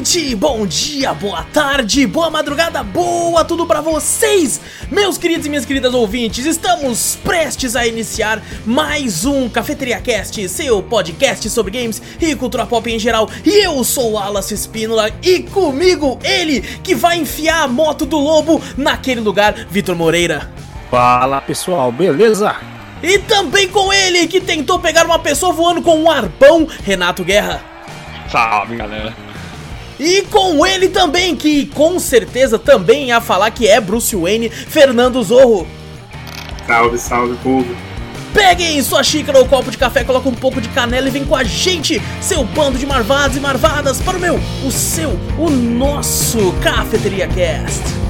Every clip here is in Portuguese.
noite, bom dia, boa tarde, boa madrugada, boa tudo para vocês, meus queridos e minhas queridas ouvintes. Estamos prestes a iniciar mais um Cafeteria Cast, seu podcast sobre games e cultura pop em geral. E eu sou o Alas Espínola e comigo ele que vai enfiar a moto do lobo naquele lugar, Vitor Moreira. Fala pessoal, beleza? E também com ele que tentou pegar uma pessoa voando com um arpão, Renato Guerra. Salve, galera. E com ele também, que com certeza também ia falar que é Bruce Wayne, Fernando Zorro. Salve, salve, povo. Peguem sua xícara ou copo de café, coloca um pouco de canela e vem com a gente, seu bando de marvados e marvadas, para o meu, o seu, o nosso Cafeteria Cast.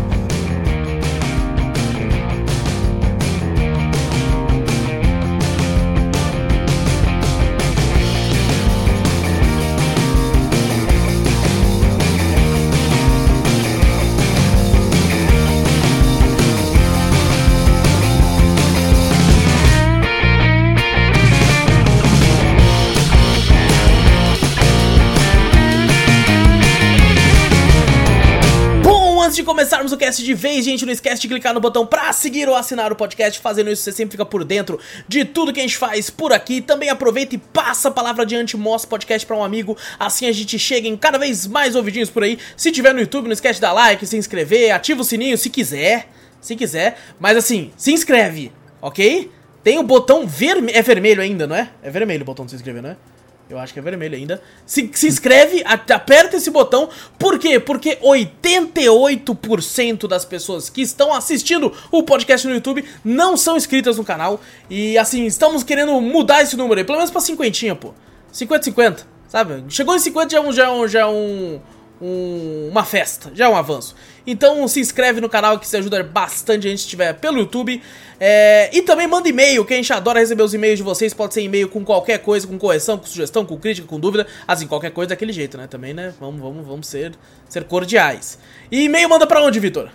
Começarmos o cast de vez, gente, não esquece de clicar no botão pra seguir ou assinar o podcast. Fazendo isso, você sempre fica por dentro de tudo que a gente faz por aqui. Também aproveita e passa a palavra adiante, mostra o podcast pra um amigo. Assim a gente chega em cada vez mais ouvidinhos por aí. Se tiver no YouTube, não esquece de dar like, se inscrever, ativa o sininho se quiser. Se quiser. Mas assim, se inscreve, ok? Tem o botão vermelho. É vermelho ainda, não é? É vermelho o botão de se inscrever, não é? Eu acho que é vermelho ainda. Se, se inscreve, aperta esse botão. Por quê? Porque 88% das pessoas que estão assistindo o podcast no YouTube não são inscritas no canal. E assim, estamos querendo mudar esse número aí, pelo menos pra 50, pô. 50-50, sabe? Chegou em 50 já é um. Já é um, já é um um- uma festa, já é um avanço. Então se inscreve no canal que isso ajuda bastante a gente se estiver pelo YouTube. É, e também manda e-mail, que a gente adora receber os e-mails de vocês. Pode ser e-mail com qualquer coisa, com correção, com sugestão, com crítica, com dúvida. Assim, qualquer coisa daquele jeito, né? Também, né? Vamos, vamos, vamos ser, ser cordiais. E e-mail manda pra onde, Vitor?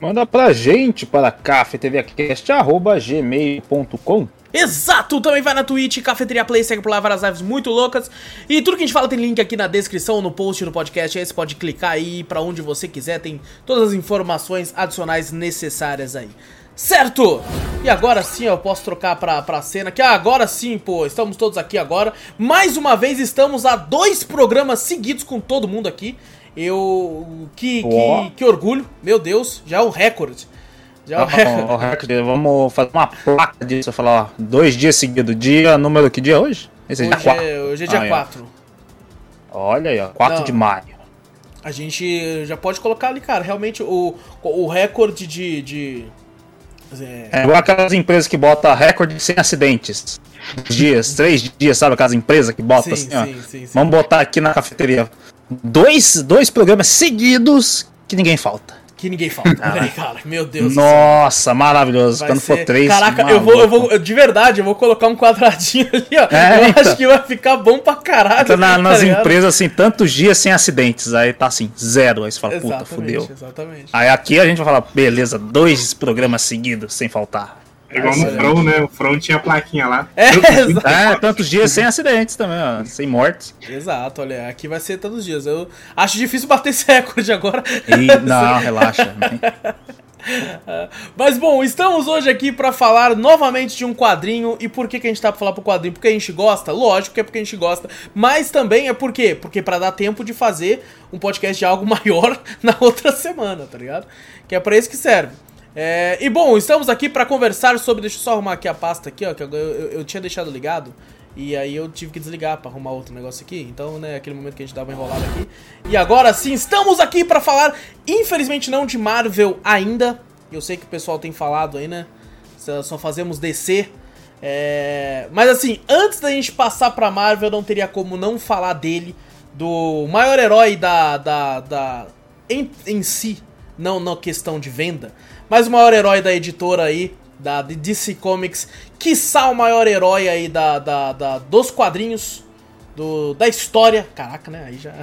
Manda pra gente para cafetvcast.gmail.com Exato! Também vai na Twitch, Cafeteria Play, segue por lá várias lives muito loucas. E tudo que a gente fala tem link aqui na descrição, no post do podcast. Aí você pode clicar aí pra onde você quiser, tem todas as informações adicionais necessárias aí. Certo! E agora sim eu posso trocar pra, pra cena, que agora sim, pô, estamos todos aqui agora. Mais uma vez estamos a dois programas seguidos com todo mundo aqui. Eu. Que, que, que orgulho, meu Deus, já é um recorde. Já é um recorde. Ó, recorde, Vamos fazer uma placa disso, eu falar, ó, dois dias seguidos. Dia, número que dia é hoje? Esse é dia Hoje 4. é, hoje é dia Ah, é. 4. Olha aí, ó, 4 Não. de maio. A gente já pode colocar ali, cara, realmente o, o recorde de. de é, igual aquelas empresas que botam recorde sem acidentes. Dias, três dias, sabe? Aquelas empresas que botam sim, assim, sim, sim. Vamos botar aqui na cafeteria. Dois, dois programas seguidos que ninguém falta. Que ninguém. Olha aí, cara. Meu Deus do céu. Nossa, maravilhoso. Vai Quando ser- for três. Caraca, eu vou, eu vou. De verdade, eu vou colocar um quadradinho ali, ó. É, eu então. acho que vai ficar bom pra caralho. Tá na- nas tá ligado? empresas, assim, tantos dias sem acidentes. Aí tá assim, zero. Aí você fala, puta, Exatamente, fudeu. exatamente. Aí aqui a gente vai falar, beleza, dois programas seguidos sem faltar. É igual no. From, né? O From tinha a plaquinha lá. É, exa- É, tantos dias sem acidentes também, ó, sem mortes. exato, olha, aqui vai ser todos os dias. Eu acho difícil bater esse recorde agora. E, não, relaxa. Mas bom, estamos hoje aqui pra falar novamente de um quadrinho. E por que, que a gente tá pra falar pro quadrinho? Porque a gente gosta? Lógico que é porque a gente gosta. Mas também é por quê? Porque pra dar tempo de fazer um podcast de algo maior na outra semana, tá ligado? Que é pra isso que serve. É, e bom, estamos aqui pra conversar sobre. Deixa eu só arrumar aqui a pasta aqui, ó. Que eu, eu, eu tinha deixado ligado. E aí eu tive que desligar pra arrumar outro negócio aqui. Então, né, aquele momento que a gente dava enrolada aqui. E agora sim, estamos aqui pra falar, infelizmente não de Marvel ainda. Eu sei que o pessoal tem falado aí, né? Só- Só fazemos DC. É... Mas assim, antes da gente passar pra Marvel, não teria como não falar dele. Do maior herói da. da, da em, em si, não na questão de venda, mas o maior herói da editora aí, da DC Comics, quiçá o maior herói aí da, da, da- dos quadrinhos, do, da história. Caraca, né? Aí já.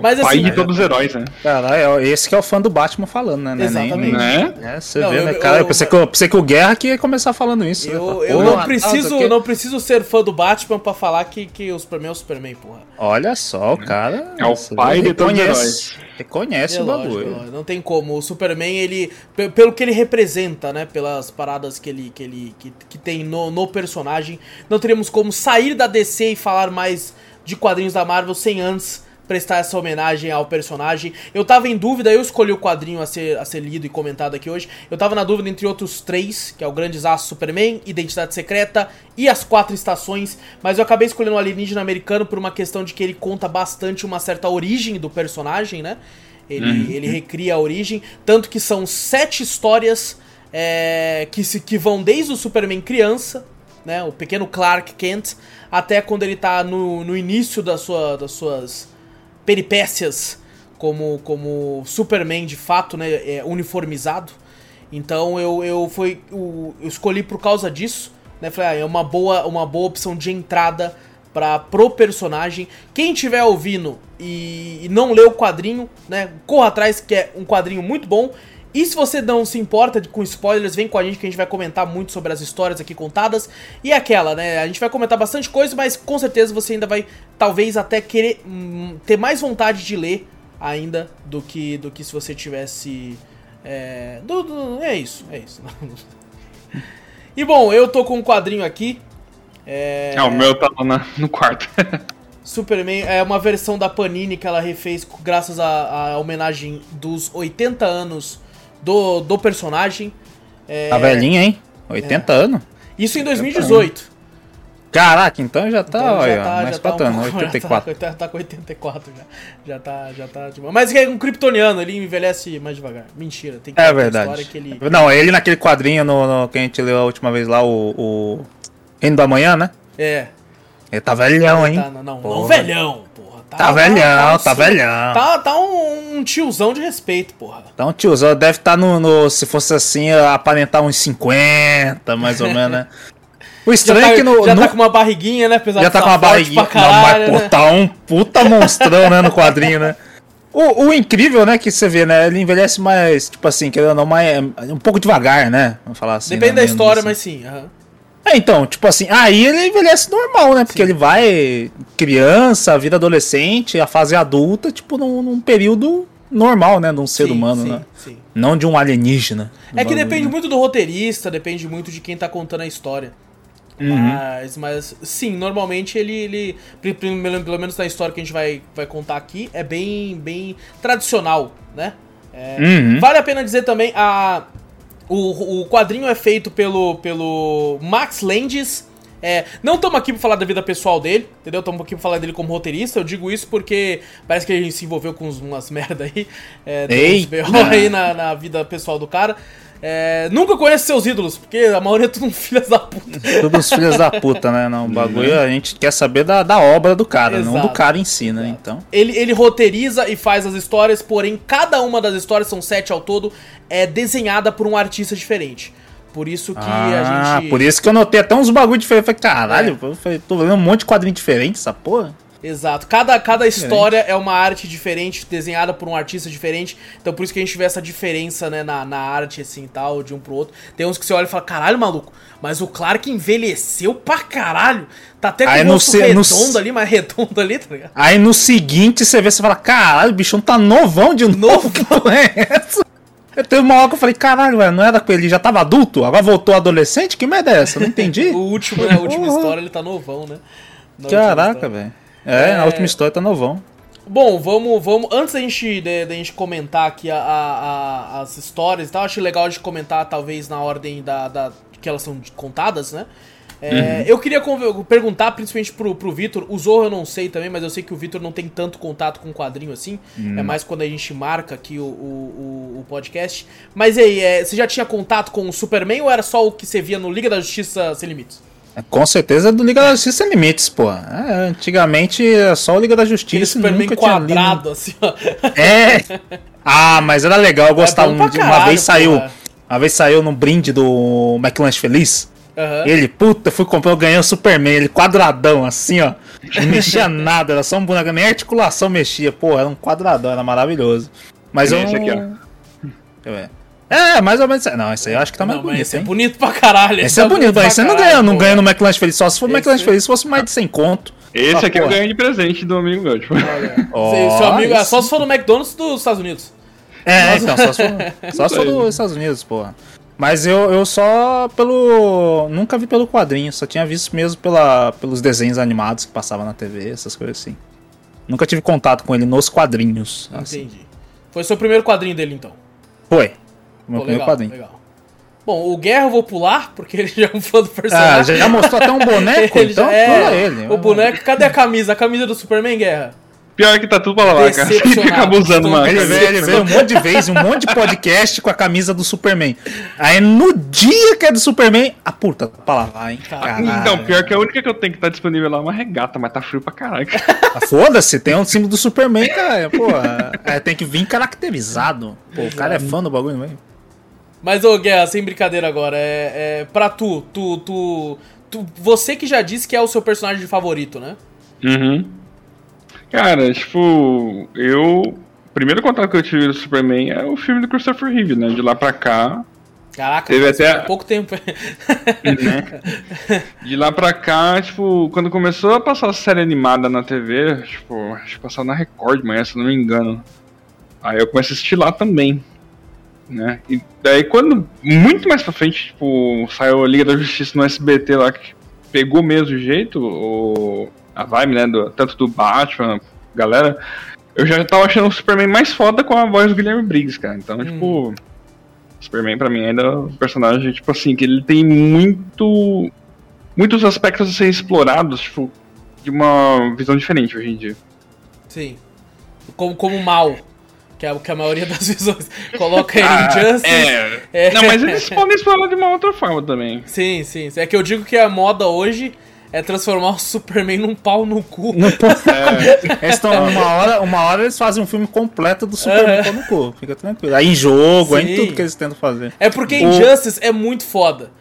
Mas Pai assim. de todos os heróis, né? Caralho, esse que é o fã do Batman falando, né? É Exatamente. Né? É, você Não, vê, eu- né? Cara, eu, eu- pensei, que, eu pensei que o Guerra que ia começar falando isso. né? Eu, Fala, eu não tal, preciso, sei o quê. não preciso ser fã do Batman pra falar que, que o Superman é o Superman, porra. Olha só, o cara. É o pai de todos os reconhece- heróis. Reconhece É o lógico, bagulho. lógico, não tem como. O Superman, ele. pe- Pelo que ele representa, né? Pelas paradas que ele, que ele que, que tem no, no personagem, não teríamos como sair da DC e falar mais de quadrinhos da Marvel sem antes prestar essa homenagem ao personagem. Eu tava em dúvida, eu escolhi o quadrinho a ser, a ser lido e comentado aqui hoje. Eu tava na dúvida entre outros três, que é o Grande Aço Superman, Identidade Secreta e As Quatro Estações, mas eu acabei escolhendo o Alienígena Americano por uma questão de que ele conta bastante uma certa origem do personagem, né? Ele, ele recria a origem, tanto que são sete histórias é, que, se, que vão desde o Superman criança, né, o pequeno Clark Kent, até quando ele tá no, no início da sua, das suas peripécias como, como Superman de fato, né, é, uniformizado. Então eu, eu, foi, o- eu escolhi por causa disso, né, falei, ah, é uma boa, uma boa opção de entrada para pro personagem. Quem tiver ouvindo e, e não leu o quadrinho, né, corra atrás que é um quadrinho muito bom. E se você não se importa com spoilers, vem com a gente que a gente vai comentar muito sobre as histórias aqui contadas. E é aquela, né? A gente vai comentar bastante coisa, mas com certeza você ainda vai, talvez até querer hum, ter mais vontade de ler ainda do que do que se você tivesse. É, do- do- é isso, é isso. e bom, eu tô com um quadrinho aqui. É, É, o meu tava na- no quarto. Superman é uma versão da Panini que ela refez graças à, à homenagem dos 80 anos do, do personagem. É, Tá velhinho, hein? 80 anos. Isso em 2018. Caraca, então já tá, Então olha, já tá, mais já tá um 4 anos, pouco- já 84. Tá, tá com 84 já. Já tá, já tá. Tipo, mas é um kryptoniano, ele envelhece mais devagar. Mentira, tem que É verdade. que ele. Não, ele naquele quadrinho no, no- que a gente leu a última vez lá, o, o Reino da Manhã, né? É. Ele tá velhão, hein? Tá, não, não, não Porra. velhão, porra. Tá velhão, tá sim. velhão. Tá, tá um, um tiozão de respeito, porra. Então, tiozão, deve estar no, no- Se fosse assim, aparentar uns 50, mais ou menos, né? O estranho tá, é que no. já no- tá com uma barriguinha, né? Apesar já tá tá com uma barriguinha. pra Não, caralho, mas pô, né? tá um puta monstrão, né, no quadrinho, né? O, o incrível, né, que você vê, né? Ele envelhece mais, tipo assim, querendo ou não, mais, um pouco devagar, né? Vamos falar assim. Depende né, da história, assim. mas sim. aham. É, então, tipo assim, aí ele envelhece normal, né? Porque ele vai criança, vida adolescente, a fase adulta, tipo, num, num período normal, né? De um ser Sim, humano, sim, né? sim. Não de um alienígena. É que depende muito do roteirista, depende muito de quem tá contando a história. Uhum. Mas, mas, sim, normalmente ele, ele pelo menos na história que a gente vai, vai contar aqui, é bem, bem tradicional, né? É, Uhum. Vale a pena dizer também, a, o, o quadrinho é feito pelo, pelo Max Landis. É, não estamos aqui pra falar da vida pessoal dele, entendeu? Estamos aqui pra falar dele como roteirista. Eu digo isso porque parece que gente se envolveu com umas merda aí. É! BO aí na, na vida pessoal do cara. É, nunca conheço seus ídolos, porque a maioria é tudo um filho da puta. Todos os filhos da puta, né? Não, o bagulho a gente quer saber da, da obra do cara, não Exato, do cara em si, né? exato. Então. Ele, ele roteiriza e faz as histórias, porém, cada uma das histórias, são sete ao todo, é desenhada por um artista diferente. Por isso que ah, a gente. por isso que eu notei até uns bagulho diferentes. Falei, caralho, É. eu falei, tô vendo um monte de quadrinho diferente, essa porra. Exato. Cada, cada história é uma arte diferente, desenhada por um artista diferente. Então por isso que a gente vê essa diferença, né, na, na arte, assim, tal, de um pro outro. Tem uns que você olha e fala, caralho, maluco, mas o Clark envelheceu pra caralho. Tá até com Aí o no se- no redondo se- ali, mas redondo ali, tá ligado? Aí no seguinte você vê, você fala, caralho, o bichão tá novão de novo. Que porra é essa? Eu teve uma hora que eu falei, caralho, velho, não era com ele, já tava adulto? Agora voltou adolescente? Que merda é essa? Não entendi. O último, né, a última história, ele tá novão, né? Na Caraca, velho. É, É. na última história tá novão. Bom, vamos, vamos. Antes da gente, de, da gente comentar aqui a, a- a- as histórias e tal, acho legal de comentar, talvez, na ordem da, da- que elas são contadas, né? É, Eu queria perguntar, principalmente pro, pro Vitor, o Zorro eu não sei também, mas eu sei que o Vitor não tem tanto contato com o quadrinho assim. É mais quando a gente marca aqui o, o, o- o podcast. Mas e aí, é, você já tinha contato com o Superman ou era só o que você via no Liga da Justiça Sem Limites? Com certeza é do Liga da Justiça Sem Limites, pô. É, antigamente era só o Liga da Aquele Justiça. Superman nunca tinha lido- quadrado, assim, ó. É. Ah, mas era legal, eu gostava. bom pra de- uma caralho, vez saiu. porra. Uma vez saiu no brinde do McLanche Feliz. Aham. Ele, puta, fui comprar, eu ganhei o Superman, ele quadradão, assim, ó. Não mexia nada, era só um boneco, nem articulação mexia. Pô, era um quadradão, era maravilhoso. Mas eu não... aqui, Deixa eu ver. É, mais ou menos. Não, esse aí eu acho que tá mais não, mas bonito, esse é hein? bonito pra caralho. Esse é tá bonito, mas você não ganha, não pô. ganha no McLanche Feliz. Só se for Esse- McLanche Feliz, fosse mais de 100 conto. Esse Ah, aqui eu porra. ganhei de presente do amigo meu, tipo. Seu, seu amigo, é isso. só se for no McDonald's dos Estados Unidos. É, então, só se for, só se for dos Estados Unidos, porra. Mas eu, eu só pelo. Nunca vi pelo quadrinho, só tinha visto mesmo pela, pelos desenhos animados que passavam na TV, essas coisas assim. Nunca tive contato com ele nos quadrinhos. Assim. Entendi. Foi seu primeiro quadrinho dele, então. Foi. O meu Pô, primeiro legal, quadrinho. legal. Bom, o Guerra eu vou pular, porque ele já é um fã do Ah, personagem. já, já mostrou até um boneco, Ele então já é, pula ele. O boneco, cadê a camisa? A camisa do Superman, Guerra? Pior que tá tudo pra lavar, cara. Você Decepcionado. acaba usando uma. Ele veio, ele veio um monte de vezes, um monte de podcast com a camisa do Superman. Aí no dia que é do Superman, a puta, tá pra lavar, hein? Caralho. Então, pior que a única que eu tenho que tá disponível lá é uma regata, mas tá frio pra caralho. Ah, Foda-se, tem um símbolo do Superman, cara. Pô, é, tem que vir caracterizado. Pô, o cara é fã do bagulho mesmo. Mas, ô Guerra, sem brincadeira agora, é, é pra tu, tu, tu, tu, você que já disse que é o seu personagem favorito, né? Uhum. Cara, tipo, eu. O primeiro contato que eu tive do Superman é o filme do Christopher Reeve, né? De lá pra cá. Caraca, Teve até- pouco tempo. né? De lá pra cá, tipo, quando começou a passar a série animada na TV, tipo, acho que passava na Record manhã, se eu não me engano. Aí eu comecei a assistir lá também. Né? E daí quando, muito mais pra frente, tipo, saiu a Liga da Justiça no SBT lá, que pegou mesmo o jeito, o, a vibe, né, do, tanto do Batman, galera, eu já tava achando o Superman mais foda com a voz do Guilherme Briggs, cara. Então, tipo, Superman pra mim ainda é um personagem, tipo assim, que ele tem muito. muitos aspectos a serem explorados, tipo, de uma visão diferente hoje em dia. Sim. Como, como mal. Que é o que a maioria das visões coloca ele Ah, em Justice. é. É. Não, mas eles podem explorar de uma outra forma também. Sim, sim. É que eu digo que a moda hoje é transformar o Superman num pau no cu. Não pode- Eles estão uma hora, uma hora eles fazem um filme completo do Superman Aham. pau no cu. Fica tranquilo. Aí em jogo, aí Sim. em tudo que eles tentam fazer. É porque O- Injustice é muito foda.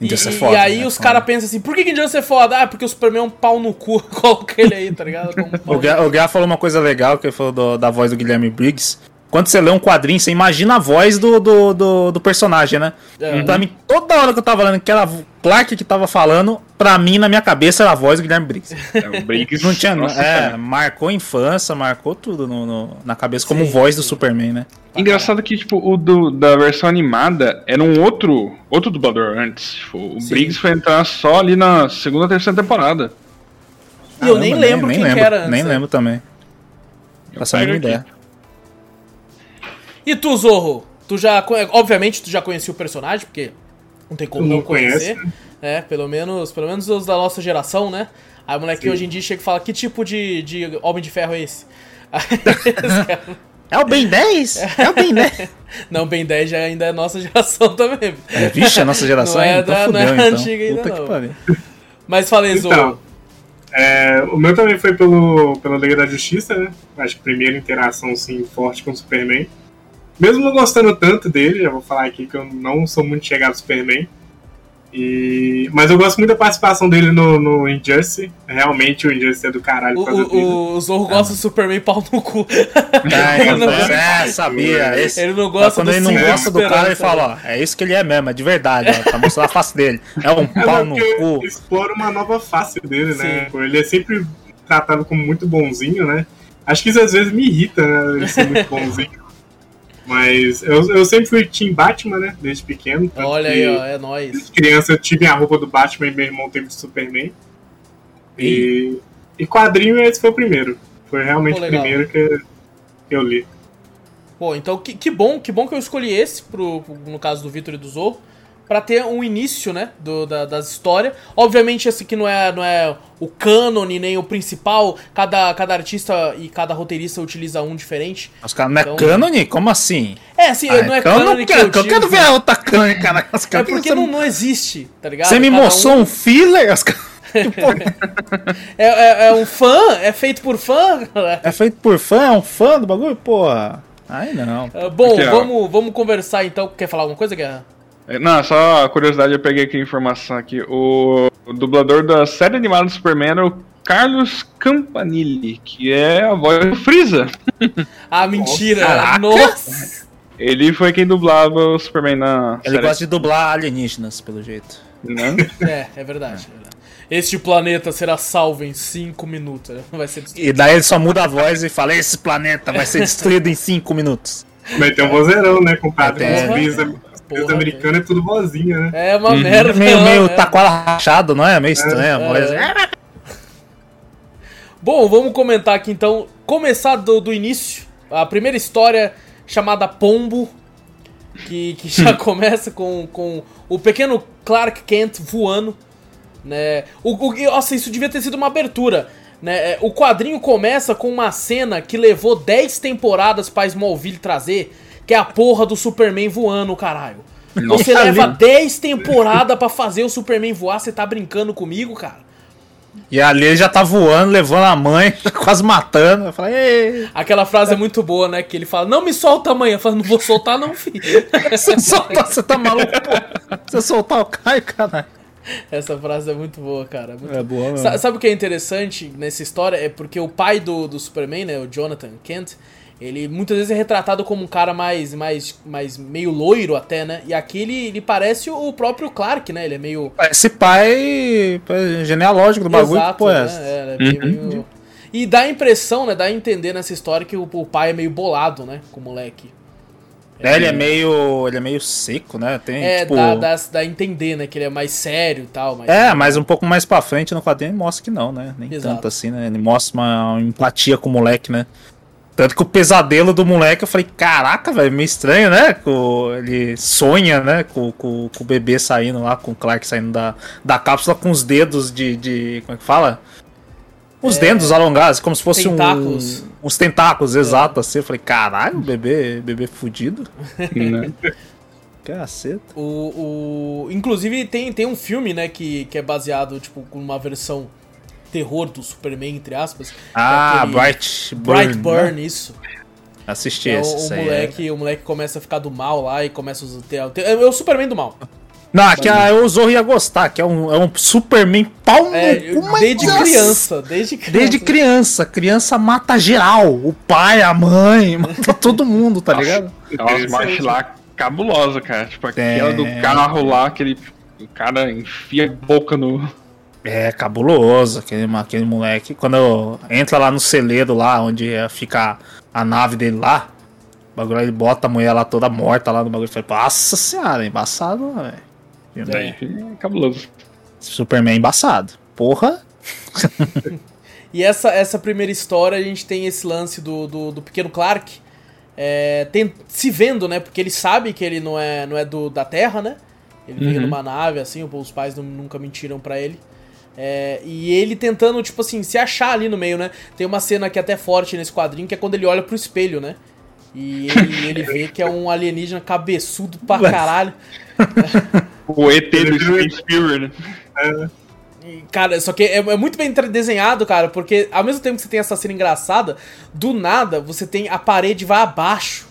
E, Injustice é e foda, aí né? os caras pensam assim, por que que Injustice é foda? Ah, porque o Superman é um pau no cu. Coloca ele aí, tá ligado? Um O Gá, o Gá falou uma coisa legal, que ele falou do- da voz do Guilherme Briggs. Quando você lê um quadrinho, você imagina a voz do, do, do, do personagem, né? É. Pra mim, toda hora que eu tava lendo que era Clark que tava falando, pra mim, na minha cabeça, era a voz do Guilherme Briggs. É, o Briggs, Não tinha. nossa, é, cara. marcou a infância, marcou tudo no, no- na cabeça como Sim, voz do sim. Superman, né? Engraçado que, tipo, o do, da versão animada era um outro, outro dublador antes. Tipo, o Sim. Briggs foi entrar só ali na segunda, terceira temporada. E eu nem lembro quem que lembro, era antes, Nem né? lembro também. Pra saber pego uma aqui. E tu, Zorro? Tu já. Obviamente, tu já conhecia o personagem, porque não tem como Todo não mundo conhece, conhecer. É, pelo menos, pelo menos os da nossa geração, né? Aí o moleque Sim. hoje em dia chega e fala: que tipo de, de Homem de Ferro é esse? Aí, esse cara- É o Ben 10? É o Ben 10. não, Ben 10 já ainda é nossa geração também. É, vixe, a nossa geração Não é ainda. da- Então não é fudeu, então. antiga ainda, Puta não. que pariu. Mas falei, Então, Zorro. é, o meu também foi pelo, pela Liga da Justiça, né? Acho que primeira interação assim, forte com o Superman. Mesmo não gostando tanto dele, já vou falar aqui que eu não sou muito chegado ao Superman. E... Mas eu gosto muito da participação dele no, no Injustice. Realmente o Injustice é do caralho O, o, o, o Zorro gosta do Superman pau no cu. É, Ele não- é, sabia. Esse, Ele não gosta quando do ele não gosta do cara, ele fala, ó, é isso que ele é mesmo, é de verdade, ó, tá mostrando a face dele. É um É, pau no cu. explora uma nova face dele, né? Sim. Ele é sempre tratado como muito bonzinho, né? Acho que isso às vezes me irrita, né? Ele ser muito bonzinho. Mas eu, eu sempre fui Team Batman, né? Desde pequeno. Olha aí, ó, é nóis. Desde criança eu tive a roupa do Batman e meu irmão teve de Superman. E, e quadrinho esse foi o primeiro. Foi realmente Pô, o primeiro que eu li. Pô, então que, que bom, que bom que eu escolhi esse, pro- no caso do Vitor e do Zorro, pra ter um início, né, do, da, das histórias. Obviamente esse aqui não é, não é o cânone, nem o principal, cada, cada artista e cada roteirista utiliza um diferente. Os caras, não é Então- cânone? Como assim? É, assim, Ah, não é então eu cânone que quero, eu eu digo. quero ver a outra cânone, cara. Os É caras- porque não, não existe, tá ligado? você me Cada mostrou um filler? Os caras- É, é, é um fã? É feito por fã? É feito por fã? É um fã do bagulho? Porra. Aí não. Ah, Bom, Aqui, vamos, vamos conversar então. Quer falar alguma coisa, Guerra? É, Não, só curiosidade, eu peguei aqui a informação aqui. O, o dublador da série animada do Superman era o Carlos Campanile, que é a voz do Freeza. Ah, mentira! Caraca. Nossa! Ele foi quem dublava o Superman na Ele série. gosta de dublar alienígenas, pelo jeito. né? É, é verdade. é verdade. Este planeta será salvo em 5 minutos. Vai ser destruído. E daí ele só muda a voz e fala: Esse planeta vai ser destruído em 5 minutos. Mas tem um vozeirão, né? É, com os tem. bis Porra, os americanos é tudo vozinha, né? É uma merda. meio não, meio é. taquara rachado, não é? Meio estranho a voz. é. Bom, vamos comentar aqui então. Começar do, do início. A primeira história chamada Pombo. Que, que já começa com, com o pequeno Clark Kent voando. Né? O, o, nossa, isso devia ter sido uma abertura. Né? É, O quadrinho começa com uma cena que levou 10 temporadas pra Smallville trazer. Que é a porra do Superman voando, caralho. Você Nossa, leva ali- 10 temporadas pra fazer o Superman voar, você tá brincando comigo, cara? E ali ele já tá voando, levando a mãe, quase matando. Eu falei: Ei, Aquela frase é muito boa, né? Que ele fala, não me solta amanhã. Eu falo, não vou soltar não, filho. você, tá maluco, pô? Você soltar o Caio, caralho. Essa frase é muito boa, cara. muito É boa, Sa- Sabe o que é interessante nessa história? É porque o pai do, do Superman, né, o Jonathan Kent, ele muitas vezes é retratado como um cara mais, mais, mais meio loiro até, né? E aqui ele, ele parece o próprio Clark, né? Ele é meio... Esse pai pai genealógico do bagulho, Exato, pô é né? É, ele é meio- meio- E dá a impressão, né? Dá a entender nessa história que o, o pai é meio bolado, né? Com o moleque. É, ele é meio. Ele é meio seco, né? Tem, É, tipo. dá, dá, dá a entender, né? Que ele é mais sério e tal. Mas É, mas um pouco mais pra frente no quadrinho ele mostra que não, né? Nem Exato. tanto assim, né? Ele mostra uma empatia com o moleque, né? Tanto que o pesadelo do moleque, eu falei, caraca, velho, meio estranho, né? Com, ele sonha, né? Com, com, com o bebê saindo lá, com o Clark saindo da, da cápsula com os dedos de. de como é que fala? Os dedos alongados, como se fosse Tentáculos. um. Uns tentáculos, exato, assim. Eu falei, caralho, bebê, bebê fudido. né? Caceta. O, o, inclusive tem, tem um filme, né, que, que é baseado, tipo, com uma versão terror do Superman, entre aspas. que é Ah, Bright Burn. Bright Burn, né? isso. Assisti Que é o, esse. o isso aí, é. moleque, o moleque começa a ficar do mal lá e começa a ter. ter- É o Superman do mal. Não, aqui a o Zorro ia gostar, que é um, é um Superman pau no É, cu, mas desde nossa, criança. Desde criança. Desde criança. Criança mata geral. O pai, a mãe, mata todo mundo, tá ligado? É umas marchas lá cabulosa, cara. Tipo, aquela do É. carro lá, aquele. O cara enfia a boca no. É cabuloso aquele, aquele moleque. Quando entra lá no celeiro lá, onde fica a nave dele lá, o bagulho ele bota a mulher lá toda morta lá no bagulho. Falei, nossa senhora, embaçado, velho. É. É cabuloso. Superman embaçado. Porra. E essa, essa primeira história, a gente tem esse lance do, do, do pequeno Clark é, tem- se vendo, né? Porque ele sabe que ele não é, não é do, da Terra, né? Ele veio Uhum. numa nave, assim, os pais não- nunca mentiram pra ele. É, e ele tentando, tipo assim, se achar ali no meio, né? Tem uma cena que é até forte nesse quadrinho, que é quando ele olha pro espelho, né? E ele, ele vê que é um alienígena cabeçudo pra caralho. O ET do Fever, né? E, Cara, só que é, é muito bem desenhado, cara, porque ao mesmo tempo que você tem essa cena engraçada, do nada você tem a parede vai abaixo.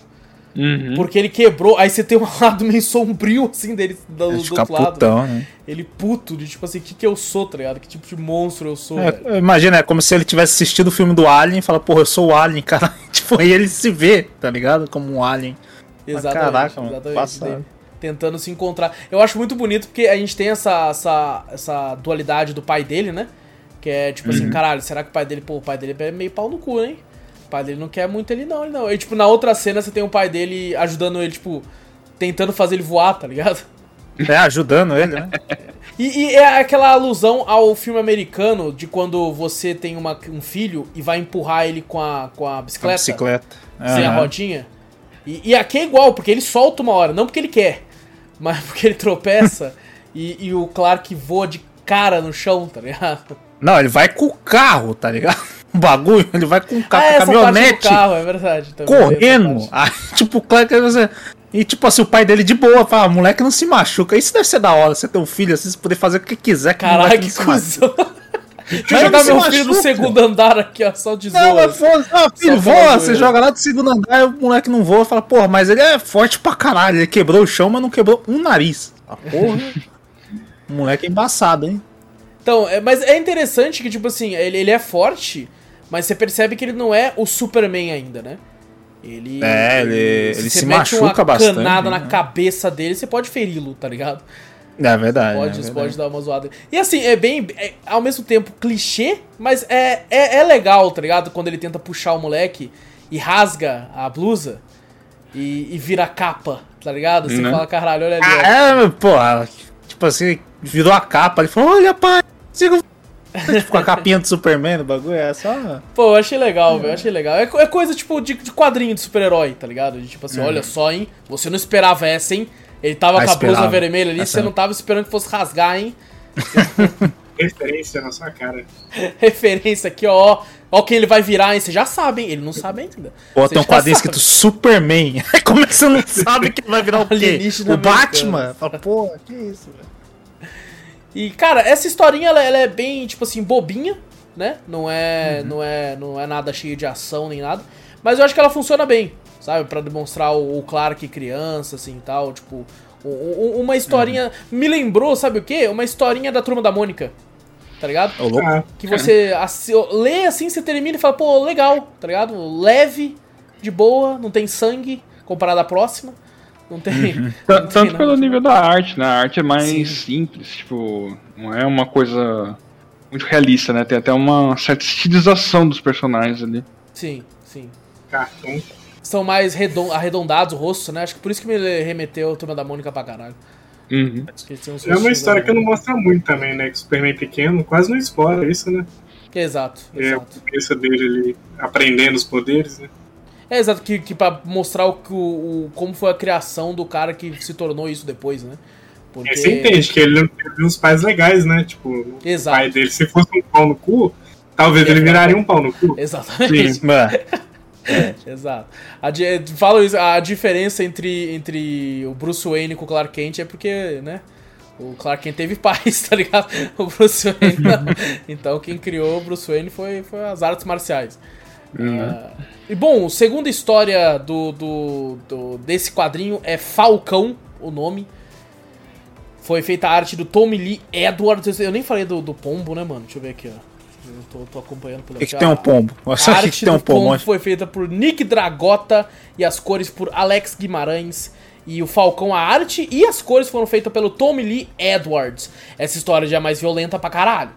Uhum. Porque ele quebrou, aí você tem um lado meio sombrio, assim, dele do, do outro lado. putão, né? Ele puto, de tipo assim, o que, que eu sou, tá ligado? Que tipo de monstro eu sou, É, imagina, é como se ele tivesse assistido o filme do Alien e fala, porra, eu sou o Alien, cara. Tipo, aí ele se vê, tá ligado? Como um Alien. Exatamente, caraca, mano, exatamente. passado. Tentando se encontrar. Eu acho muito bonito porque a gente tem essa, essa, essa dualidade do pai dele, né? Que é tipo Uhum. assim, caralho, será que o pai dele, pô, o pai dele é meio pau no cu, hein? O pai dele não quer muito ele não, ele não. E tipo, na outra cena você tem o pai dele ajudando ele, tipo, tentando fazer ele voar, tá ligado? É, ajudando ele, né? E, e é aquela alusão ao filme americano de quando você tem uma, um filho e vai empurrar ele com a, com a Com a bicicleta, bicicleta. sem a Aham. rodinha. E, e aqui é igual, porque ele solta uma hora, não porque ele quer, mas porque ele tropeça e, e o Clark voa de cara no chão, tá ligado? Não, ele vai com o carro, tá ligado? O bagulho, ele vai com o carro, ah, a do caminhonete, carro, é verdade. essa correndo. Aí, tipo, o Clark, você... E tipo assim, o pai dele de boa, fala, moleque não se machuca. Isso deve ser da hora, você ter um filho assim, você poder fazer o que quiser. que Caralho, que machuca. cuzão. Deixa eu jogar meu filho no segundo andar aqui, ó, só de Não, mas zoa. foda ah, filho, Só voa, você joga lá do segundo andar e o moleque não voa, fala, porra, mas ele é forte pra caralho, ele quebrou o chão, mas não quebrou um nariz. Ah, porra. o moleque é embaçado, hein? Então, é- mas é interessante que, tipo assim, ele, ele é forte, mas você percebe que ele não é o Superman ainda, né? Ele. É, ele- ele se mete machuca uma bastante, canada na né? cabeça dele, você pode feri-lo, tá ligado? É verdade. Pode, é você verdade. pode dar uma zoada. E assim, é bem. é, ao mesmo tempo clichê, mas é, é, é legal, tá ligado? Quando ele tenta puxar o moleque e rasga a blusa e, e vira a capa, tá ligado? Você Né? fala, caralho, olha ali. Ah, é, porra, tipo assim, virou a capa, ele falou, olha, pai, siga Tipo, com a capinha do Superman no bagulho, é só. Pô, eu achei legal, velho. eu Achei legal. É, é coisa tipo de, de quadrinho de super-herói, tá ligado? De, tipo assim, olha só, hein? Você não esperava essa, hein? Ele tava Ah, com a blusa vermelha ali, Essa você não. não tava esperando que fosse rasgar, hein? Referência na sua cara. Referência aqui, ó. Ó quem ele vai virar, hein? Você já sabe, hein? Ele não sabe ainda. Pô, tem um quadrinho escrito Superman. Como é que você não sabe que ele vai virar o quê? O Batman? Fala, pô, que isso, velho. E, cara, essa historinha, ela, ela é bem, tipo assim, bobinha, né? Não é, não é não é nada cheio de ação nem nada. Mas eu acho que ela funciona bem, sabe? Pra demonstrar o, o Clark criança, assim, e tal. Tipo, uma historinha... Me lembrou, sabe o quê? Uma historinha da Turma da Mônica, tá ligado? Ô, louco. Ah, Que você assi- lê assim, você termina e fala, pô, legal, tá ligado? Leve, de boa, não tem sangue, comparado à próxima. Não tem... não T- tem Tanto nada pelo nível da arte, né? A arte é mais Sim. simples, tipo, não é uma coisa muito realista, né? Tem até uma certa estilização dos personagens ali. Sim, sim. cartão. são mais redon- arredondados o rosto, né? Acho que por isso que me remeteu a Turma da Mônica pra caralho. Uhum. É uma história que não mostra muito também, né? Que o Superman pequeno quase não explora isso, né? Exato, É o exato. começo dele ali aprendendo os poderes, né? É exato, que, que pra mostrar o, o, o- como foi a criação do cara que se tornou isso depois, né? Porque... E você entende que ele não teve uns pais legais, né? Tipo, o Exato. pai dele, se fosse um pau no cu, talvez ele viraria um pau no cu. Exatamente. Sim. Mano, Exato. A, di- falo isso, a diferença entre, entre o Bruce Wayne com o Clark Kent é porque, né? O Clark Kent teve pais, tá ligado? O Bruce Wayne não. Então quem criou o Bruce Wayne foi, foi as artes marciais. Ah, e bom, a segunda história do, do, do- desse quadrinho é Falcão, o nome. Foi feita a arte do Tommy Lee Edwards. Eu nem falei do, do pombo, né, mano? Deixa eu ver aqui, ó. Eu tô, tô acompanhando pelo o que, que tem um pombo? Eu a arte que tem um do pombo pombo. foi feita por Nick Dragota e as cores por Alex Guimarães. E o Falcão, a arte e as cores foram feitas pelo Tommy Lee Edwards. Essa história já é mais violenta pra caralho.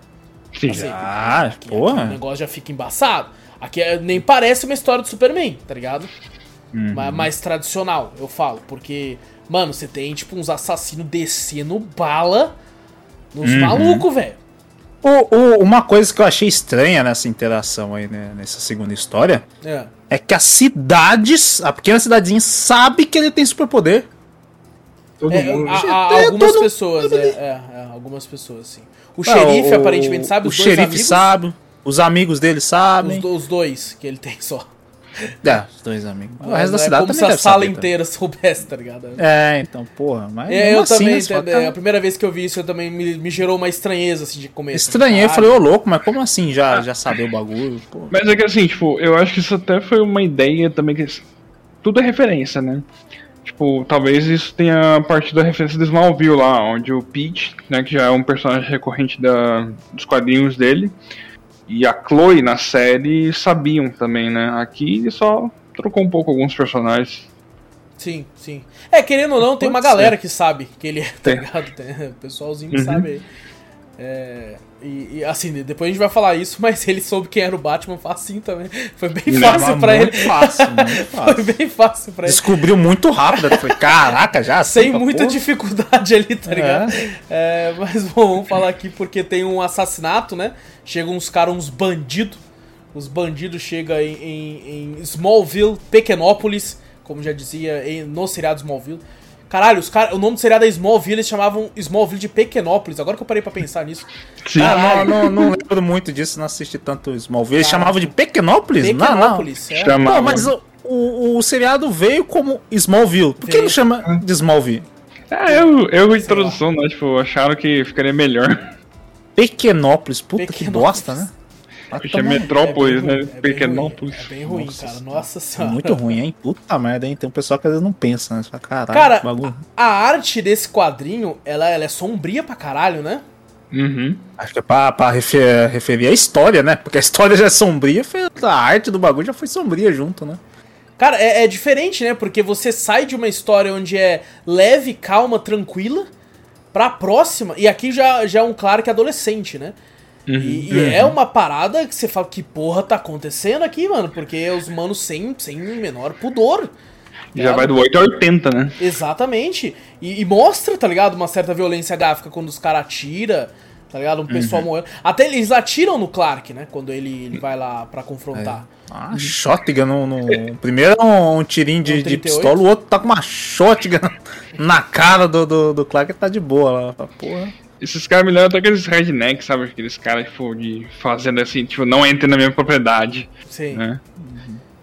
Sim. Assim, Ah, aqui- aqui o porra. negócio já fica embaçado. Aqui é- nem parece uma história do Superman, tá ligado? Uhum. Ma- Mais tradicional, eu falo. Porque, mano, você tem, tipo, uns assassinos descendo bala nos Uhum. malucos, velho. O- o- uma coisa que eu achei estranha nessa interação aí, né, nessa segunda história, É. é que as cidades, a pequena cidadezinha, sabe que ele tem superpoder. Todo É, mundo. a- a- É, algumas todo- pessoas, é, é, é, algumas pessoas, sim. O Ah, xerife, o- aparentemente, sabe, O os dois xerife amigos. sabe, os amigos dele Os, sabem. do- os dois que ele tem só. É, os dois amigos. O Mas resto da é cidade como também se a sala saber, inteira soubesse, tá ligado? também. É, então, porra. Mas É, eu assim, também, entendeu? cara, a primeira vez que eu vi isso, eu também me, me gerou uma estranheza, assim, de começo. Estranhei, eu Caralho. falei, ô louco, mas como assim já, já sabia o bagulho? Pô. Mas é que assim, tipo, eu acho que isso até foi uma ideia também que. Tudo é referência, né? Tipo, talvez isso tenha partido da referência do Smallville lá, onde o Pete, né, que já é um personagem recorrente da, dos quadrinhos dele, e a Chloe na série sabiam também, né? Aqui ele só trocou um pouco alguns personagens. Sim, sim. É, querendo ou não, tem Pode uma ser. galera que sabe que ele é, tá Tem. ligado? Tem, o pessoalzinho que Uhum. sabe aí. É, e, e, assim, depois a gente vai falar isso, mas ele soube quem era o Batman facinho também. Foi bem fácil Mas pra ele. muito Fácil, muito Foi fácil. bem fácil pra ele. Descobriu muito rápido. Eu falei, caraca, já Sem assim, muita porra. dificuldade ali, tá ligado? É, mas bom, vamos falar aqui porque tem um assassinato, né? Chegam uns caras, uns bandidos. Os bandidos chegam em, em- em Smallville, Pequenópolis, como já dizia em- no seriado Smallville. Caralho, os cara, o nome do seriado é Smallville, eles chamavam Smallville de Pequenópolis. Agora que eu parei pra pensar nisso. Sim. Ah, não, não, não lembro muito disso, não assisti tanto Smallville. Eles chamavam de Pequenópolis? Não, não. Pequenópolis, é. Chama- Pô, mas o, o, o seriado veio como Smallville. Por que Veio. não chama de Smallville? É, eu, eu introdução, né? Tipo, acharam que ficaria melhor. Pequenópolis. Puta que Pequenópolis. bosta, né? Vai Acho que é Metrópolis, É né? é bem Pequenópolis. ruim, É bem ruim, Nossa cara. senhora. Nossa É senhora. muito ruim, hein? Puta merda, hein? Tem um pessoal que às vezes não pensa, né? Fala, Caralho, Cara, que bagulho. A arte desse quadrinho, ela, ela é sombria pra caralho, né? Uhum. Acho que é pra, pra refer- referir a história, né? Porque a história já é sombria, a arte do bagulho já foi sombria junto, né? Cara, é, é diferente, né? Porque você sai de uma história onde é leve, calma, tranquila, pra próxima, e aqui já, já é um claro que é adolescente, né? E, e é uma parada que você fala, que porra tá acontecendo aqui, mano? Porque os manos sem, sem menor pudor. Já vai do 8 a 80, né? Exatamente. E, e mostra, tá ligado? Uma certa violência gráfica quando os caras atiram, tá ligado? Um pessoal morrendo. Até eles atiram no Clark, né? Quando ele, ele vai lá pra confrontar. Ah, shotgun no, no- Primeiro é um, um tirinho de, de 38. pistola, o outro tá com uma shotgun na cara do, do, do Clark e tá de boa lá. Porra. Esses caras me lembram até aqueles rednecks, sabe? Aqueles caras, tipo, de fazenda assim, tipo, não entre na minha propriedade, Sim. né?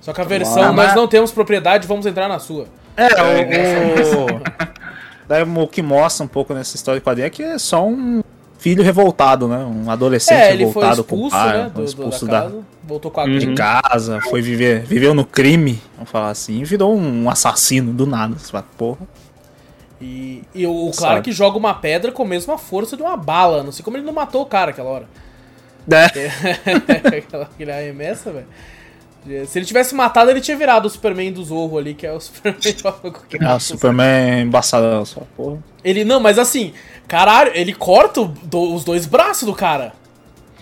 Só que a versão, Ah, nós mas- não temos propriedade, vamos entrar na sua. É, o, o, daí o que mostra um pouco nessa história de quadrinho é que é só um filho revoltado, né? Um adolescente É, revoltado com o expulso, pai, né? foi Do, expulso da, casa, voltou com a Uhum. de casa, foi viver, viveu no crime, vamos falar assim, e virou um assassino do nada. Você fala, porra. E, e o o Clark joga uma pedra com a mesma força de uma bala. Não sei como ele não matou o cara aquela hora. É. Aquela que ele arremessa, velho. Se ele tivesse matado, ele tinha virado o Superman do Zorro ali, que é o Superman É, o Superman embaçadão, só, porra. Ele não, mas assim, caralho, ele corta do- os dois braços do cara.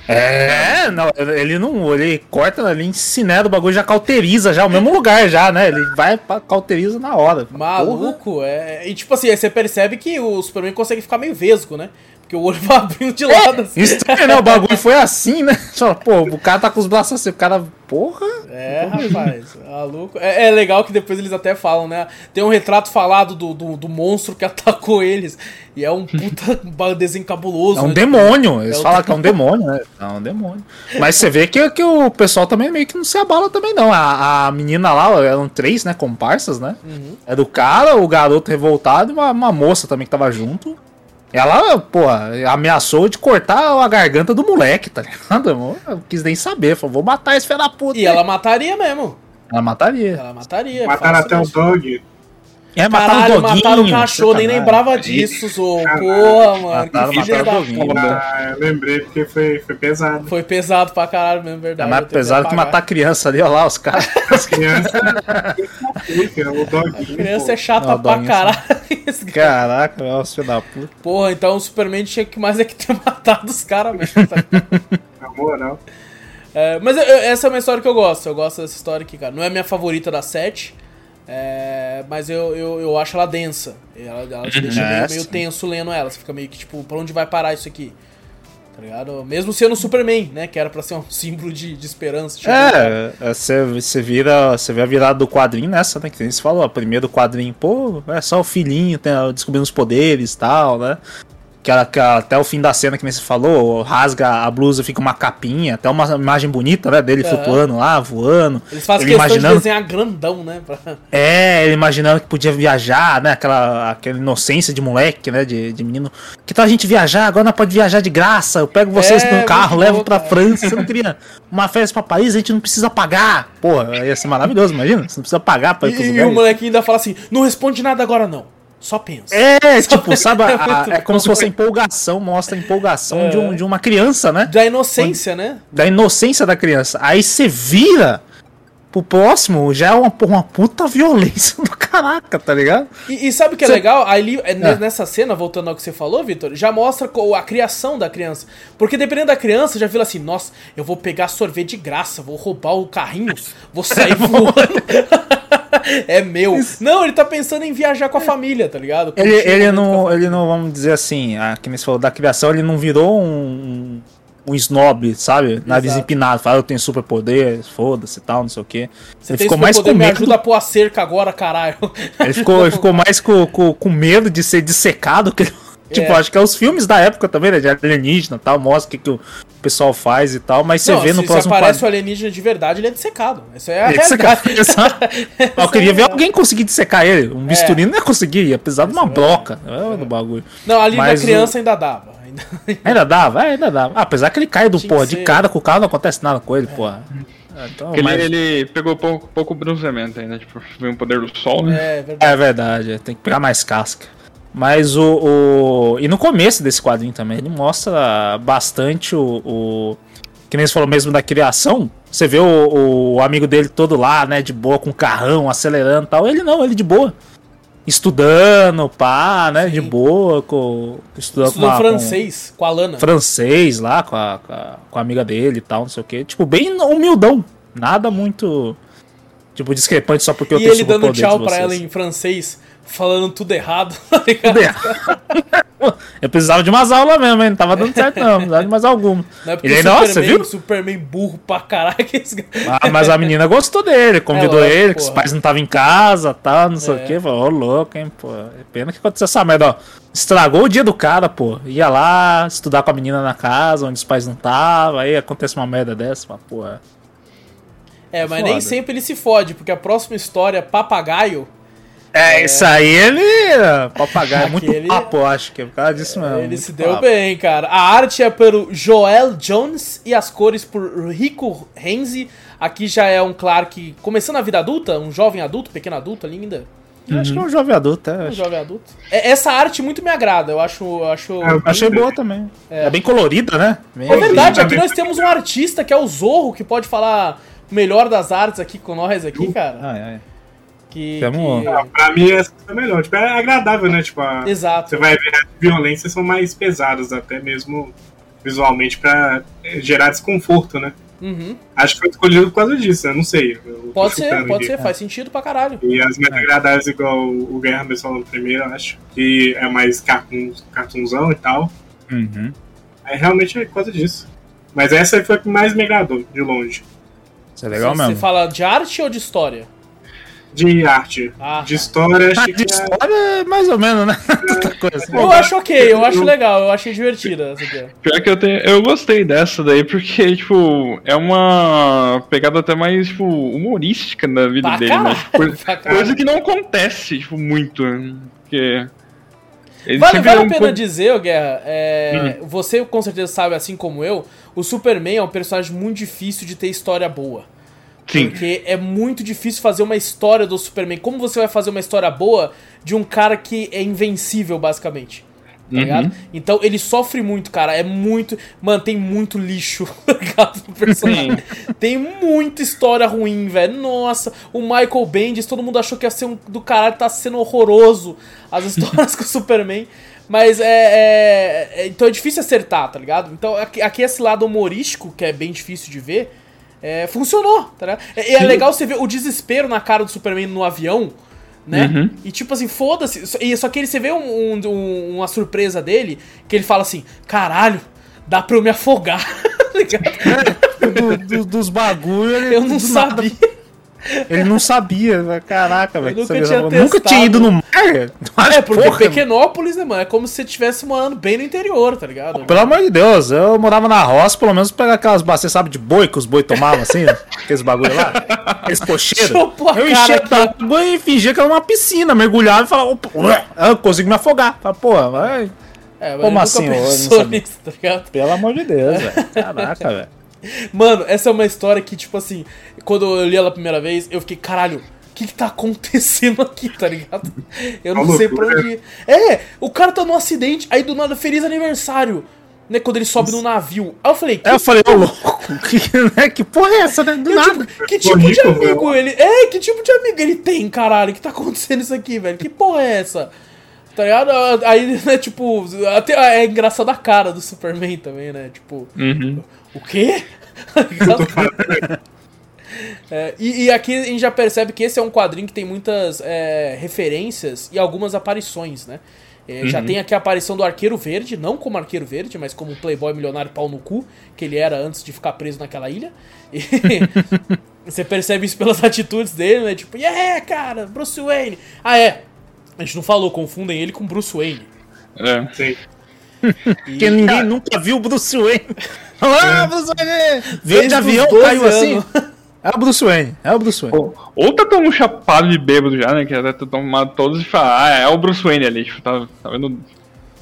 É, não, ele não. Ele corta ali, incinera o bagulho, já cauteriza já, o mesmo lugar já, né? Ele vai pra cauteriza na hora. Porra. Maluco, é. E tipo assim, aí você percebe que o Superman consegue ficar meio vesgo, né? Porque o olho vai abrindo de lado assim. Estranho, né? O bagulho foi assim, né? Só, Pô, o cara tá com os braços assim, o cara. Porra! É, rapaz, maluco. É, é legal que depois eles até falam, né? Tem um retrato falado do, do, do monstro que atacou eles. E é um puta desenho cabuloso. É um né? demônio. Eles É falam que é um demônio, né? É um demônio. Mas você vê que, que o pessoal também meio que não se abala também, não. A, a menina lá, eram três, né? Comparsas, né? Uhum. Era o cara, o garoto revoltado e uma, uma moça também que tava junto. Ela, porra, ameaçou de cortar a garganta do moleque, tá ligado? Eu não quis nem saber. Falou, vou matar esse filho da puta. E ela mataria mesmo. Ela mataria. Ela mataria. Mataram até o dog. É, Caralho, mataram o cachorro, nem lembrava disso, Zô. Porra, mano. Mataram- que filha mataram da o doguinho. puta. Ah, eu lembrei porque foi, foi pesado. Foi pesado pra caralho mesmo, É verdade. mais eu tenho pesado que apagar. matar criança ali, ó lá, os caras. As crianças. o doguinho. Criança pô. é chata Não, pra doguinho, caralho. Caraca, nossa, filho da puta. Porra, então o Superman tinha que mais é que ter matado os caras mesmo. tá? Na moral. É, mas eu- eu- essa é uma história que eu gosto. Eu gosto dessa história aqui, cara. Não é a minha favorita das sete. é, mas eu, eu, eu acho ela densa. Ela, ela te deixa É, meio, meio sim. tenso lendo ela. Você fica meio que tipo, pra onde vai parar isso aqui? Tá ligado? Mesmo sendo Superman, né? Que era pra ser um símbolo de, de esperança. Tipo, É, é, você vira, você vê a virada do quadrinho nessa, né? Que nem você falou, ó, primeiro quadrinho, pô, é só o filhinho tem, descobrindo os poderes e tal, né? Que, ela- que ela- até o fim da cena, que você falou, rasga a blusa, fica uma capinha, até uma imagem bonita, né? Dele Aham. flutuando lá, voando. Eles fazem ele questão imaginando- de desenhar grandão, né? Pra... É, ele imaginando que podia viajar, né? Aquela, aquela inocência de moleque, né? De, de menino. Que tal a gente viajar? Agora não pode viajar de graça. Eu pego vocês É, no carro, levo pra cara. França. Você não queria uma férias pra Paris? A gente não precisa pagar. Porra, ia ser maravilhoso, imagina. Você não precisa pagar pra ir pros E, e o moleque ainda fala assim: não responde nada agora, não. Só pensa. É, tipo, sabe? a- É a- é como se fosse a empolgação, mostra a empolgação É. de, um, de uma criança, né? Da inocência, né? Da inocência da criança. Aí você vira pro próximo, já é uma, uma puta violência do caraca, tá ligado? E, e sabe o que é Cê- legal? Ali, é, É. nessa cena, voltando ao que você falou, Vitor, já mostra a criação da criança. Porque dependendo da criança, já vira assim, nossa, eu vou pegar sorvete de graça, vou roubar o carrinho, vou sair voando. é meu. Não, ele tá pensando em viajar com a família, tá ligado? Ele, ele, com não, ele não, vamos dizer assim, a, que nem você falou da criação, ele não virou um, um snob, sabe? Nariz Exato. empinado, fala eu tenho superpoderes, foda-se e tal, não sei o quê. Você Ele ficou mais com poder, me medo. ajuda a pôr a cerca agora, caralho. Ele ficou, ele ficou mais com, com, com medo de ser dissecado. Que, tipo, É. acho que é os filmes da época também, né? De alienígena e tal, mostra o que, que o pessoal faz e tal, mas você vê no se, se próximo aparece quadro- o alienígena de verdade, ele é dissecado. Isso é a Esse realidade. Exato. Eu queria ver alguém conseguir dissecar ele. Um bisturi não ia conseguir, ia precisar de uma broca. É do bagulho. Não, ali Mas na criança ainda dava. Ainda... Ainda dava? É, ainda dava. Ah, apesar que ele cai do porra de cara com o carro, não acontece nada com ele, porra. É, Então, mas- ele, ele pegou pouco, pouco bronzeamento ainda, tipo, veio um poder do sol, né? É, verdade. É verdade, é, tem que pegar mais casca. Mas o, o- E no começo desse quadrinho também, ele mostra bastante o. o- que nem você falou mesmo da criação. Você vê o, o amigo dele todo lá, né, de boa, com o carrão, acelerando e tal. Ele não, ele de boa. Estudando, pá, né, de Sim. boa, com, estudando Estudou com a- francês, com a Lana. com francês lá, com a, com a, com a amiga dele e tal, não sei o que. Tipo, bem humildão. Nada muito. Tipo, discrepante só porque eu E tenho ele dando tchau de pra vocês. ela em francês, falando tudo errado, tá ligado? Eu precisava de umas aulas mesmo, hein? Não tava dando certo, não. Precisava de mais alguma. Não é porque E aí, nossa, viu? Superman burro pra caralho. que esse Ah, mas a menina gostou dele, convidou É, lógico, ele, que os porra. pais não estavam em casa, tal, não sei É. o que. Falou, ô louco, hein, pô. É pena que aconteceu essa merda, ó. Estragou o dia do cara, pô. Ia lá estudar com a menina na casa, onde os pais não estavam, aí acontece uma merda dessa, mas, porra. É, mas Foda. nem sempre ele se fode, porque a próxima história, Papagaio, É, isso aí ele. Papagaio, é muito Aquele- papo, acho que é por causa disso mesmo. ele se deu papo. bem, cara. A arte é pelo Joel Jones e as cores por Rico Renzi. Aqui já é um Clark começando a vida adulta, um jovem adulto, pequeno adulto ali ainda. Eu Acho que é um jovem adulto, é. Um jovem adulto. É, essa arte muito me agrada, eu acho. Eu acho... É, eu Achei boa também. É, bem colorida, né? Bem- É verdade, aqui nós temos um artista que é o Zorro, que pode falar melhor das artes aqui com nós aqui, cara. Ai, ai. Que, que- Ah, pra mim essa é melhor. Tipo, é agradável, né? Tipo, a- Exato. você vai ver as violências são mais pesadas, até mesmo visualmente, pra gerar desconforto, né? Uhum. Acho que foi escolhido por causa disso, eu não sei. eu Pode ser, pode aqui. ser, faz sentido pra caralho. E as mais agradáveis, igual o Guerra mesmo falando primeiro, acho. Que é mais cartoon, cartoonzão e tal. Uhum. É realmente é por causa disso. Mas essa aí foi a que mais me agradou, de longe. Isso é legal Você mesmo. fala de arte ou de história? De arte. Ah, de história, Ah, de é- história é mais ou menos, né? Eu acho ok, eu acho legal, eu achei divertida essa aqui. Pior que eu tenho. Eu gostei dessa daí, porque, tipo, é uma pegada até mais, tipo, humorística da vida Pra dele, né? Tipo, coisa, que não acontece, tipo, muito. né? Porque. Vale, vale é a pena dizer, Guerra, é, Hum. você com certeza sabe, assim como eu, o Superman é um personagem muito difícil de ter história boa. Sim. Porque é muito difícil fazer uma história do Superman. Como você vai fazer uma história boa de um cara que é invencível, basicamente? Tá Uhum. Então ele sofre muito, cara. É muito. Mano, tem muito lixo tá ligado, no personagem. Tem muita história ruim, velho. Nossa, o Michael Bendis, todo mundo achou que ia ser um do caralho, tá sendo horroroso as histórias com o Superman. Mas é, é- é- Então é difícil acertar, tá ligado? Então aqui, aqui esse lado humorístico, que é bem difícil de ver, é, funcionou, tá ligado? E é, legal você ver o desespero na cara do Superman no avião, né? Uhum. E tipo assim, foda-se. Só- e Só que ele, você vê um- um- um- uma surpresa dele, que ele fala assim: caralho, dá pra eu me afogar. tá? Do- do- dos bagulho, ele eu não do nada- sabia. Ele não sabia, caraca, velho. nunca tinha nunca tinha ido no mar. É, porque Porra, Pequenópolis, né, mano? É como se você estivesse morando bem no interior, tá ligado? Pelo amor de Deus, eu morava na roça, pelo menos pegar aquelas bacias, sabe, de boi que os boi tomavam assim, aqueles bagulho lá, aqueles cocheiros. Eu enchia aqui. d'água e fingia que era uma piscina, mergulhava e falava, eu consigo me afogar. Fala, porra, vai. É, mas Como assim, pensou nisso, tá ligado? Pelo amor de Deus, velho. Caraca, velho. Mano, essa é uma história que, tipo assim, quando eu li ela a primeira vez, eu fiquei, caralho, o que que tá acontecendo aqui, tá ligado? Eu não Uma sei pra loucura. onde ir. É, o cara tá num acidente, aí do nada, feliz aniversário, né, quando ele sobe no navio. Aí eu falei, que, Aí eu falei, ô louco, que, né, que porra é essa, né? Do que nada. tipo, que tipo de amigo ele... É, que tipo de amigo ele tem, caralho? Que tá acontecendo isso aqui, velho? Que porra é essa? Tá ligado? Aí, né, tipo, até é engraçado a cara do Superman também, né? Tipo, Uhum. O quê? É, e, e aqui a gente já percebe que esse é um quadrinho que tem muitas é, referências e algumas aparições, né? É, Já tem aqui a aparição do Arqueiro Verde, não como Arqueiro Verde, mas como um playboy milionário pau no cu, que ele era antes de ficar preso naquela ilha. E você percebe isso pelas atitudes dele, né? Tipo, yeah, cara, Bruce Wayne. Ah, é. A gente não falou, confundem ele com Bruce Wayne. É. Sim. E- Porque ninguém nunca viu o Bruce Wayne. Ah, Bruce Wayne! Veio de avião, 12 caiu assim. É o Bruce Wayne, é o Bruce Wayne. Ou, ou tá tão chapado de bêbado já, né? Que até tá tomado todos e fala, ah, é o Bruce Wayne ali, tipo, tá, tá vendo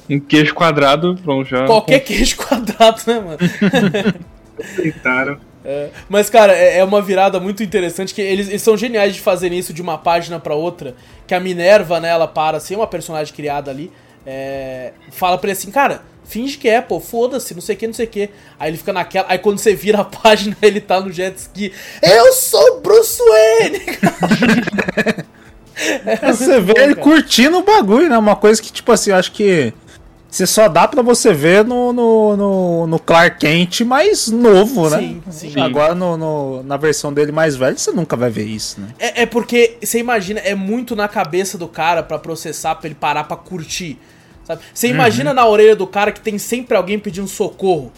Um queijo quadrado, pronto, já. Qualquer queijo quadrado, né, mano? Tentaram. É, mas, cara, é, é uma virada muito interessante que eles, eles são geniais de fazer isso de uma página pra outra. Que a Minerva, né, ela para assim, uma personagem criada ali, é, fala pra ele assim, cara, finge que é, pô, foda-se, não sei o que, não sei o que. Aí ele fica naquela. Aí quando você vira a página, ele tá no jet ski. Eu sou Bruce Wayne! É, você vê ele curtindo o bagulho, né? Uma coisa que, tipo assim, eu acho que você só dá pra você ver no, no, no, no Clark Kent mais novo, né? Sim, sim. Agora no, no- na versão dele mais velho, você nunca vai ver isso, né? É, é porque, você imagina, é muito na cabeça do cara pra processar, pra ele parar pra curtir. Sabe? Você imagina na orelha do cara que tem sempre alguém pedindo socorro.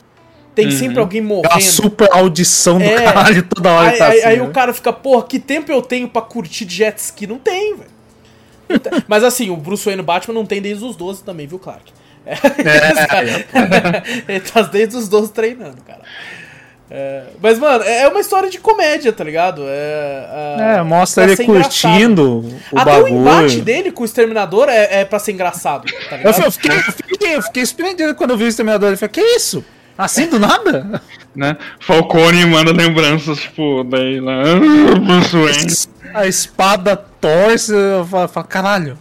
Tem sempre alguém Aquela morrendo. super audição do É. caralho toda hora Aí, tá aí- assim, aí né? o cara fica, porra, que tempo eu tenho pra curtir jet ski? Não tem, velho. Mas assim, o Bruce Wayne Batman não tem desde os 12 também, viu, Clark? É, Ele tá desde os 12 treinando, cara. É, mas, mano, é uma história de comédia, tá ligado? É, a- É, mostra ele engraçado. curtindo o Até bagulho. o embate dele com o Exterminador é, é pra ser engraçado, tá Eu, ligado? eu fiquei, eu, fiquei, eu fiquei surpreendido quando eu vi o Exterminador. Eu falei, que isso? Assim do nada? Né? Falcone manda lembranças, tipo, daí lá. "Ah. A espada torce, eu falo, caralho.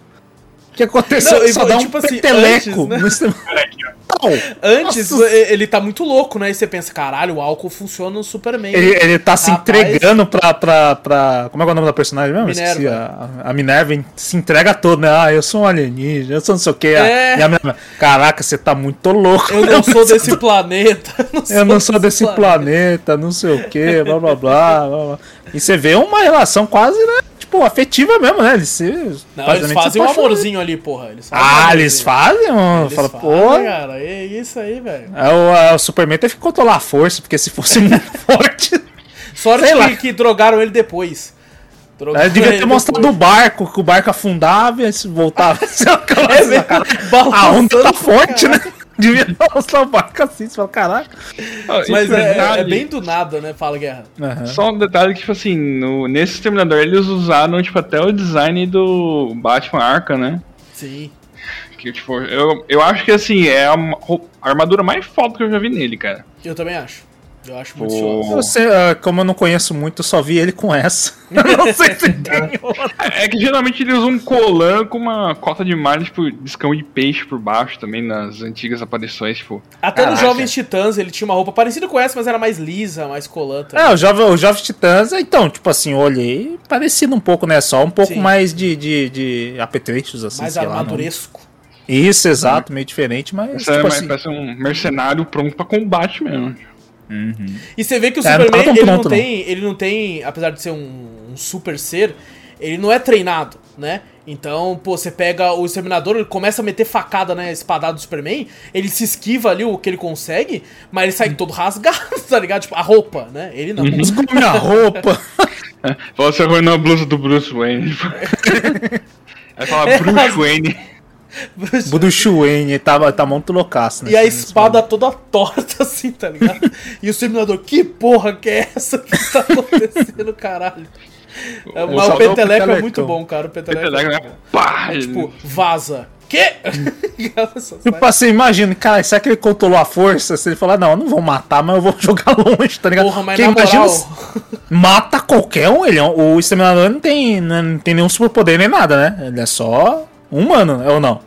O que aconteceu? Não, e, Só dá um tipo assim, peteleco antes, né? Antes, ele tá muito louco, né? E você pensa, caralho, o álcool funciona no Superman. Ele, ele tá se Rapaz. entregando pra, pra, pra. Como é que é o nome da personagem mesmo? Minerva. Esqueci, a, a Minerva se entrega todo, né? Ah, eu sou um alienígena, eu sou não sei o que. É. E a Minerva, caraca, você tá muito louco. Eu não sou desse planeta. Eu não sou desse planeta, não sei o que, blá blá blá, blá blá. E você vê uma relação quase, né? Tipo, afetiva mesmo, né? Eles, se, Não, eles fazem um amorzinho ali, porra. Eles Ah, eles fazem, mano. Eles Fala, fazem, cara, é isso aí, velho. É, o, é, o Superman teve que controlar a força, porque se fosse muito forte. Sorte que, que drogaram ele depois. Drogaram É, devia ter mostrado o depois. barco, que o barco afundava e voltava. É mesmo, a onda tá forte, pra né? Devia mostrar o barco assim, você fala, caralho. Ah, Mas é, é- é bem do nada, né? Fala, Guerra. Aham. Só um detalhe que, tipo assim, no, nesse Exterminador eles usaram, tipo, até o design do Batman Arkham, né? Sim. Que, tipo, eu, eu acho que, assim, é a, a armadura mais foda que eu já vi nele, cara. Eu também acho. Eu acho muito. Eu sei, ah, como eu não conheço muito, eu só vi ele com essa. Eu não sei se tem outra. É que geralmente eles usam um colã com uma cota de malha, tipo, de escama de peixe por baixo também, nas antigas aparições, tipo. Até nos Caraca. Jovens Titãs ele tinha uma roupa parecida com essa, mas era mais lisa, mais colanta. É, o Jovem, o Jovem Titãs, então, tipo assim, eu olhei parecido um pouco, né? Só um pouco Sim. mais de, de, de apetrechos, assim, mais sei lá. armaduresco. Isso, exato, meio diferente, mas, Essa é tipo mais- assim... parece um mercenário pronto pra combate mesmo. E você vê que o É, Superman, ele, não tem, ele não tem, apesar de ser um, um super ser, ele não é treinado, né? Então, pô, você pega o Exterminador, ele começa a meter facada na espadada do Superman, ele se esquiva ali o que ele consegue, mas ele sai todo rasgado, tá ligado? Tipo, a roupa, né? Ele não. Mas com a minha roupa... Fala, você arruinou a blusa do Bruce Wayne. Aí fala É, Bruce Wayne. Bruce Wayne tava, tá muito loucaço, né? E a espada toda torta, assim, tá ligado? E o Exterminador, que porra que é essa que tá acontecendo, caralho? É, mas o Peteleco é muito bom, cara. O Peteleco, Peteleco, é né? bom. Pá! Tipo, vaza. Quê? Tipo assim, imagina, cara, será que ele controlou a força? Se ele falar, não, eu não vou matar, mas eu vou jogar longe, tá ligado? Porra, mas Porque na imagina moral... mata qualquer um, ele é um- o Exterminador não tem, não tem nenhum superpoder nem nada, né? Ele é só humano, é ou não?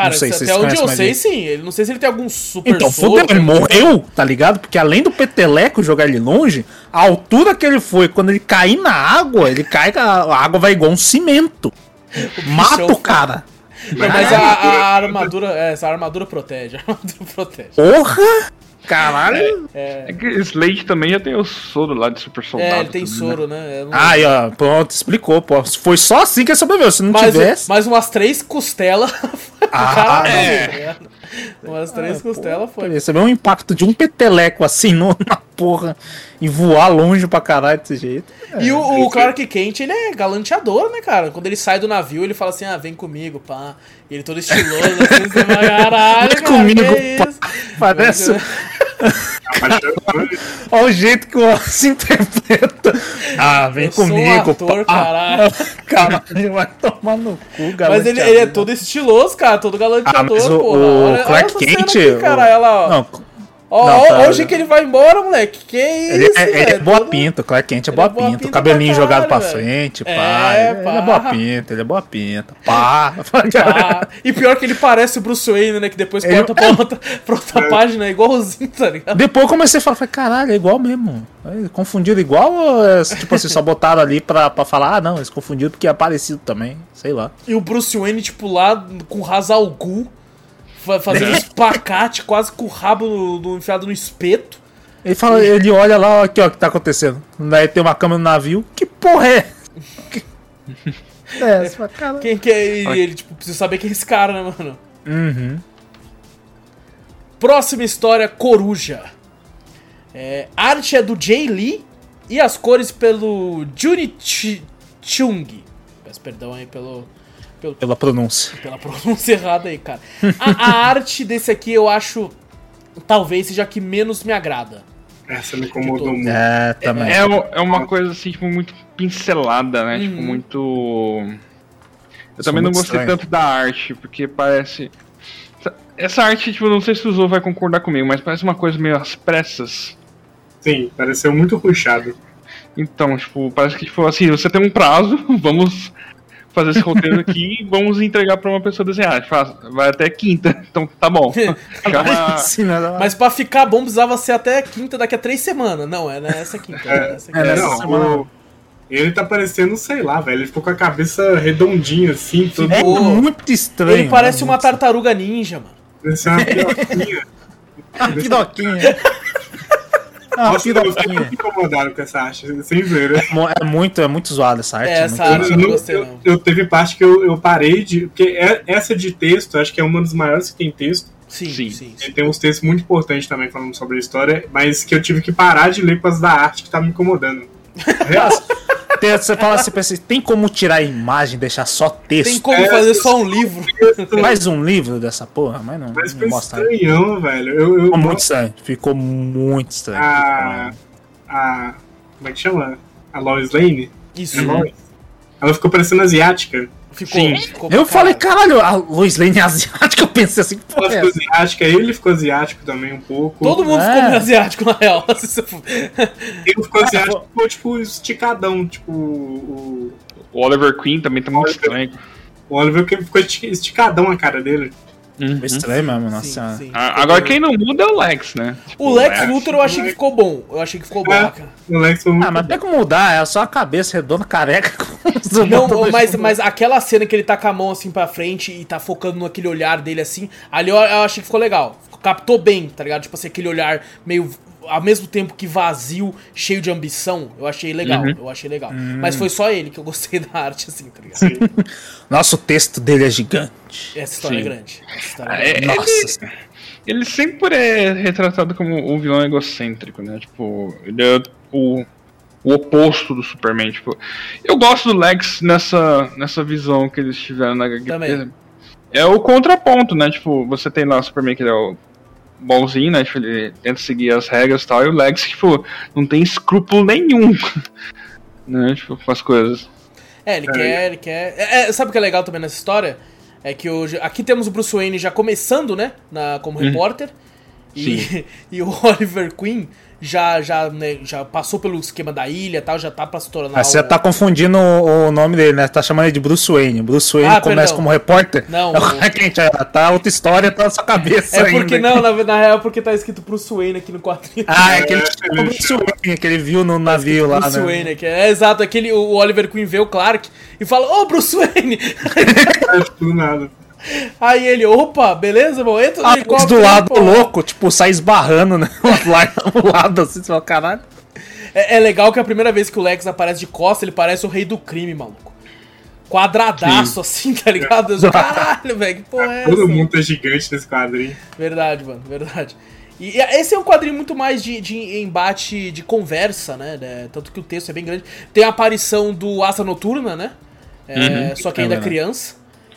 Cara, Não sei até onde eu sei, mais sim. Ele não sei se ele tem algum super Então, fudeu, ele morreu, tá ligado? Porque além do peteleco jogar ele longe, a altura que ele foi, quando ele cair na água, ele cai, a água vai igual um cimento. Mata o cara. Não, mas a, a armadura... É, essa armadura protege. A armadura protege. Porra! Caralho! É que Slade também já tem o soro lá de super soldado. É, ele tem também, soro, né? Eu não- Aí, ó, pronto, explicou, pô. Foi só assim que ele sobreviveu. Se não mais, tivesse. mais umas três costelas. Ah, o cara é. ligado? Umas três Ah, costelas foi. Você vê um impacto de um peteleco assim no- na porra e voar longe pra caralho desse jeito. E o, o Clark Kent, ele é galanteador, né, cara? Quando ele sai do navio, ele fala assim, ah, vem comigo, pá. E ele todo estiloso, assim, você caralho, Vem cara, comigo, pá. Parece. Olha o jeito que o Wallace interpreta. Ah, vem Eu sou comigo, ator, pá. caralho. Cara, ele vai tomar no cu, galera. Mas ele, ele é todo estiloso, cara, todo galanteador, Ah, mas o, porra. o Olha- Clark Kent. aqui, cara, o- ela, ó. Não, Ó, Não, tá- hoje que ele vai embora, moleque. Que ele, isso, é, ele é boa pinta, Clark Kent é Ele boa é boa pinta. pinta cabelinho pra jogado pra caralho, velho. frente, É, pá. ele, ele pá. é boa pinta, ele é boa pinta. Pá. Ah, e pior que ele parece o Bruce Wayne, né? Que depois Ele- corta pra outra, pra outra página, é igualzinho, tá ligado? Depois eu comecei a falar, falei, caralho, é igual mesmo. Confundiram igual ou é, tipo assim, só botaram ali pra, pra falar, ah não, eles confundiram porque é parecido também, sei lá. E o Bruce Wayne, tipo, lá com Hazal Gu, fa- fazendo espacate, quase com o rabo no, no- enfiado no espeto. Ele fala, ele olha lá, ó, aqui ó, o que tá acontecendo. Daí tem uma câmera no navio, que porra é? é, cara. Quem que é ele? Ele, tipo, precisa saber quem é esse cara, né, mano? Uhum. Próxima história, Coruja. É, arte é do Jay Lee e as cores pelo Juni Ch- Chung. Peço perdão aí pelo, pelo, Pela pronúncia. pela pronúncia errada aí, cara. A, a arte desse aqui eu acho talvez seja a que menos me agrada. Essa me incomodou muito. É, também. É, é uma coisa assim, tipo, muito pincelada, né? Tipo, Uhum. muito. Eu Isso também é não gostei estranho. tanto da arte, porque parece. Essa- arte, tipo, não sei se o Zou vai concordar comigo, mas parece uma coisa meio às pressas. Sim, pareceu muito ruxado. Então, tipo, parece que, tipo, assim, você tem um prazo, vamos fazer esse roteiro aqui e vamos entregar pra uma pessoa desenhar. Ah, vai até quinta, então tá bom. Chama- Sim, né? Mas pra ficar bom precisava ser até quinta daqui a três semanas. Não, é nessa quinta. É, nessa É, quinta. nessa não, semana- o- ele tá parecendo, sei lá, velho. Ele ficou com a cabeça redondinha, assim. É Ficou- muito estranho. Ele parece né? uma tartaruga ninja, mano. Parecia uma piroquinha. Piroquinha. Ah, Nossa, eu fiquei incomodado com essa arte, sem zoeira. Mo- É muito, é muito zoado essa arte. É, é essa muito arte eu não Eu, gostei, eu- não. eu teve parte que eu, eu parei de. Porque é- essa de texto, acho que é uma das maiores que tem texto. Sim, Sim. sim. sim. E tem uns textos muito importantes também falando sobre a história, mas que eu tive que parar de ler por causa da arte que tá me incomodando. Real, Tem- Você fala assim, pensa tem como tirar a imagem, deixar só texto? Tem como É, fazer só um livro. Mais um livro dessa porra, mas não, mas não mostra. estranhão, velho. Eu, eu, Ficou muito estranho. Ficou muito estranho. a, a. Como é que chama? A Lois Lane? Isso. É Lois? Ela ficou parecendo asiática. Ficou, Sim. ficou Eu falei, caralho. a Lois Lane é asiática. Eu pensei assim, Ela porra, é ficou asiática, ele ficou asiático também um pouco. Todo mundo É. ficou meio asiático, na real. Ele ficou asiático, ficou tipo esticadão, tipo o, O Oliver Queen também tá muito Oliver- estranho. o Oliver que ficou esti- esticadão a cara dele. Uhum. Estranho mesmo, nossa Sim, senhora. sim. Agora quem não muda é o Lex, né? Tipo, O Lex Luthor eu achei que ficou bom. Eu achei que ficou bom, É. cara. O Lex foi muito Ah, mas tem como mudar, é só a cabeça redonda, careca. Não, botões mas, mas aquela cena que ele tá com a mão assim pra frente e tá focando naquele olhar dele assim, ali eu, eu achei que ficou legal. Captou bem, tá ligado? Tipo assim, aquele olhar meio. Ao mesmo tempo que vazio, cheio de ambição, eu achei legal. Uhum. Eu achei legal. Mas foi só ele que eu gostei da arte, assim, tá ligado? Nossa, o texto dele é gigante. Essa história é Sim. grande. Essa história é É, grande. Nossa ele, sempre é retratado como um vilão egocêntrico, né? Tipo, ele é o, o oposto do Superman. Tipo, eu gosto do Lex nessa, nessa visão que eles tiveram na HQ. Também. É o contraponto, né? Tipo, você tem lá o Superman que ele é o bonzinho, né? Tipo, ele tenta seguir as regras e tal, e o Lex, tipo, não tem escrúpulo nenhum. né? Tipo, com as coisas. É, ele É. quer, ele quer. É, é, sabe o que é legal também nessa história? É que hoje. Aqui temos o Bruce Wayne já começando, né? Na, como repórter. E, e o Oliver Queen já, já, né, já passou pelo esquema da ilha e tal, já tá pra se tornar. Mas você o- tá confundindo o, o nome dele, né? Tá chamando ele de Bruce Wayne. Bruce Wayne Ah, começa perdão. como repórter. Não, É já tá outra história, tá na sua cabeça É ainda. porque não, na, na real, é porque tá escrito Bruce Wayne aqui no quadrinho. Ah, é aquele É, Bruce Wayne que ele viu no navio lá, Bruce né? Wayne aqui. É exato, aquele, o Oliver Queen vê o Clark e fala, ô Bruce Wayne! É, tudo nada. Aí ele, opa, beleza, bom, entra no Ah, helicóptero. do lado pô. louco, tipo, sai esbarrando, né? Lá do lado, assim, você fala, caralho. É, é legal que a primeira vez que o Lex aparece de costa, ele parece o rei do crime, maluco. Quadradaço, assim, tá ligado? Eu, Caralho, velho, que porra é essa? Todo mundo tá gigante nesse quadrinho. Verdade, mano, verdade. E esse é um quadrinho muito mais de, de embate, de conversa, né? né? Tanto que o texto é bem grande. Tem a aparição do Asa Noturna, né? É, Só que ainda É é criança.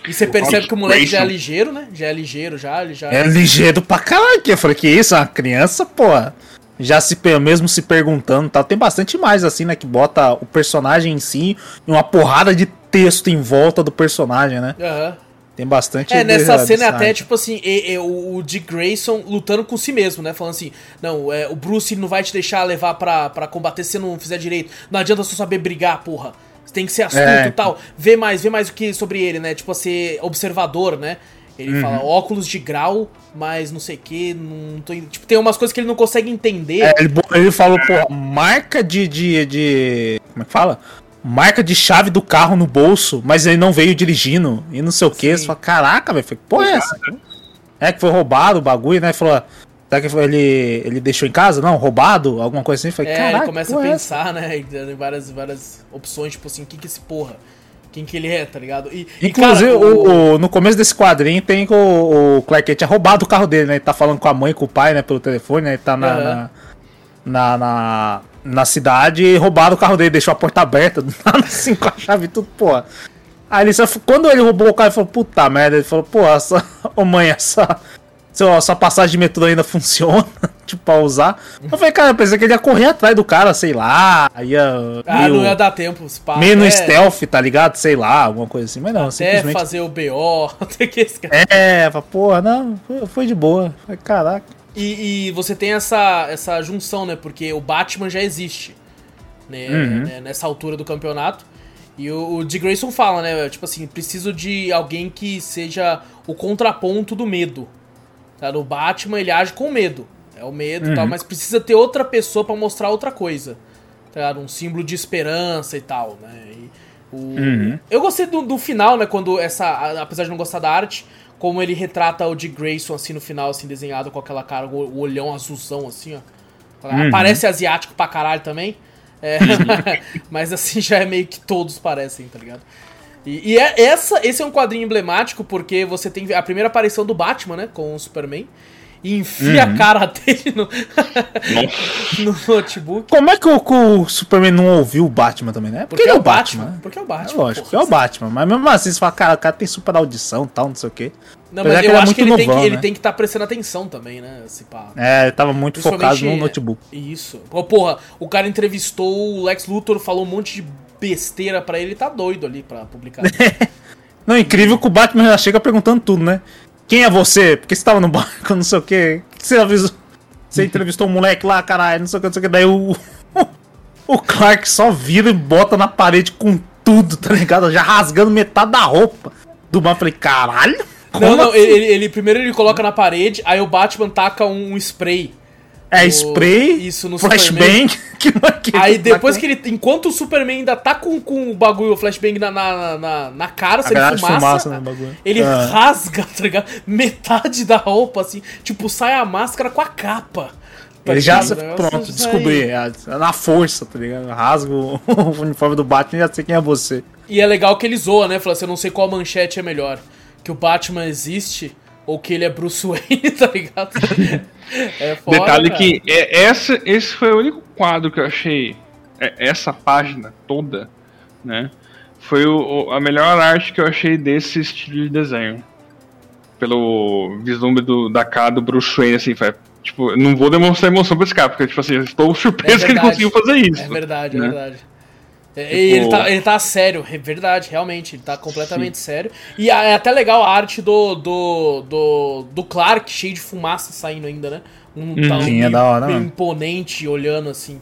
E você percebe que o moleque já é ligeiro, né? Já é ligeiro, já. Ele já É ligeiro pra caralho. que Eu falei, que isso? Uma criança, porra. já se mesmo se perguntando tal. Tem bastante mais assim, né? Que bota o personagem em si e uma porrada de texto em volta do personagem, né? Aham. Tem bastante. É, nessa cena é até, tipo assim, o, Dick Grayson lutando com si mesmo, né? Falando assim, não, é, o Bruce não vai te deixar levar pra, pra combater se você não fizer direito. Não adianta só saber brigar, porra. Tem que ser astuto É. e tal. Vê mais, vê mais o que sobre ele, né? Tipo, ser observador, né? Ele fala Uhum. óculos de grau, mas não sei o que, não tô... Tipo, tem umas coisas que ele não consegue entender. É, ele, ele falou, pô, marca de, de, de. Como é que fala? Marca de chave do carro no bolso, mas ele não veio dirigindo e não sei o que. Você fala, caraca, velho, que porra é essa? É que foi roubado o bagulho, né? Falou, será que ele, ele deixou em casa? Não, roubado? Alguma coisa assim. Falei, É, caraca, ele começa a é pensar, né? Em várias, várias opções, tipo assim, quem que é esse porra? Quem que ele é, tá ligado? E, e, Inclusive, cara, o, o- no começo desse quadrinho tem que o, o Clark Kent tinha roubado o carro dele, né? Ele tá falando com a mãe e com o pai, né? Pelo telefone, né? Ele tá na, na, na, na, na cidade e roubaram o carro dele, deixou a porta aberta, do nada assim, com a chave e tudo, porra. Aí ele só, quando ele roubou o carro, ele falou, puta merda, ele falou, pô, essa, ô mãe, essa, sua, sua passagem de metrô ainda funciona, tipo, pra usar. Eu falei, cara, eu pensei que ele ia correr atrás do cara, sei lá, ia... Ah, meio- não ia dar tempo. se pá, Meio no até- stealth, tá ligado? Sei lá, alguma coisa assim. Mas não, Até simplesmente. fazer o BO, até que esse cara- É, porra, não, foi, de boa. Falei, Caraca. E, e você tem essa, essa junção, né? Porque o Batman já existe né, Uhum. né, nessa altura do campeonato. E o, o Dick Grayson fala, né? Tipo assim, preciso de alguém que seja o contraponto do medo. Tá? No Batman ele age com medo. É o medo e tal, mas precisa ter outra pessoa pra mostrar outra coisa. Tá? Um símbolo de esperança e tal, né? E o- Eu gostei do, do final, né? Quando essa. Apesar de não gostar da arte, como ele retrata o Dick Grayson assim no final, assim, desenhado com aquela cara, o, olhão azulzão, assim, ó. Parece asiático pra caralho também. É, mas assim já é meio que todos parecem, tá ligado? E, e é essa, esse é um quadrinho emblemático porque você tem a primeira aparição do Batman, né? Com o Superman. E enfia a cara dele no, no notebook. Como é que o, o Superman não ouviu o Batman também, né? Porque, é o Batman. né? Porque é o Batman. É lógico, porra. que é o Batman. Mas mesmo assim, você fala, cara, o cara tem super audição e tal, não sei o quê. Não, Apesar mas eu ele é acho que muito ele tem que novão, ele né? tem que estar prestando atenção também, né? Se pá. É, ele tava muito focado no notebook. Isso. Pô, Porra, o cara entrevistou o Lex Luthor, falou um monte de besteira pra ele, tá doido ali pra publicar. Não, incrível que o Batman já chega perguntando tudo, né? Quem é você? Por que você tava no barco, não sei o quê? Que você avisou? Você entrevistou um moleque lá, caralho, não sei o que, não sei o que. Daí o, o Clark só vira e bota na parede com tudo, tá ligado? Já rasgando metade da roupa do Batman. Falei, caralho? não, Como não, assim? ele, ele- primeiro ele coloca na parede, aí o Batman taca um spray. É o- spray, isso no flashbang. que- que- Aí depois que ele. Enquanto o Superman ainda tá com, com o bagulho, o flashbang na, na, na, na cara, se ele fumaça, fumaça no bagulho. ele Ah. rasga, tá ligado? Metade da roupa, assim. Tipo, sai a máscara com a capa. Ele já, Tá ligado? pronto, Sai- descobri. É, na força, tá ligado? Rasgo o uniforme do Batman e já sei quem é você. E é legal que ele zoa, né? Fala assim, eu não sei qual manchete é melhor. Que o Batman existe ou que ele é Bruce Wayne, tá ligado? É foda, Detalhe cara. que é, essa, esse foi o único quadro que eu achei. é, essa página toda, né? Foi o, a melhor arte que eu achei desse estilo de desenho. Pelo vislumbre do, da cara do Bruce Wayne, assim, foi, tipo, não vou demonstrar emoção pra esse cara, porque, tipo assim, estou surpreso É que ele verdade. conseguiu fazer isso. É verdade, é né? verdade. É, e ele, Tipo- tá, ele tá sério, é verdade, realmente, ele tá completamente sério. E a- é até legal a arte do, do, do, do Clark, cheio de fumaça saindo ainda, né? Um tá Sim, é meio, da hora, meio imponente olhando assim.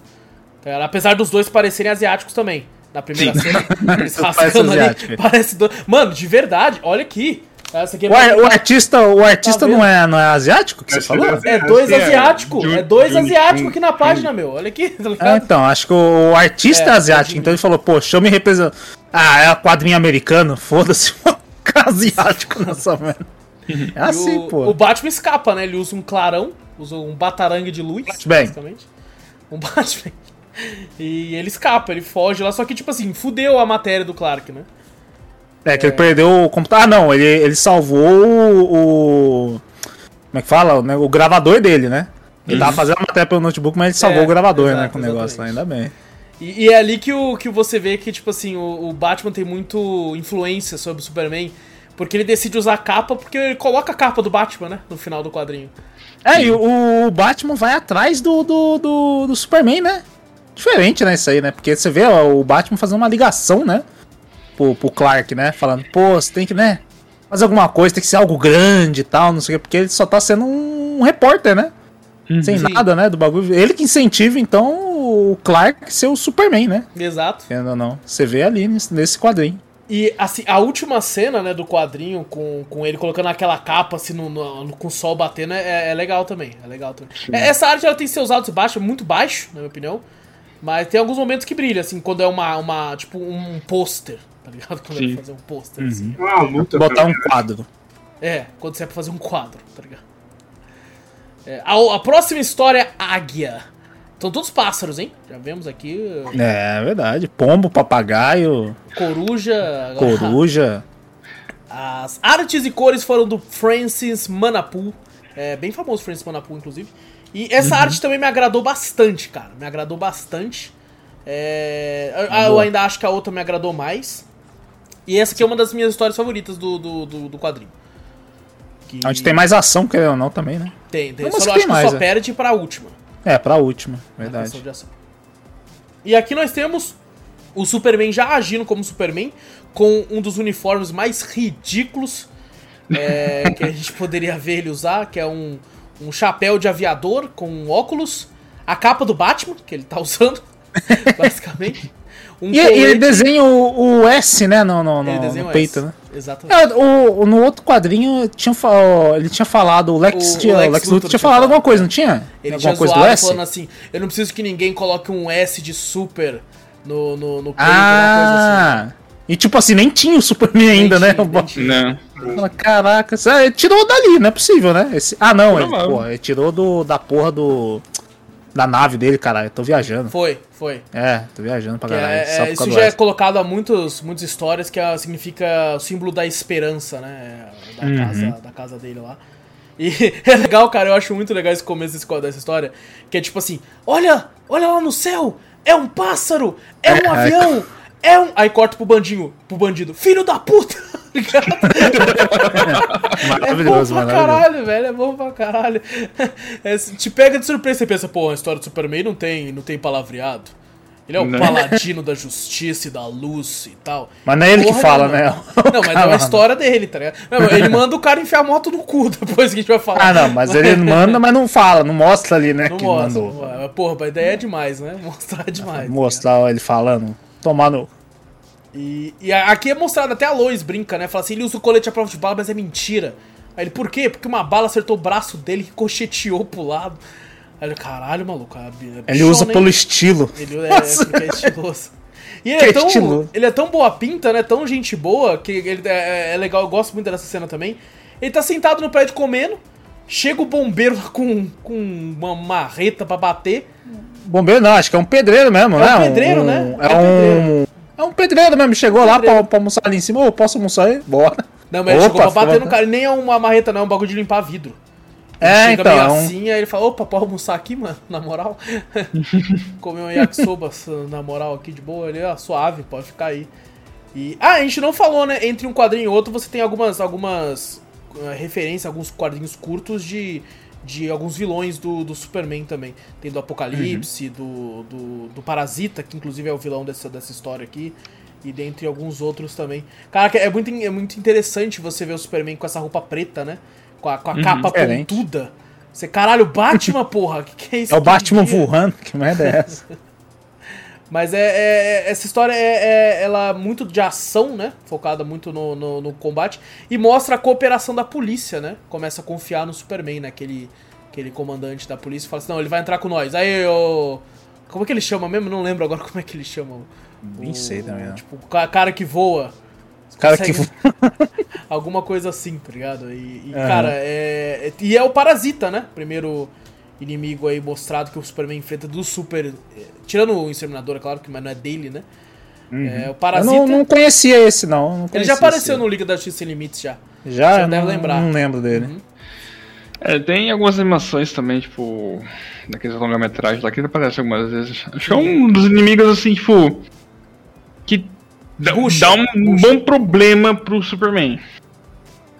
Cara, apesar dos dois parecerem asiáticos também. Na primeira Sim. cena, eles Parece rascando ali. asiático. Parece do... Mano, de verdade, olha aqui. Essa aqui é O, ar- o artista, o artista Tá não, é, não é asiático que você falou? É dois É, asiáticos. Jun- É dois Jun- asiáticos Jun- aqui na página, meu. Olha aqui, tá Ah, ligado? então, acho que o, artista É, é asiático, é então ele falou, pô, deixa eu me representar. Ah, é quadrinho americano? Foda-se, cara asiático nessa merda. É assim, o, pô. o Batman escapa, né? Ele usa um clarão, usa um batarangue de luz, Batman. basicamente. Um Batman. E ele escapa, ele foge lá, só que, tipo assim, fudeu a matéria do Clark, né? É que ele perdeu o computador. Ah, não, ele, ele salvou o, o- Como é que fala? O, né, o gravador dele, né? Ele tava fazendo a matéria pelo notebook, mas ele salvou É, o gravador, né? exato, Com o negócio lá, ainda bem. E, e é ali que, o, que você vê que, tipo assim, o, o Batman tem muito influência sobre o Superman, Porque ele decide usar a capa, porque ele coloca a capa do Batman, né? No final do quadrinho. É, e o, o Batman vai atrás do, do, do, do Superman, né? Diferente, né, isso aí, né? Porque você vê ó, o Batman fazendo uma ligação, né? Pro, pro Clark, né? Falando, pô, você tem que, né? Fazer alguma coisa, tem que ser algo grande e tal, não sei o quê. Porque ele só tá sendo um repórter, né? Sem Sim. nada, né? Do bagulho. Ele que incentiva, então, o Clark ser o Superman, né? Exato. Entendeu ou não? Você vê ali nesse, quadrinho. E assim, a última cena, né, do quadrinho, com, com ele colocando aquela capa assim no, no- no- com o sol batendo, é, é legal também. É legal também. É, Essa arte ela tem seus altos e baixos, muito baixo, na minha opinião. Mas tem alguns momentos que brilha, assim, quando é uma. uma tipo, um pôster, tá ligado? Quando é Sim. pra fazer um pôster, assim. Uma luta. Botar um quadro. É, quando você é pra fazer um quadro, tá ligado? É, a, a próxima história, Águia. São todos pássaros, hein? Já vemos aqui. É, é verdade. Pombo, papagaio, Coruja. coruja. As artes e cores foram do Francis Manapu. É bem famoso Francis Manapu, inclusive. E essa arte também me agradou bastante, cara. Me agradou bastante. É, eu- Boa. ainda acho que a outra me agradou mais. E essa aqui é uma das minhas histórias favoritas do, do, do, do quadrinho. Que Onde tem mais ação, querendo ou não, também, né? Tem, tem. Não, Só tem acho que mais, só é. perde pra última. É, pra última, verdade. E aqui nós temos o Superman já agindo como Superman, com um dos uniformes mais ridículos é, que a gente poderia ver ele usar, que é um, um chapéu de aviador com óculos, a capa do Batman, que ele tá usando, basicamente. Um E, e ele desenha o, o S, né, no, no, no- no um peito, S. né? Exatamente. É, o, no outro quadrinho tinha, ele tinha falado, o Lex, O- tinha, o Lex Lex Luthor Luthor tinha falado falado. alguma coisa, não tinha? Ele alguma tinha coisa do S? falando assim, eu não preciso que ninguém coloque um S de super no, no, no peito, coisa assim. Ah! E tipo assim, nem tinha o Superman ainda, né? tinha, nem tinha. Né? Fala, Caraca, é, tirou dali, não é possível, né? Esse- ah, não, ele, porra, ele tirou do, da porra do. Da nave dele, caralho. Eu tô viajando. Foi, foi. É, tô viajando pra Que caralho. é- é, isso já é colocado há muitos, muitas histórias que é- significa o símbolo da esperança, né? Da, Uhum. casa, da casa dele lá. E é legal, cara, eu acho muito legal esse começo desse- dessa história. Que é tipo assim: olha, olha lá no céu! É um pássaro! É um É, avião! É um. Aí corta pro bandinho, pro bandido. Filho da puta! Ligado? É bom Maravilhoso, pra maravilhoso. caralho, velho. É bom pra caralho. É, te pega de surpresa, você pensa, pô, a história do Superman não tem, não tem palavreado. Ele é o Né? paladino da justiça e da luz e tal. Mas não é ele que Porra fala, nenhuma. né? Não, mas é uma história dele, tá ligado? Não, ele manda o cara enfiar a moto no cu depois que a gente vai falar. Ah, não, mas ele manda, mas não fala, não mostra ali, né? Não que mostra. mandou. não. Porra, mas daí é demais, né? Mostrar é demais. tá Mostrar ele falando. Tomar no. E, e aqui é mostrado, até a Lois brinca, né? Fala assim, ele usa o colete à prova de bala, mas é mentira. Aí ele, por quê? Porque uma bala acertou o braço dele e cocheteou pro lado. Aí ele, caralho, maluco. é é Ele usa hein?" pelo estilo. Ele é, é porque é estiloso. E ele é, tão, ele é tão boa pinta, né? Tão gente boa, que ele é, é legal, eu gosto muito dessa cena também. Ele tá sentado no prédio comendo, chega o bombeiro lá com, com uma marreta pra bater. Bombeiro não, acho que é um pedreiro mesmo, É um né? pedreiro, né? É, É um um. É um pedreiro mesmo, chegou lá Pedreiro. pra, pra almoçar ali em cima. Ô, posso almoçar aí? Bora. Não, mas ele Opa, chegou pra bater no cara. Nem é uma marreta, não, é um bagulho de limpar vidro. Ele É, chega então. meio é um- assim, aí ele fala, opa, pode almoçar aqui, mano, na moral? Comer um yakisoba na moral aqui de boa, ele, ah, suave, pode ficar aí. E, ah, a gente não falou, né, entre um quadrinho e outro você tem algumas, algumas eh, referências, alguns quadrinhos curtos de, de alguns vilões do, do Superman também. Tem do Apocalipse, do, do, do Parasita, que inclusive é o vilão dessa, dessa história aqui. E dentre alguns outros também. Cara, é muito, é muito interessante você ver o Superman com essa roupa preta, né? Com a, com a capa diferente. pontuda. Você, caralho, Batman, porra, que que é isso? É o Batman voando, que merda é essa? Mas é, é- é- essa história é, é- ela é muito de ação, né? Focada muito no, no, no combate. E mostra a cooperação da polícia, né? Começa a confiar no Superman, né? Aquele, aquele comandante da polícia fala assim, não, ele vai entrar com nós. Aí, ô... Como é que ele chama mesmo? Não lembro agora como é que ele chama. Nem sei também, não. Tipo, o ca- cara que voa. Cara que consegue- Alguma coisa assim, tá ligado? E, e, Aham. cara, é, é- E é o Parasita, né? Primeiro inimigo aí mostrado que o Superman enfrenta do Super. é, Tirando o Exterminador, é claro, que mas não é dele, né? É, o Uhum. Eu Parasita. não, não conhecia esse, não. não ele conhecia já apareceu esse. no Liga da Justiça Sem Limites já. Já, Você não, deve lembrar. não lembro dele. Uhum. É, tem algumas animações também, tipo, daqueles longa-metragens lá que aparece algumas vezes. Acho que é um dos inimigos, assim, tipo, que dá, Puxa, dá um puxa. bom problema pro Superman.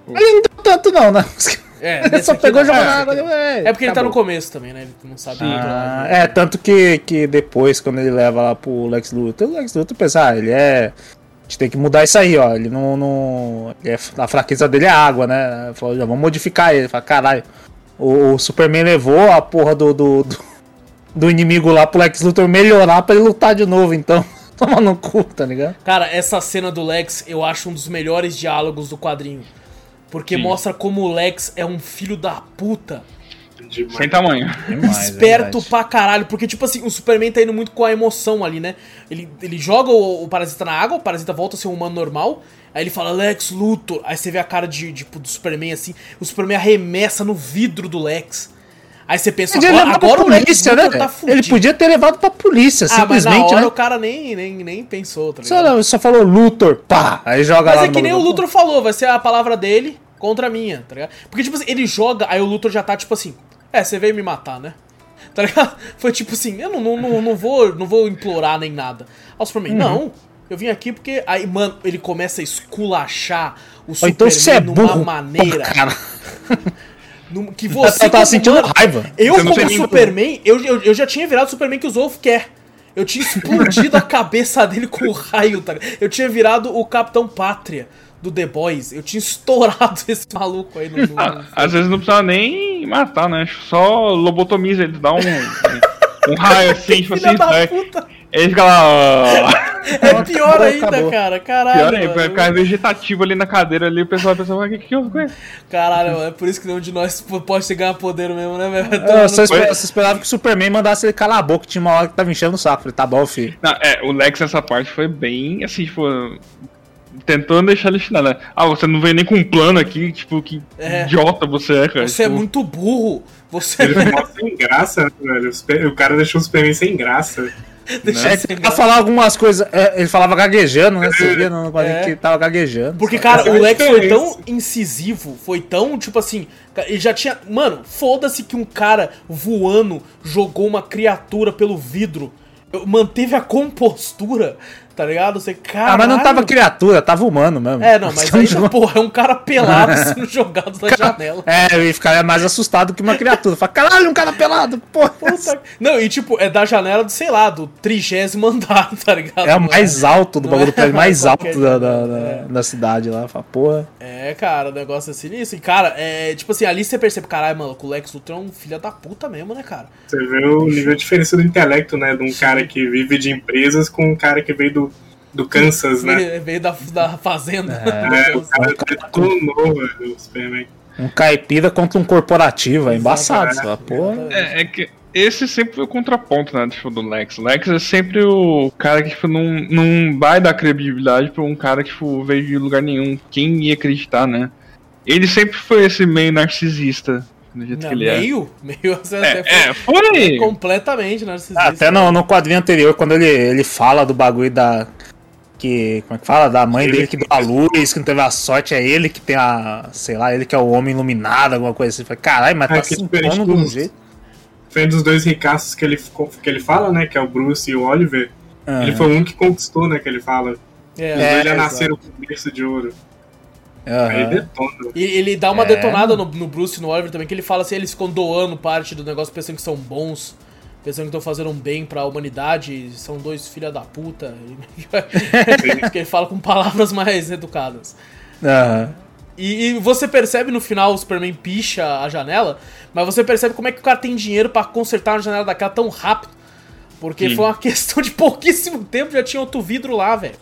Ele não deu tanto não, né? É, Ele só pegou e não. jogou na É, água. né? É porque ele tá no começo também, né? Ele não sabe Ah, controlar. é, tanto que, que depois, quando ele leva lá pro Lex Luthor, o Lex Luthor pensa, ah, ele é. A gente tem que mudar isso aí, ó. Ele não. não ele é- a fraqueza dele é água, né? Falou, já vamos modificar ele. Fala, caralho. O, o Superman levou a porra do, do, do, do inimigo lá pro Lex Luthor melhorar pra ele lutar de novo, então. Toma no cu, tá ligado? Cara, essa cena do Lex eu acho um dos melhores diálogos do quadrinho. Porque Sim. mostra como o Lex é um filho da puta. Demais. sem tamanho. Demais, esperto verdade. pra caralho. Porque, tipo assim, o Superman tá indo muito com a emoção ali, né? Ele, ele joga o, o parasita na água, o parasita volta a ser um humano normal. Aí ele fala, Lex Luthor. Aí você vê a cara de, tipo, do Superman assim. O Superman arremessa no vidro do Lex. Aí você pensa, Podia agora, pra agora o Lex polícia, né? tá ele podia ter levado pra polícia, Ah, mas na simplesmente, hora né? o cara nem, nem, nem pensou, tá Só, ligado? não, só falou Luthor, pá, aí joga lá Mas é que nem o. Luthor falou, vai ser a palavra dele contra a minha, tá ligado? Porque, tipo assim, ele joga, aí o Luthor já tá, tipo assim, é, você veio me matar, né? Tá ligado? Foi tipo assim, eu não, não, não, não vou, não vou implorar nem nada. Aí o Uhum. Superman, não, eu vim aqui porque. Aí, mano, ele começa a esculachar o Ou Superman então é numa burro, maneira. Pô, cara. num- que você. Eu tava como- sentindo mano, raiva. Eu, Você não como Superman, eu, eu, eu já tinha virado o Superman que o Zolf quer. Eu tinha explodido a cabeça dele com o raio, tá ligado? Eu tinha virado o Capitão Pátria do The Boys. Eu tinha estourado esse maluco aí no. no- Ah, Às vezes não precisa nem matar, né? Só lobotomiza ele, dá um, um, raio assim, tipo assim, da puta! Ele fica lá. ó. É pior Acabou, ainda, acabou. cara. Caralho. Pior mano. vai ficar vegetativo ali na cadeira ali, o pessoal pensa, "Mas o que que houve com ele? Caralho, mano, é por isso que nenhum de nós pode ter ganhar poder mesmo, né, velho? Eu tomar só no- esperava, que o Superman mandasse ele calar a boca, tinha uma hora que tava enchendo o saco. Falei, tá bom, filho. Não, é, o Lex nessa parte foi bem, assim, tipo, tentando deixar ele chinelo, né? Ah, você não veio nem com um plano aqui, tipo, que É. idiota você é, cara. Você é Tipo, muito burro. Você Ele ficou sem graça, né, velho. O cara deixou o Superman sem graça. deixa É, pra graça. falar algumas coisas, é, ele falava gaguejando, né? Você via no quadrinho É. que ele tava gaguejando. Porque, sabe? cara, é o a Lex foi tão incisivo, foi tão, tipo assim, ele já tinha. Mano, foda-se que um cara voando jogou uma criatura pelo vidro. Manteve a compostura, tá ligado? Você, cara. Ah, mas não tava criatura, tava humano mesmo. É, não, mas ainda, porra, é um cara pelado sendo jogado da janela. É, eu ia ficar mais assustado que uma criatura. Fala, caralho, um cara pelado, porra. Puta... Não, e tipo, é da janela do, sei lá, do trigésimo andar, tá ligado? É o mais alto do não bagulho, é do prédio mais alto qualquer da, da, da, da cidade lá. Fala, porra. É, cara, o negócio é sinistro. E, cara, é tipo assim, ali você percebe, caralho, mano, o Lex Luthor é um filho da puta mesmo, né, cara? Você vê o nível de diferença do intelecto, né? De um cara que vive de empresas com um cara que veio do, do Kansas, né? Veio, veio da, da fazenda. É, o cara detonou velho, o Superman. Um caipira contra um corporativo, é embaçado. Fala, porra. É, é que esse sempre foi o contraponto, né, tipo, do Lex. Lex é sempre o cara que, tipo, não, não vai dar credibilidade pra um cara que, tipo, veio de lugar nenhum. Quem ia acreditar, né? Ele sempre foi esse meio narcisista, do jeito Não, que ele é. meio? Meio você É, até é, foi! completamente narcisista. Até no, no quadrinho anterior, quando ele, ele fala do bagulho da. Que. Como é que fala? Da mãe Ele dele que deu a luz, que não teve a sorte, é ele que tem a. Sei lá, ele que é o homem iluminado, alguma coisa assim. Caralho, mas Ah, tá impondo de um dos- jeito. Foi um dos dois ricaços que ele, que ele fala, né? Que é o Bruce e o Oliver. Ele foi um que conquistou, né? Que ele fala. Os É, dois já exato. nasceram com berço de ouro. Aham. Aí detona. E ele dá uma É. detonada no, no Bruce e no Oliver também, que ele fala assim, eles ficam doando parte do negócio pensando que são bons, pensando que estão fazendo um bem pra humanidade, são dois filha da puta. que ele fala com palavras mais educadas. Aham. E, e você percebe no final o Superman picha a janela, mas você percebe como é que o cara tem dinheiro pra consertar uma janela daquela tão rápido. Porque Sim. foi uma questão de pouquíssimo tempo, já tinha outro vidro lá, velho.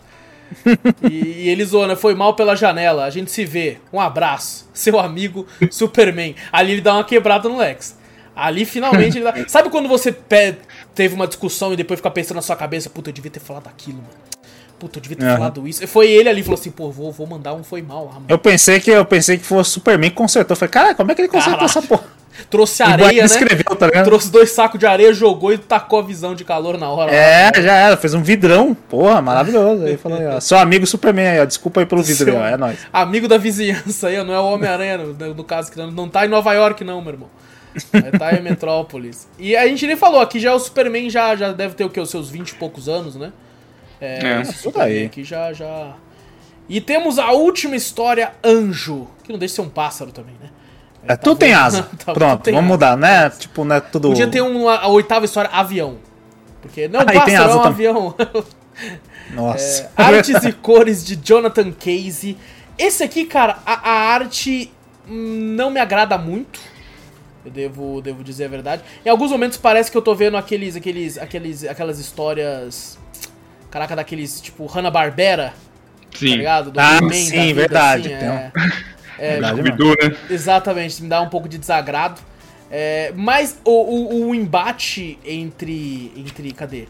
e, e ele zoou, né? Foi mal pela janela, a gente se vê. Um abraço, seu amigo Superman. Ali ele dá uma quebrada no Lex. Ali finalmente ele dá. Sabe quando você teve uma discussão e depois fica pensando na sua cabeça, puta, eu devia ter falado aquilo, mano. Puta, eu devia ter Aham. falado isso. Foi ele ali falou assim, pô, vou, vou mandar um foi mal lá, mano. Eu pensei que eu pensei que fosse o Superman que consertou. Eu Falei, cara, como é que ele consertou essa porra? Trouxe areia, né? escreveu, tá ligado? Trouxe dois sacos de areia, jogou e tacou a visão de calor na hora. É, já era, fez um vidrão. Porra, maravilhoso. Aí falou, aí, ó, seu amigo Superman aí, ó. Desculpa aí pelo ó, é nóis. Amigo da vizinhança aí, ó, não é o Homem-Aranha, no, no caso, que não, não tá em Nova York, não, meu irmão. Tá em Metrópolis. E a gente nem falou, aqui já o Superman já, já deve ter o quê? Os seus 20 e poucos anos, né? É, É, esse por Superman aí. aqui já, já. E temos a última história, Anjo. Que não deixa de ser um pássaro também, né? É, tudo tem asa. Tá, Pronto, vamos asa. mudar, né? Tipo, não é tudo. Podia ter uma, a oitava história, avião. Porque não, Ah, pássaro é um também. avião. Nossa. É, artes e cores de Jonathan Casey. Esse aqui, cara, a, a arte hum, não me agrada muito. Eu devo, devo dizer a verdade. Em alguns momentos parece que eu tô vendo aqueles, aqueles, aqueles, aquelas histórias. Caraca, daqueles tipo Hanna-Barbera, tá Sim. ligado? Do Ah, sim, da vida, verdade, assim, tem um- é, é, Verdade mesmo. Scooby-Doo, né? Exatamente, me dá um pouco de desagrado. É, mas o, o, o embate entre. entre. Cadê?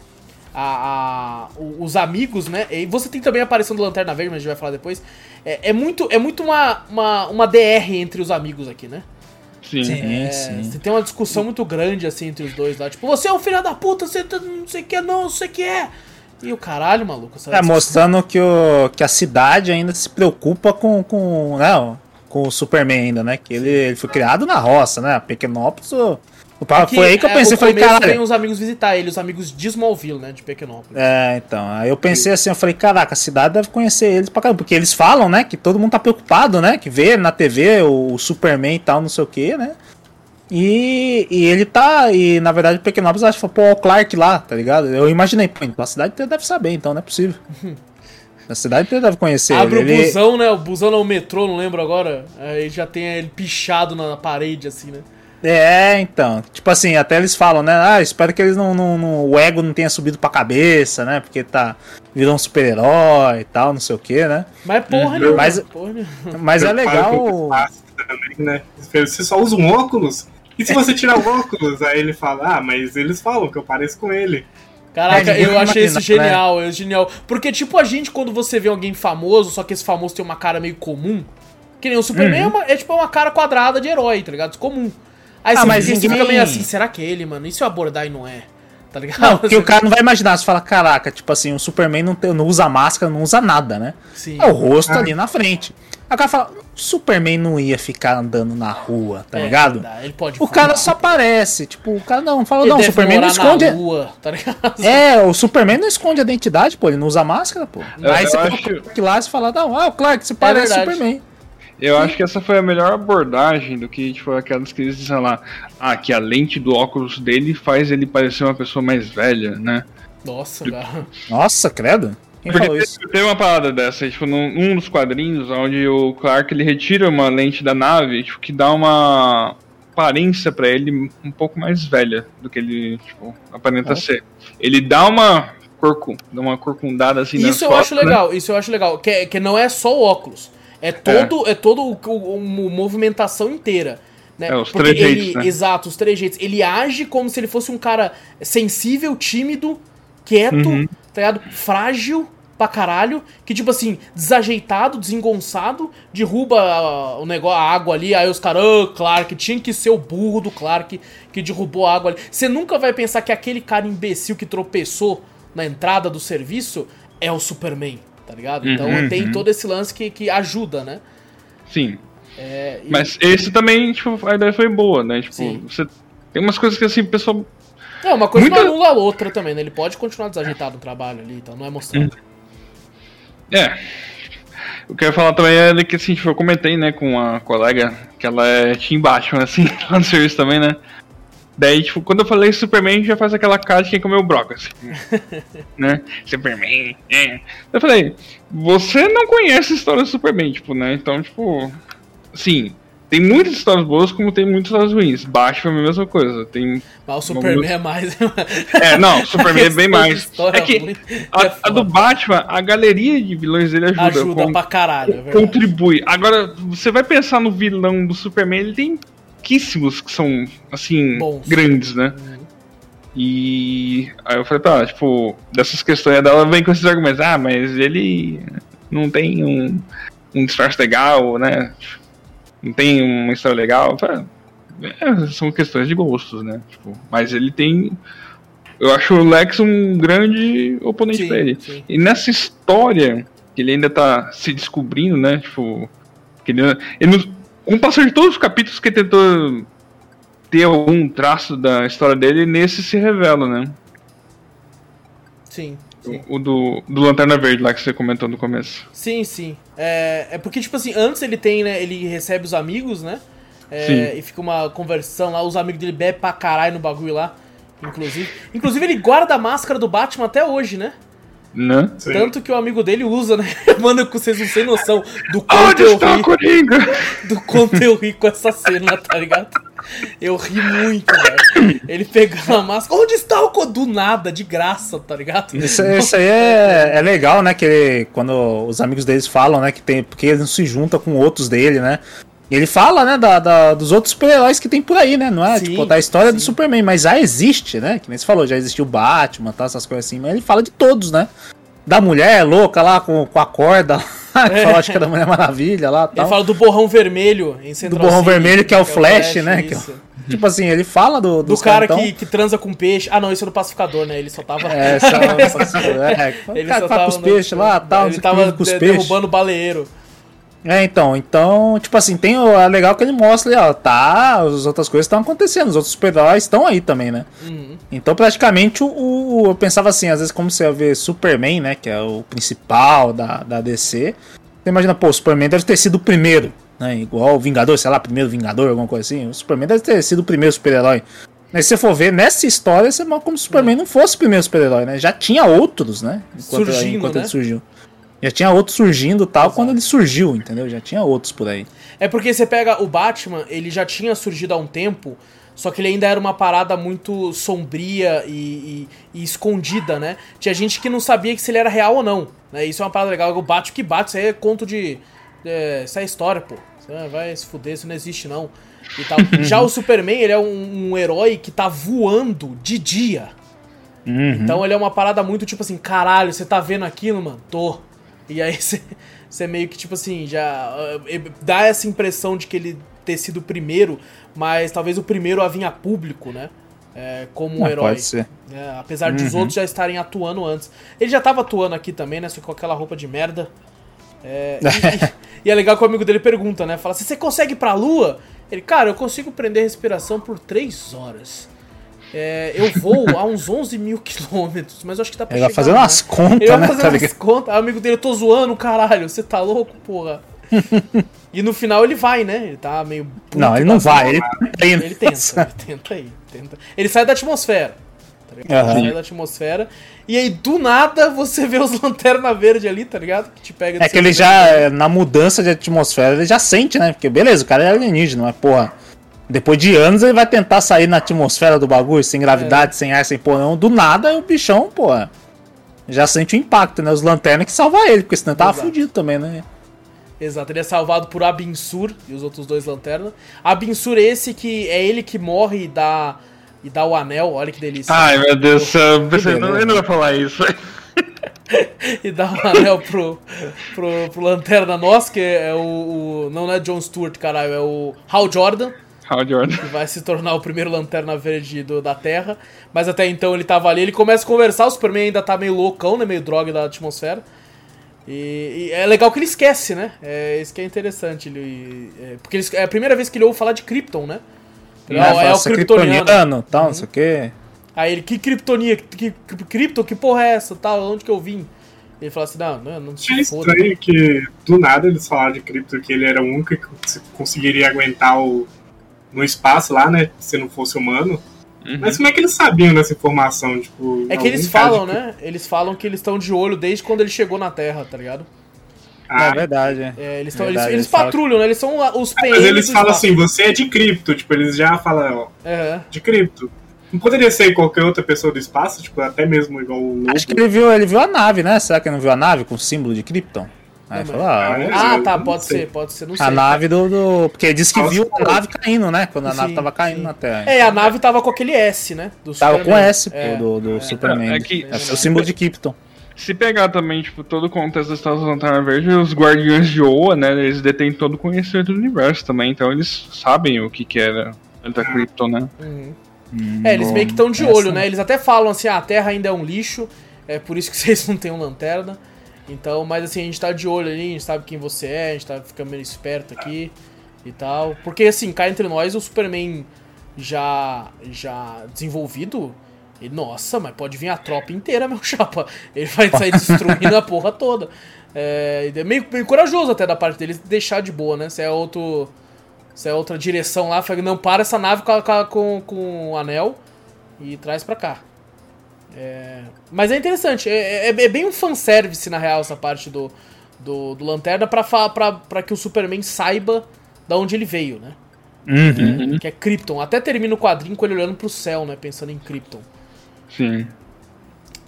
A, a- os amigos, né? E você tem também a aparição do Lanterna Verde, mas a gente vai falar depois. É, é muito, é muito uma, uma, uma DR entre os amigos aqui, né? Sim. Sim, É, sim. Você tem uma discussão muito grande assim entre os dois lá. Tipo, você é um filho da puta, você tá- não sei o que, não, não sei o que é. E o caralho, maluco. essa É, mostrando que, o, que a cidade ainda se preocupa com, com, né, com o Superman ainda, né? Que ele, ele foi criado na roça, né? Pequenópolis. o- o- Que, foi aí que eu é, pensei, o falei, caralho. vem os amigos visitar ele, os amigos de Smallville, né? De Pequenópolis. É, então, aí eu pensei assim, eu falei, caraca, a cidade deve conhecer eles pra caramba, porque eles falam, né, que todo mundo tá preocupado, né, que vê na TV o, Superman e tal, não sei o que, né, e, e ele tá, e na verdade o Pequenópolis acha, pô, o Clark lá, tá ligado? Eu imaginei, pô, então a cidade inteira deve saber, então não é possível. A cidade inteira deve conhecer Abre ele. o ele. busão, né? O busão não o metrô, não lembro agora. Aí já tem ele pichado na parede, assim, né? É, então. Tipo assim, até eles falam, né? Ah, espero que eles não, não, não- O ego não tenha subido pra cabeça, né? Porque tá. Virou um super-herói e tal, não sei o que, né? Mas porra Uhum. Mas- porra. Mas é legal. também, né? Você só usa um óculos? E se você tirar o óculos? Aí ele fala, ah, mas eles falam que eu pareço com ele. Caraca, É, eu achei isso né? genial, é genial. Porque, tipo, a gente, quando você vê alguém famoso, só que esse famoso tem uma cara meio comum, que nem o Superman, é, Uhum. uma- é tipo uma cara quadrada de herói, tá ligado? Comum. Aí Ah, você, mas ninguém- fica meio assim, será que é ele, mano? E se eu abordar e não é? Tá ligado? Não, porque o cara não vai imaginar, você fala, caraca, tipo assim, o Superman não, tem- não usa máscara, não usa nada, né? Sim. É o rosto Ah. ali na frente. Aí o cara fala, o Superman não ia ficar andando na rua, tá É, ligado? dá, Ele pode O cara só aparece, tipo, o cara não, fala, Ele não, o Superman não esconde. na lua, tá ligado? É, o Superman não esconde a identidade, pô, ele não usa máscara, pô. Eu- Aí eu você acho- o Clark lá e você fala, não, ah, o Clark, você parece verdade. Superman. Eu acho que essa foi a melhor abordagem do que, tipo, aquelas que eles dizem lá, ah, que a lente do óculos dele faz ele parecer uma pessoa mais velha, né? Nossa, cara. Nossa, credo. Quem Porque falou isso? teve uma parada dessa, tipo, num, num dos quadrinhos, onde o Clark ele retira uma lente da nave, tipo, que dá uma aparência pra ele um pouco mais velha do que ele, tipo, aparenta Oh. ser. Ele dá uma corcu, dá uma corcundada assim nas Isso eu fotos, acho né? legal, isso eu acho legal. Que, é- que não é só o óculos. É todo, é. todo o, o- o- movimentação inteira. Né? É, os Porque trejeitos, ele, né? Exato, os trejeitos. Ele age como se ele fosse um cara sensível, tímido, quieto, Uhum. tá ligado? Frágil pra caralho. Que, tipo assim, desajeitado, desengonçado, derruba o negócio, a água ali, aí os caras, ah, Clark, tinha que ser o burro do Clark que derrubou a água ali. Você nunca vai pensar que aquele cara imbecil que tropeçou na entrada do serviço é o Superman, tá ligado? Então Uhum, tem uhum. todo esse lance que, que ajuda, né? Sim. É, e- Mas esse também, tipo, a ideia foi boa, né? Tipo, Sim. você tem umas coisas que assim, o pessoal É, uma coisa Muita- não anula a outra também, né? Ele pode continuar desajeitado no trabalho ali, então não é mostrado. É. Eu quero falar também é que assim, tipo, eu comentei, né, com uma colega que ela é Team Batman, assim, lá no serviço também, né? Daí, tipo, quando eu falei Superman, já faz aquela cara de quem comeu broca, assim. né? Superman, é. Eu falei, você não conhece a história do Superman, tipo, né? Então, tipo, assim, tem muitas histórias boas como tem muitas histórias ruins. Batman é a mesma coisa. Tem. Mas o Superman é mais. É, não, Superman é bem mais. É que a, é a do. Batman, a galeria de vilões dele ajuda. ajuda com- pra caralho, é contribui. Agora, você vai pensar no vilão do Superman, ele tem pouquíssimos que são, assim, Bons. grandes, né? E aí eu falei pra ela, tipo, dessas questões dela vem com esses argumentos, ah, mas ele não tem um, um disfarce legal, né? Não tem uma história legal. Falei, "É, são questões de gostos, né? Tipo, mas ele tem. Eu acho o Lex um grande oponente Sim, pra ele. sim. E nessa história, que ele ainda tá se descobrindo, né? Tipo. Que ele, ele não- com o passar de todos os capítulos que tentou ter algum traço da história dele, nesse se revela, né? Sim. O, o do, do Lanterna Verde lá que você comentou no começo. Sim, sim. É, é porque, tipo assim, antes ele tem, né? Ele recebe os amigos, né? É, Sim. e fica uma conversão lá, os amigos dele bebem pra caralho no bagulho lá. Inclusive. Inclusive, ele guarda a máscara do Batman até hoje, né? Né? Tanto que o amigo dele usa, né? Mano, vocês não têm noção do quanto Onde eu está ri, Coringa? do quanto eu ri com essa cena, tá ligado? Eu ri muito, velho. Ele pegando a máscara. Onde está o Co? Do nada, de graça, tá ligado? Isso, isso aí é, é legal, né? Que ele- quando os amigos deles falam, né? Que tem, porque ele não se junta com outros dele, né? E ele fala, né, da, da- dos outros super-heróis que tem por aí, né? Não é Sim, tipo da história do sim. Superman, mas já existe, né? Que nem você falou, já existiu o Batman, tá, essas coisas assim, mas ele fala de todos, né? Da mulher louca lá com, com a corda, que fala, acho que é da Mulher Maravilha lá Ele tal. fala do borrão vermelho em Central borrão City, vermelho, que é o Flash, né, que é o- isso. Tipo assim, ele fala do, Do cara que, que transa com peixe. Ah, não, isso é do pacificador, né? Ele só tava. é, só, é, Ele o cara só tá com os peixes lá, tal, Ele tava com os de- peixes. derrubando baleeiro. É, então, então, tipo assim, tem o é legal que ele mostra ali, ó, tá, as outras coisas estão acontecendo, os outros super-heróis estão aí também, né? Uhum. Então, praticamente, o, o- eu pensava assim, às vezes, como você vê Superman, né, que é o principal da, da DC, você imagina, pô, o Superman deve ter sido o primeiro, né, igual o Vingador, sei lá, primeiro Vingador, alguma coisa assim, o Superman deve ter sido o primeiro super-herói. Mas se você for ver, nessa história, você mostra como se o Superman não fosse o primeiro super-herói, né? Já tinha outros, né? Surgindo, enquanto né? ele surgiu. Já tinha outros surgindo tal quando ele surgiu, entendeu? Já tinha outros por aí. É porque você pega o Batman, ele já tinha surgido há um tempo, só que ele ainda era uma parada muito sombria e, e- e escondida, né? Tinha gente que não sabia que se ele era real ou não. Né? Isso é uma parada legal. O Batman que bate, isso aí é conto de. É, isso é história, pô. Isso é- vai se fuder, isso não existe não. E tal. Já o Superman, ele é um, um herói que tá voando de dia. Uhum. Então ele é uma parada muito tipo assim, caralho, você tá vendo aquilo, mano? Tô. E aí você, meio que tipo assim, já eh, dá essa impressão de que ele ter sido o primeiro, mas talvez o primeiro a vir a público, né? É, como um Ah, herói. pode ser. É, apesar de os Uhum. outros já estarem atuando antes. Ele já tava atuando aqui também, né? Só com aquela roupa de merda. É, e, e é legal que o amigo dele pergunta, né? Fala, se você consegue ir pra lua? Ele, cara, eu consigo prender a respiração por 3 horas. É, eu vou a uns 11 mil quilômetros, mas eu acho que dá pra Ele vai chegar fazendo lá. umas contas, Ele vai né? fazendo tá umas ligado? contas. Aí o amigo dele, eu tô zoando, caralho, você tá louco, porra? e no final ele vai, né? Ele tá meio. puto Não, ele não vai, ele tá indo. Ele tenta, ele tenta aí. Tenta. Ele sai da atmosfera. Tá ligado? Aham. Ele sai da atmosfera. E aí, do nada, você vê os lanternas verdes ali, tá ligado? Que te pega É que ele já, na mudança de atmosfera, ele já sente, né? Porque beleza, o cara é alienígena, mas porra. Depois de anos ele vai tentar sair na atmosfera do bagulho, sem É. gravidade, sem ar, sem porra não. Do nada o bichão, porra. Já sente o impacto, né? Os lanternas que salvar ele, porque senão ele tava Exato. fudido também, né? Exato, ele é salvado por Abinsur e os outros dois lanternas. Abinsur esse que é ele que morre e dá, e dá o anel, olha que delícia. Ai, meu Deus do céu. eu pensei, não, ele não vai falar isso. e dá o anel pro, pro, pro Lanterna Nossa, que é o, o- Não é John Stewart, caralho, é o Hal Jordan, Hal Jordan. que vai se tornar o primeiro Lanterna Verde do- da Terra. Mas até então ele tava ali, ele começa a conversar, o Superman ainda tá meio loucão, né? Meio droga da atmosfera. E, e é legal que ele esquece, né? É isso que é interessante. Ele, é, porque ele- é a primeira vez que ele ouve falar de Krypton, né? É, é, fala, o "Você é Kryptoniano. tal, não sei o quê. Aí ele, que Kryptonia? Que, que, Krypton? Que porra é essa? Tal, onde que eu vim? Ele fala assim, não, não, não se foda. estranho que do nada eles falaram de Krypton que ele era o único que cons- conseguiria aguentar o, no espaço lá, né? Se não fosse humano. Uhum. Mas como é que eles sabiam dessa informação? Tipo, É que eles falam, de- né? Eles falam que eles estão de olho desde quando ele chegou na Terra, tá ligado? É Ah, verdade, é. É, eles, tão, Verdade, eles, eles eles falam- patrulham, né? Eles são os PMs mas eles falam assim, você é de cripto, tipo, eles já falam, ó, É. de cripto. Não poderia ser qualquer outra pessoa do espaço, tipo, até mesmo igual o Lobo. Acho que ele viu, ele viu a nave, né? Será que ele não viu a nave com o símbolo de Krypton? Aí falou, ah, mas- Ah, tá, pode ser, pode ser, não sei. a nave do, do- Porque ele disse que Nossa, viu a nave caindo, né? Quando a nave Sim, tava caindo sim. na Terra. É, a nave tava com aquele S, né? Do Tava com Superman. S, pô, É. do, do Superman. É que- é o símbolo de Krypton. Se pegar também, tipo, todo o contexto da Estados Lanterna Verde, os Guardiões de Oa, né, eles detêm todo o conhecimento do universo também, então eles sabem o que que era da Krypton, né? Uhum. Hum, É, eles meio que estão de essa- olho, né? Eles até falam assim, ah, a Terra ainda é um lixo, é por isso que vocês não têm um lanterna. Então, mas assim, a gente tá de olho ali, a gente sabe quem você é, a gente tá ficando meio esperto aqui e tal. Porque assim, cá entre nós, o Superman já, já desenvolvido, Ele, nossa, mas pode vir a tropa inteira, meu chapa. Ele vai sair destruindo a porra toda. É, é meio, meio, corajoso até da parte dele deixar de boa, né? Se é outro. Se é outra direção lá, não, para essa nave com, com, com o anel e traz pra cá. É, mas é interessante, é, é, é, bem um fanservice na real essa parte do, do, do Lanterna pra, pra, pra que o Superman saiba da onde ele veio, né? Uhum. Que é Krypton. Até termina o quadrinho com ele olhando pro céu, né? Pensando em Krypton. Sim.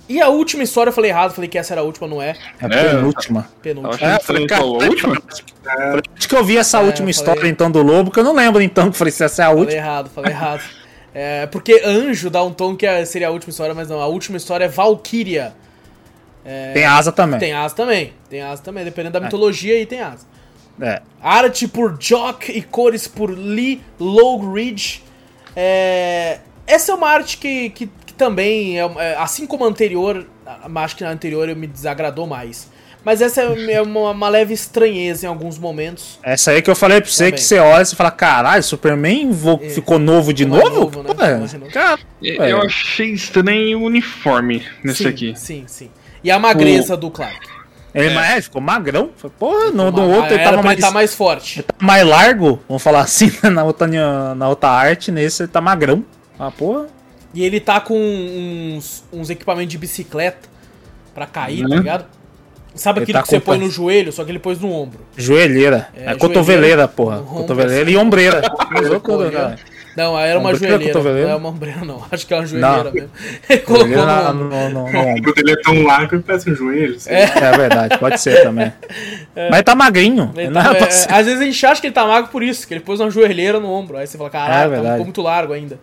E a última história eu falei errado, falei que essa era a última, não é? É a penúltima. Penúltima. É, falei, cara, a última? Acho que eu vi essa É, última eu falei- história então do Lobo, que eu não lembro então que eu falei se essa é a Falei última. errado, falei errado. É, porque Anjo dá um tom que é- seria a última história, mas não. A última história é Valkyria. Tem asa também. Tem asa também. Tem asa também. Dependendo da mitologia, aí tem asa. É. Arte por Jock e cores por Lee Lowridge. É, essa é uma arte que, que, que também, é, é, assim como a anterior, acho que na anterior eu me desagradou mais. Mas essa é é uma, uma leve estranheza em alguns momentos. Essa aí que eu falei pra você Também. que você olha e fala, caralho, Superman vo- É. ficou novo de Ficou novo? novo, né? Pô, novo. cara, Eu É. achei estranho o uniforme nesse sim, aqui. Sim, sim. E a magreza do Clark. ele é. ficou magrão. Porra, no, no outro ele tava pra mais, ele tá mais forte. mais largo, vamos falar assim, na outra, na outra arte, nesse ele tá magrão. Ah, porra. E ele tá com uns, uns equipamentos de bicicleta pra cair, tá Uhum. ligado? Sabe Ele aquele tá que você põe no joelho, só que ele pôs no ombro? Joelheira. É, É, cotoveleira, porra. ombro, Cotoveleira assim. e ombreira. Não, era uma Ombreira, joelheira. Não é uma ombreira, não. Acho que é uma joelheira Não. mesmo. Ele colocou na- ombro. no, no- no O ombro. ombro dele é tão largo que parece um joelho. lá. É verdade, pode ser também. Mas tá magrinho. Ele não tá- é, ser. às vezes a gente acha que ele tá magro por isso, que ele pôs uma joelheira no ombro. Aí você fala, É caralho, tá, verdade. ficou muito largo ainda.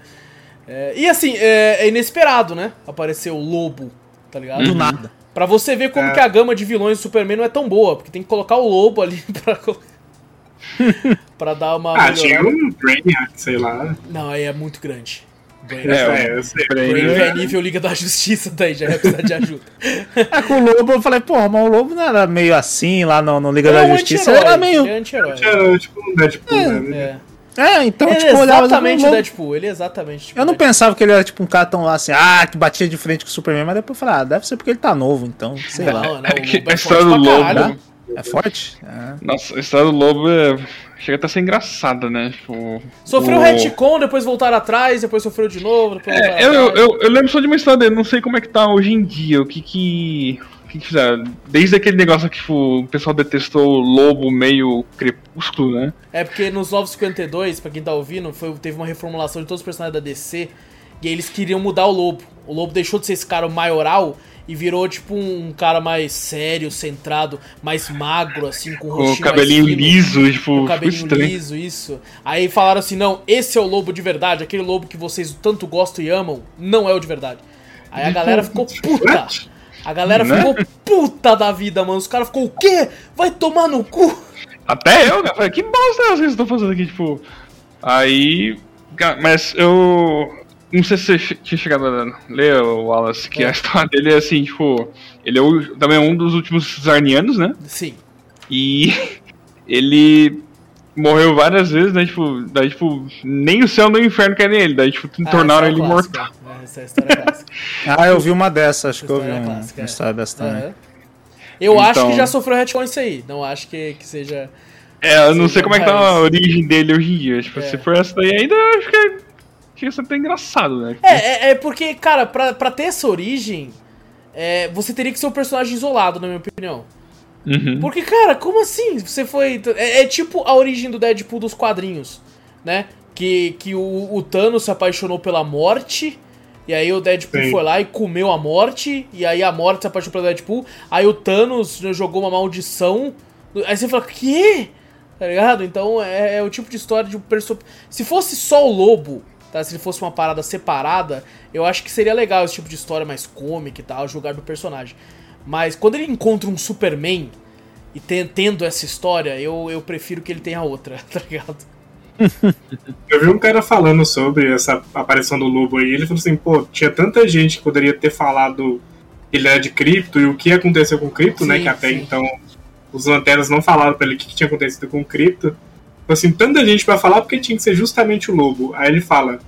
É, e assim, é, é inesperado, né? Aparecer o lobo, tá ligado? Do nada. Pra você ver como É. que a gama de vilões do Superman não é tão boa, porque tem que colocar o lobo ali pra, pra dar uma Ah, tinha um Brainiac, sei lá. Não, aí é muito grande. Brain, É, É, eu sei. Brainiac. Brain é- é nível Liga da Justiça, daí já vai precisar de ajuda. É, com o Lobo eu falei, porra, mas o Lobo não era meio assim lá no, no Liga é da Justiça. Era meio. É anti-herói. Era tipo um Deadpool, né? É. É, então, Ele tipo, é olhava exatamente o o Lobo. Deadpool, ele é exatamente tipo Eu não Deadpool. pensava que ele era tipo um cara tão lá assim, ah, que batia de frente com o Superman, mas depois eu falei, ah, deve ser porque ele tá novo, então, sei lá. Não, É o que Lobo a é história forte do pra Lobo, caralho. né? É forte? É. Nossa, a história do Lobo é... chega até a ser engraçada, né? Tipo, Sofreu o... retcon, depois voltaram atrás, depois sofreu de novo, depois voltaram É, eu, atrás. eu, eu lembro só de uma história dele, não sei como é que tá hoje em dia, o que que. Que, fizeram? Desde aquele negócio que tipo, o pessoal detestou o lobo meio crepúsculo, né? É porque nos 952, pra quem tá ouvindo, foi, teve uma reformulação de todos os personagens da DC. E aí eles queriam mudar o lobo. O lobo deixou de ser esse cara maioral e virou tipo um cara mais sério, centrado, mais magro, assim, com o Com rostinho o cabelinho fino, liso, tipo, Com o cabelinho liso, isso. Aí falaram assim: não, esse é o lobo de verdade, aquele lobo que vocês tanto gostam e amam, não é o de verdade. Aí a galera ficou puta. A galera Né? ficou puta da vida, mano. Os caras ficou o quê? Vai tomar no cu? Até eu, cara, falei, que bosta é essa que vocês estão fazendo aqui, tipo. Aí. Mas eu. Não sei se você tinha chegado a ler, Wallace, que É. a história dele é assim, tipo. Ele é o- também é um dos últimos Zarnianos, né? Sim. E ele morreu várias vezes, né? Tipo, daí, tipo, nem o céu nem o inferno querem ele. Daí, tipo, tornaram essa é ele clássica. mortal. É, Essa é a história clássica. Ah, eu vi uma dessas, acho que eu vi História um- clássica, uma é. história dessa também. Aham. Eu Então- acho que já sofreu retcon isso aí. Não acho que, que seja. É, eu não sei como é que tá a origem dele hoje em dia. Tipo, É. se for essa daí ainda, eu acho que é- chega a ser até engraçado, né? É, é, é porque, cara, pra, pra ter essa origem, é, você teria que ser um personagem isolado, na minha opinião. Uhum. Porque, cara, como assim? Você foi. É, é tipo a origem do Deadpool dos quadrinhos, né? Que, que o, o Thanos se apaixonou pela morte. E aí o Deadpool Sim. foi lá e comeu a morte. E aí a morte se apaixonou pelo Deadpool. Aí o Thanos jogou uma maldição. Aí você fala, que? Tá ligado? Então é, é o tipo de história de um personagem. Se fosse só o lobo, tá? Se ele fosse uma parada separada, eu acho que seria legal esse tipo de história mais cômica e tal, jogar do personagem. Mas quando ele encontra um Superman e ten- tendo essa história, eu, eu prefiro que ele tenha outra, tá ligado? Eu vi um cara falando sobre essa aparição do lobo aí. Ele falou assim: pô, tinha tanta gente que poderia ter falado que ele era de cripto e o que aconteceu com o cripto, né? Sim, Que até sim. então os lanternas não falaram pra ele o que que tinha acontecido com o cripto. Falou assim: tanta gente pra falar porque tinha que ser justamente o lobo. Aí ele fala: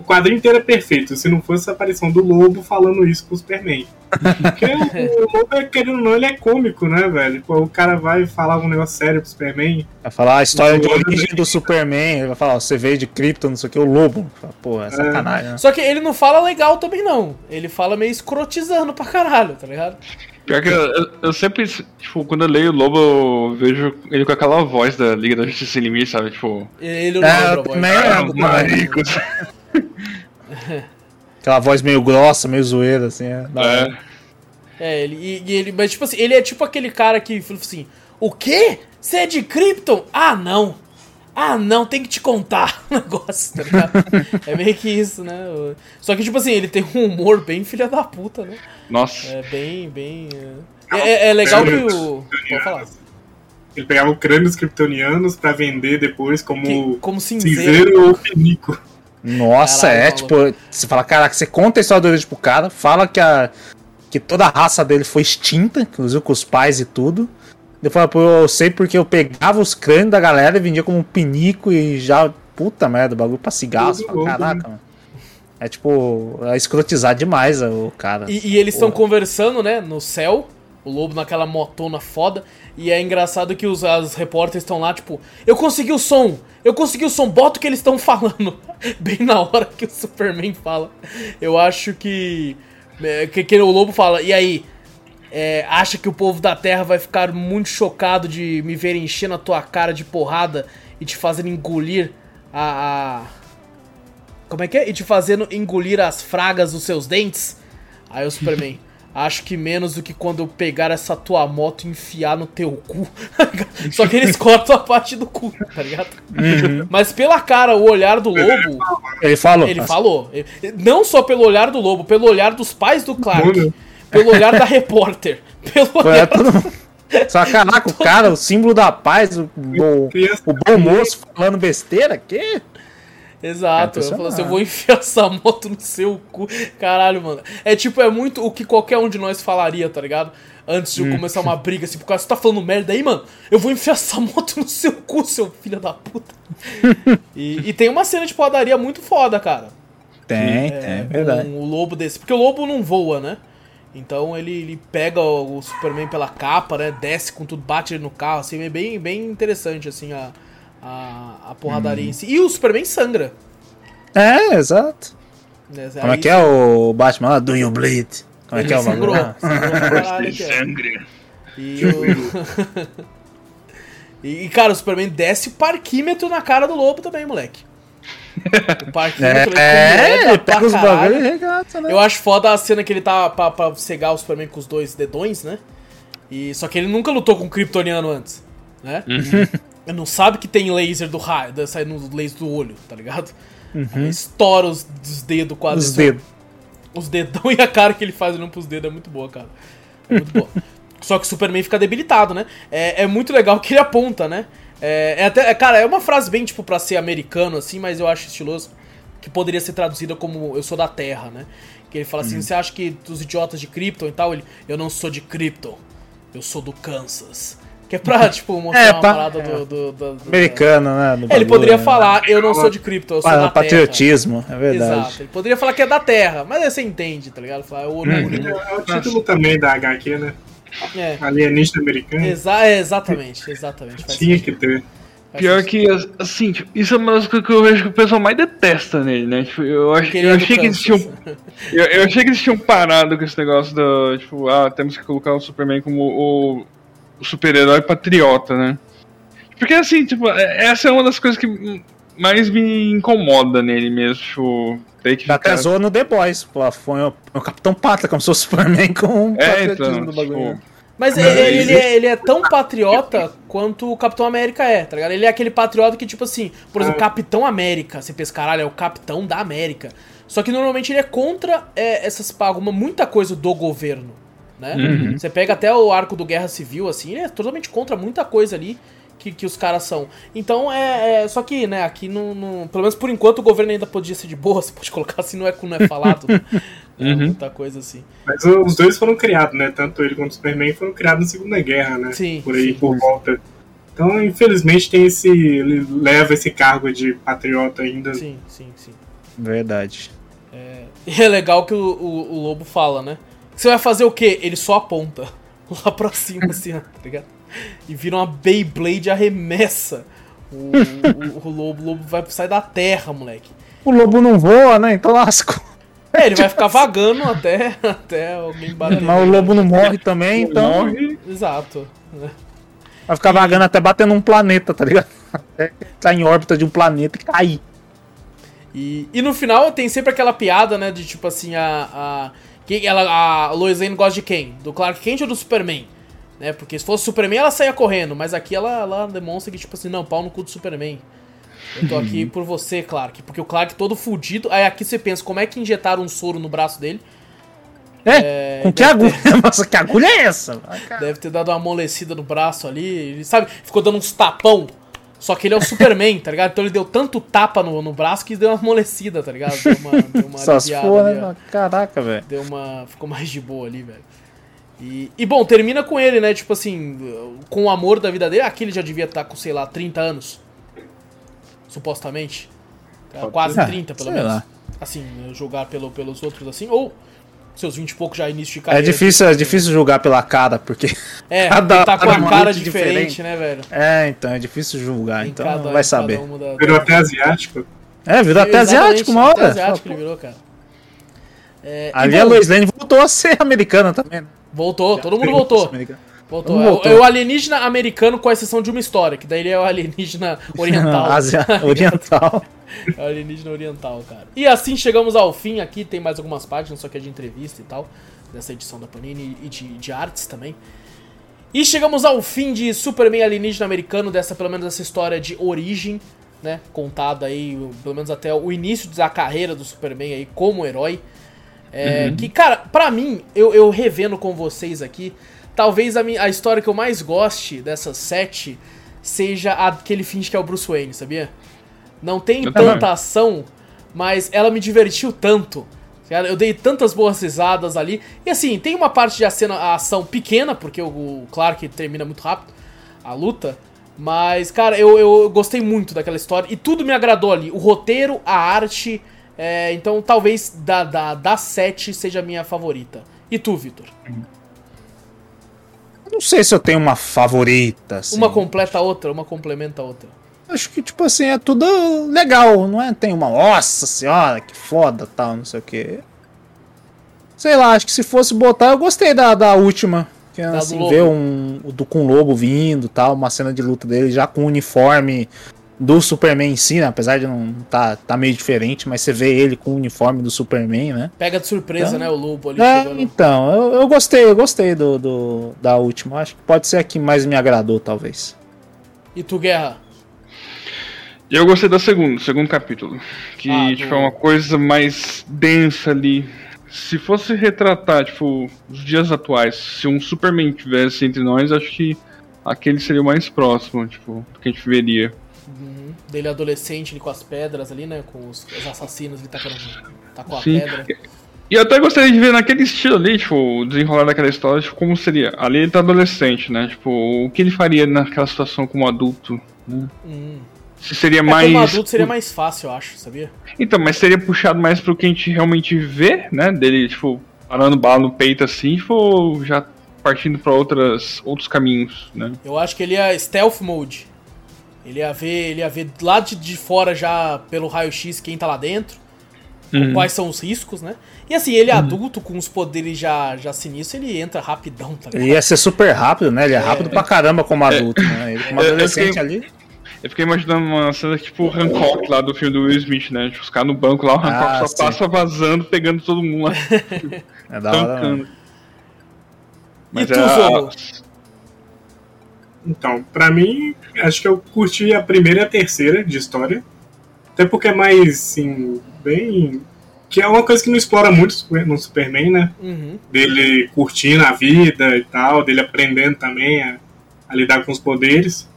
o quadrinho inteiro é perfeito, se não fosse a aparição do Lobo falando isso com o Superman. Porque o, o Lobo, é, querendo ou não, ele é cômico, né, velho? Pô, o cara vai falar um negócio sério pro Superman. Vai falar a história de origem é- do Superman, ele vai falar, ó, você veio de Krypton, não sei o que, o Lobo. Pô, é sacanagem, né? Só que ele não fala legal também, não. Ele fala meio escrotizando pra caralho, tá ligado? Pior que eu, eu- eu sempre, tipo, quando eu leio o Lobo, eu vejo ele com aquela voz da Liga da Justiça Sem Limite, sabe? Tipo, Ele não É, lembra a voz. ah, lembro os também. maricos. Aquela voz meio grossa, meio zoeira, assim. É. É. É, ele, e, e ele, mas tipo assim, ele é tipo aquele cara que falou assim: O quê? Você é de Krypton? Ah, não. Ah, não, tem que te contar o negócio, tá ligado? é meio que isso, né? Só que, tipo assim, ele tem um humor bem filha da puta, né? Nossa. É bem, bem. É, é- é legal que o. Pode falar. Ele pegava crânios kryptonianos pra vender depois como Que- como cinzeiro. cinzeiro ou pinico. Nossa, Caralho, é, maluco. tipo, você fala, caraca, você conta a história dele pro cara, fala que a que toda a raça dele foi extinta, inclusive com os pais e tudo. Ele fala, pô, eu sei porque eu pegava os crânios da galera e vendia como um pinico e já, puta merda, bagulho pra cigarro. Louco, caraca, mano. É tipo, é escrotizar demais o cara. E, e eles estão conversando, né, no céu, o lobo naquela motona foda, e é engraçado que os as repórteres estão lá, tipo, eu consegui o som, eu consegui o som, bota o que eles estão falando. Bem na hora que o Superman fala. Eu acho que, é, que, que o lobo fala, e aí, é, acha que o povo da Terra vai ficar muito chocado de me ver enchendo a tua cara de porrada e te fazendo engolir a- a como é que é? E te fazendo engolir as fragas dos seus dentes? Aí o Superman, acho que menos do que quando eu pegar essa tua moto e enfiar no teu cu. Só que eles cortam a parte do cu, tá ligado? Mas pela cara, o olhar do lobo, Ele falou. ele falou. Ele- Não só pelo olhar do lobo, pelo olhar dos pais do Clark, Mano. pelo olhar da repórter, pelo Foi, é olhar. todo. Só caraca, o cara, o símbolo da paz, o, o bom moço falando besteira, que? Exato, É eu falo assim, eu vou enfiar essa moto no seu cu. Caralho, mano. É tipo, é muito o que qualquer um de nós falaria, tá ligado? Antes de começar uma briga, assim, por causa você tá falando merda aí, mano. Eu vou enfiar essa moto no seu cu, seu filho da puta. e, e tem uma cena de padaria muito foda, cara. Tem, É, tem, verdade. com o lobo desse. Porque o lobo não voa, né? Então ele, ele pega o, o Superman pela capa, né? Desce com tudo, bate ele no carro, assim, é bem, bem interessante, assim, a, a, a porradaria Uhum. em si. E o Superman sangra. É, exato. né? Como é que é o Batman lá? Do you bleed? Como é que é o sangrou. bagulho? sangrou sangue. E, o... e, cara, o Superman desce o parquímetro na cara do lobo também, moleque. O parquímetro É, pega os bagulhos e regata, né? Eu acho foda a cena que ele tá pra, pra cegar o Superman com os dois dedões, né? E, só que ele nunca lutou com um Kryptoniano antes, né? Ele não sabe que tem laser do raio, saindo no laser do olho, tá ligado? Aí estoura os, os dedos quase. Os assim, dedos. Os dedão e a cara que ele faz olhando pros dedos é muito boa, cara. É muito boa. Só que o Superman fica debilitado, né? É, é muito legal que ele aponta, né? É, é até, é, cara, é uma frase bem, tipo, pra ser americano, assim, mas eu acho estiloso. Que poderia ser traduzida como eu sou da Terra, né? Que ele fala assim: você acha que os idiotas de Krypton e tal, ele, eu não sou de Krypton, eu sou do Kansas. Que é pra, tipo, mostrar É, uma pa- parada é. do. do, do- do- Americano, né? do É, ele poderia né? falar, eu não sou de Krypton, eu sou Pa- da Terra. Patriotismo, é verdade. Exato. Ele poderia falar que é da Terra, mas aí você entende, tá ligado? Falar, é o orgulho. É o título também da HQ, né? É. Alienígena americano. Exa é, exatamente, exatamente. Tinha que ter. faz Pior sentido. que, assim, tipo, isso é uma das coisas que eu vejo que o pessoal mais detesta nele, né? Tipo, eu, ach, eu achei que eles tinham. Eu, eu achei que eles tinham parado com esse negócio do. Tipo, ah, temos que colocar o Superman como o, o super-herói patriota, né? Porque assim, tipo, é- essa é uma das coisas que mais me incomoda nele mesmo, tipo, ter que Já até ficar- zoou no The Boys, pô, foi o, o Capitão Pátria, como se fosse o Superman com o É, patriotismo então, do bagulho. tipo, Mas ele, ele, existe- é, ele é tão patriota quanto o Capitão América é, tá ligado? Ele é aquele patriota que, tipo assim, por exemplo, É. Capitão América, você pensa, caralho, é o Capitão da América. Só que normalmente ele é contra é, essas alguma muita coisa do governo, né? Uhum. Você pega até o arco do Guerra Civil, assim, ele é totalmente contra muita coisa ali que, que os caras são. Então é, é- Só que, né, aqui no, no- Pelo menos por enquanto o governo ainda podia ser de boa, você pode colocar assim, não é, não é falado, né? É Uhum. muita coisa assim. Mas os dois foram criados, né? Tanto ele quanto o Superman foram criados na Segunda Guerra, né? Sim, Por aí, sim. por volta. Então, infelizmente, tem esse. Ele leva esse cargo de patriota ainda. Sim, sim, sim. Verdade. E é legal que o, o, o lobo fala, né? Você vai fazer o quê? Ele só aponta lá pra cima, assim, ó, tá ligado? E vira uma Beyblade e arremessa o, o, o lobo. O lobo vai sair da terra, moleque. O lobo não voa, né? Então lasco. É, ele vai ficar vagando até, até alguém bater. Mas o lobo não morre também, então. Morre. Exato. Vai ficar vagando até bater num planeta, tá ligado? Até tá em órbita de um planeta e cair. E, e no final tem sempre aquela piada, né? De tipo assim, a. a quem, ela, a Lois Lane gosta de quem? Do Clark Kent ou do Superman? Né? Porque se fosse Superman ela saía correndo, mas aqui ela, ela demonstra que, tipo assim, não, pau no cu do Superman. Eu tô aqui por você, Clark. Porque o Clark todo fudido. Aí aqui você pensa, como é que injetaram um soro no braço dele? É? É, Com que agulha? Nossa, que agulha é essa? Deve ter dado uma amolecida no braço ali. Sabe? Ficou dando uns tapão. Só que ele é o Superman, tá ligado? Então ele deu tanto tapa no, no braço que deu uma amolecida, tá ligado? Deu uma, deu uma ali, ó. né? Caraca, velho. Deu uma. Ficou mais de boa ali, velho. E, e bom, termina com ele, né? Tipo assim, com o amor da vida dele. Aqui ele já devia estar com, sei lá, 30 anos. Supostamente. Pode quase ser. 30, pelo Sei menos. lá. Assim, julgar pelo, pelos outros assim. Ou seus 20 e pouco já início de É carreira. difícil, é difícil julgar pela cara, porque. É, cada- ele tá com a cara muito diferente, diferente. né, velho? É, então, é difícil julgar, Em então cada- vai saber. uma da- Virou até asiático. É, virou até asiático uma até hora. asiático ele virou, cara. É, e Ali a Lois Lane voltou a ser americana também. né? Voltou, todo mundo voltou. Voltou. É voltou. É o alienígena americano com exceção de uma história, que daí ele é o alienígena oriental. Ásia Oriental. É o alienígena oriental, cara. E assim chegamos ao fim aqui, tem mais algumas páginas, só que é de entrevista e tal, dessa edição da Panini e de, de artes também. E chegamos ao fim de Superman alienígena americano, dessa pelo menos essa história de origem, né, contada aí, pelo menos até o início da carreira do Superman aí como herói. É, Que, cara, pra mim, eu, eu revendo com vocês aqui, talvez a, minha, a história que eu mais goste dessas sete seja a que ele finge que é o Bruce Wayne, sabia? Não tem Eu tanta também. ação, mas ela me divertiu tanto. cara. Eu dei tantas boas risadas ali. E assim, tem uma parte de a cena, a ação pequena, porque o, Clark termina muito rápido a luta. Mas, cara, eu, eu gostei muito daquela história e tudo me agradou ali. O roteiro, a arte. é, então talvez da, da, da sete seja a minha favorita. E tu, Vitor? Não sei se eu tenho uma favorita. Assim. Uma completa a outra, uma complementa a outra. Acho que, tipo assim, é tudo legal, não é? Tem uma, nossa senhora, que foda, tal, não sei o que. Sei lá, acho que se fosse botar, eu gostei da, da última. Que é, assim, ver um, o do com o lobo vindo tal, uma cena de luta dele já com o uniforme do Superman em si, né? Apesar de não tá, tá meio diferente, mas você vê ele com o uniforme do Superman, né? Pega de surpresa, Então- né? O lobo ali É, chegando. então, eu, eu gostei, eu gostei do, do- da última. Acho que pode ser a que mais me agradou, talvez. E tu, Guerra? E eu gostei da segunda, do segundo capítulo. Que Ah, tipo, é uma coisa mais densa ali. Se fosse retratar, tipo, os dias atuais, se um Superman tivesse entre nós, acho que aquele seria o mais próximo, tipo, do que a gente veria. Uhum. Dele adolescente ali com as pedras ali, né? Com os, os assassinos ali tacando. Tá com a Sim. pedra. E eu até gostaria de ver naquele estilo ali, tipo, o desenrolar daquela história, tipo, como seria. Ali ele tá adolescente, né? Tipo, o que ele faria naquela situação como adulto, né? Hum. Se seria É, mais. como adulto seria mais fácil, eu acho, sabia? Então, mas seria puxado mais pro que a gente realmente vê, né? Dele, tipo, parando bala no peito assim, tipo, ou já partindo pra outras, outros caminhos, né? Eu acho que ele ia stealth mode. Ele ia ver, ele ia ver lá de, de fora já pelo raio-x quem tá lá dentro. Uhum. Quais são os riscos, né? E assim, ele adulto, com os poderes já, já sinistros, ele entra rapidão, tá ligado? Ele ia ser super rápido, né? Ele é rápido pra caramba como adulto, né? Ele como É, eu adolescente fiquei- ali. Eu fiquei imaginando uma cena tipo o Hancock lá do filme do Will Smith, né? Tipo, os caras no banco lá, o Hancock Ah, só sim. passa vazando, pegando todo mundo lá, É da hora. tancando. mano. E tu, é a- Zorro? Então, pra mim, acho que eu curti a primeira e a terceira de história. Até porque é mais, assim, bem. Que é uma coisa que não explora muito no Superman, né? Uhum. Dele curtindo a vida e tal, dele aprendendo também a, a lidar com os poderes.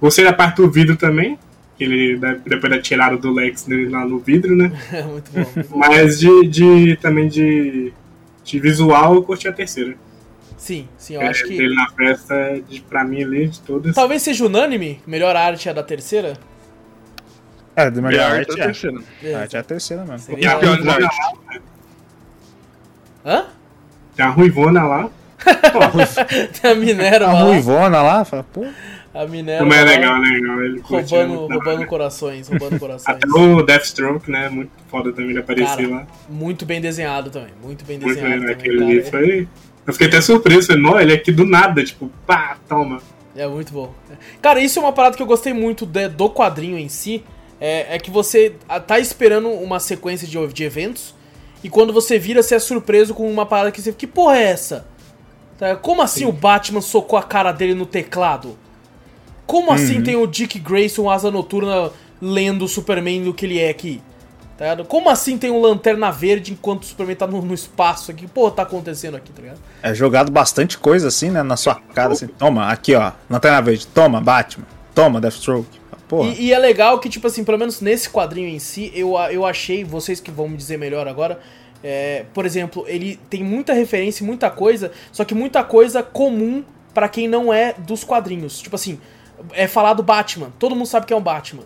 Gostei da parte do vidro também, que ele, depois da tirada do Lex dele lá no vidro, né? bom. muito bom. Mas de, de também de, de visual, eu curti a terceira. Sim, sim, eu acho É, que. Dele na festa, de, pra mim ali, de todas. Talvez seja unânime, melhor arte é a da terceira. É, do melhor arte arte é é. a terceira. A arte é a terceira mesmo. Seria- E a Ruivona artes. lá, Hã? tem a Ruivona lá. Tem a Minerva A. Ruivona lá, fala, pô. A Minerva Como é legal, né? Ele é Roubando, roubando corações, roubando corações. Até o Deathstroke, né? Muito foda também ele aparecer Cara, lá. Muito bem desenhado também. Muito bem Muito desenhado legal. também, Aquele ali foi. Eu fiquei até surpreso. Falei, não, ele é aqui do nada, tipo, pá, toma. É muito bom. Cara, isso é uma parada que eu gostei muito de- do quadrinho em si. É, é que você tá esperando uma sequência de, de eventos. E quando você vira, você é surpreso com uma parada que você fica. Que porra é essa? Tá, Como assim o Batman socou a cara dele no teclado? Como assim tem o Dick Grayson, Asa Noturna, lendo o Superman do que ele é aqui? Tá ligado? Como assim tem um Lanterna Verde enquanto o Superman tá no, no espaço aqui? Que porra tá acontecendo aqui, tá ligado? É jogado bastante coisa assim, né? Na sua cara, assim. Toma, aqui ó, Lanterna Verde. Toma, Batman. Toma, Deathstroke. Porra. E, e é legal que, tipo assim, pelo menos nesse quadrinho em si, eu, eu achei, vocês que vão me dizer melhor agora, é, por exemplo, ele tem muita referência, e muita coisa, só que muita coisa comum pra quem não é dos quadrinhos. Tipo assim, é falado Batman, todo mundo sabe que é um Batman.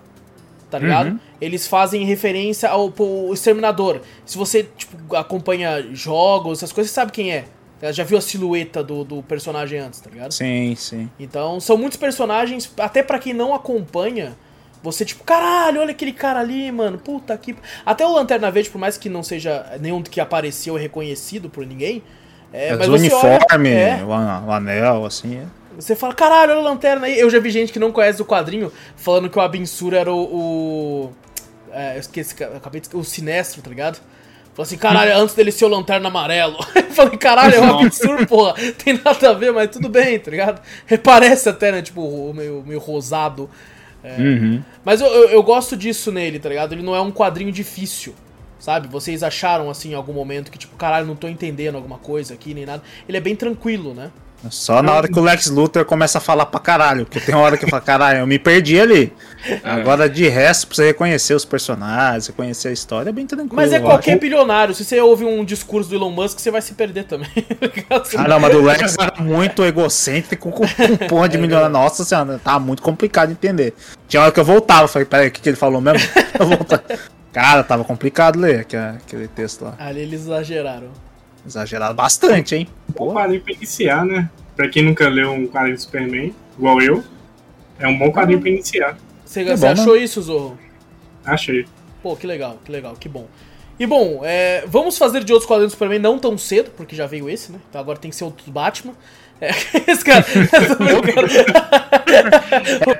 Tá ligado? Uhum. Eles fazem referência ao pô, Exterminador. Se você, tipo, acompanha jogos, essas coisas, você sabe quem é. Já viu a silhueta do, do personagem antes, tá ligado? Sim, sim. Então, são muitos personagens, até pra quem não acompanha, você tipo, caralho, olha aquele cara ali, mano, puta que... Até o Lanterna Verde, por mais que não seja nenhum que apareceu reconhecido por ninguém, é, É, mas o você olha- uniforme, é, o anel, assim. é. Você fala, caralho, olha a Lanterna aí. Eu já vi gente que não conhece o quadrinho falando que o Abensura era o... o é, eu esqueci, eu acabei de o Sinestro, tá ligado? Falou assim, caralho, antes dele ser o Lanterna Amarelo. Eu falei, caralho, é um absurdo, porra. Tem nada a ver, mas tudo bem, tá ligado? Reparece até, né? Tipo, o meio, meio rosado. É. Uhum. Mas eu, eu, eu gosto disso nele, tá ligado? Ele não é um quadrinho difícil, sabe? Vocês acharam, assim, em algum momento que, tipo, caralho, não tô entendendo alguma coisa aqui, nem nada. Ele é bem tranquilo, né? Só na hora que o Lex Luthor começa a falar pra caralho. Porque tem uma hora que eu falo, caralho, eu me perdi ali. Agora, de resto, pra você reconhecer os personagens, reconhecer a história, é bem tranquilo. Mas é qualquer bilionário. Se você ouve um discurso do Elon Musk, você vai se perder também. Ah, não, mas o Lex era muito egocêntrico com, com porra de milionário. Nossa senhora, tá muito complicado de entender. Tinha hora que eu voltava, falei, peraí, o que, que ele falou mesmo? Eu voltava. Cara, tava complicado ler aquele texto lá. Ali eles exageraram. Exagerado bastante, hein? Um Porra. quadrinho pra iniciar, né? Pra quem nunca leu um quadrinho de Superman, igual eu, é um bom quadrinho pra iniciar. Você, É você bom, achou isso, Zorro? Achei. Pô, que legal, que legal, que bom. E bom, é, vamos fazer de outros quadrinhos do Superman não tão cedo, porque já veio esse, né? Então agora tem que ser outro do Batman. É, esse cara. brincando.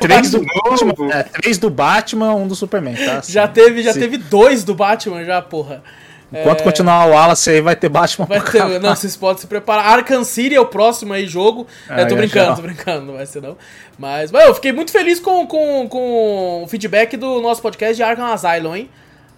Três do. Batman, é, três do Batman, um do Superman, tá? já teve, já Se- teve dois do Batman, já, porra. Enquanto continuar o Wallace aí, vai ter Batman Vai ter, não, vocês podem se preparar. Arkham City é o próximo aí jogo. Ah, eu tô é, brincando, já. tô brincando, não vai ser não. Mas, mas eu fiquei muito feliz com, com, com o feedback do nosso podcast de Arkham Asylum, hein?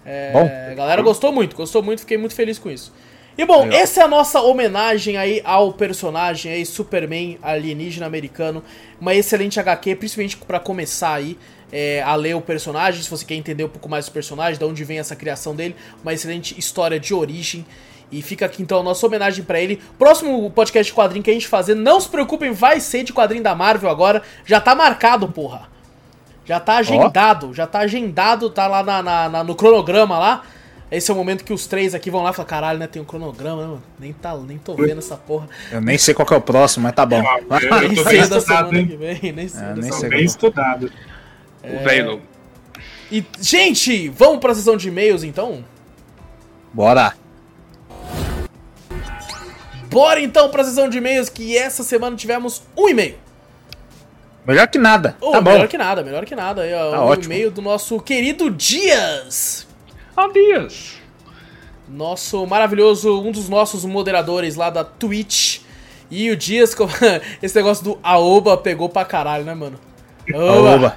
É, Bom. A galera gostou muito, gostou muito, fiquei muito feliz com isso. E bom, Legal. essa é a nossa homenagem aí ao personagem aí, Superman alienígena americano. Uma excelente HQ, principalmente pra começar aí é, a ler o personagem, se você quer entender um pouco mais do personagem, de onde vem essa criação dele. Uma excelente história de origem. E fica aqui então a nossa homenagem pra ele. Próximo podcast de quadrinho que a gente fazer, não se preocupem, vai ser de quadrinho da Marvel agora. Já tá marcado, porra. Já tá agendado, já tá agendado, tá lá na, na- na- no cronograma lá. Esse é o momento que os três aqui vão lá e falam, caralho, né? Tem um cronograma, né, mano? Nem, tá, nem tô vendo essa porra. Eu nem sei qual que é o próximo, mas tá bom. Eu Nem tô sei bem da estudado, semana hein? que vem, nem sei. É, nem sei. Bem estudado. O velho lobo. E, gente, vamos pra sessão de e-mails então? Bora. Bora então pra sessão de e-mails, que essa semana tivemos um e-mail. Melhor que nada. Oh, tá bom. melhor que nada, melhor que nada. Ó, Tá um ótimo. e-mail do nosso querido Dias. Há dias. Nosso maravilhoso, um dos nossos moderadores lá da Twitch. E o Dias, esse negócio do Aoba pegou pra caralho, né, mano? Oba.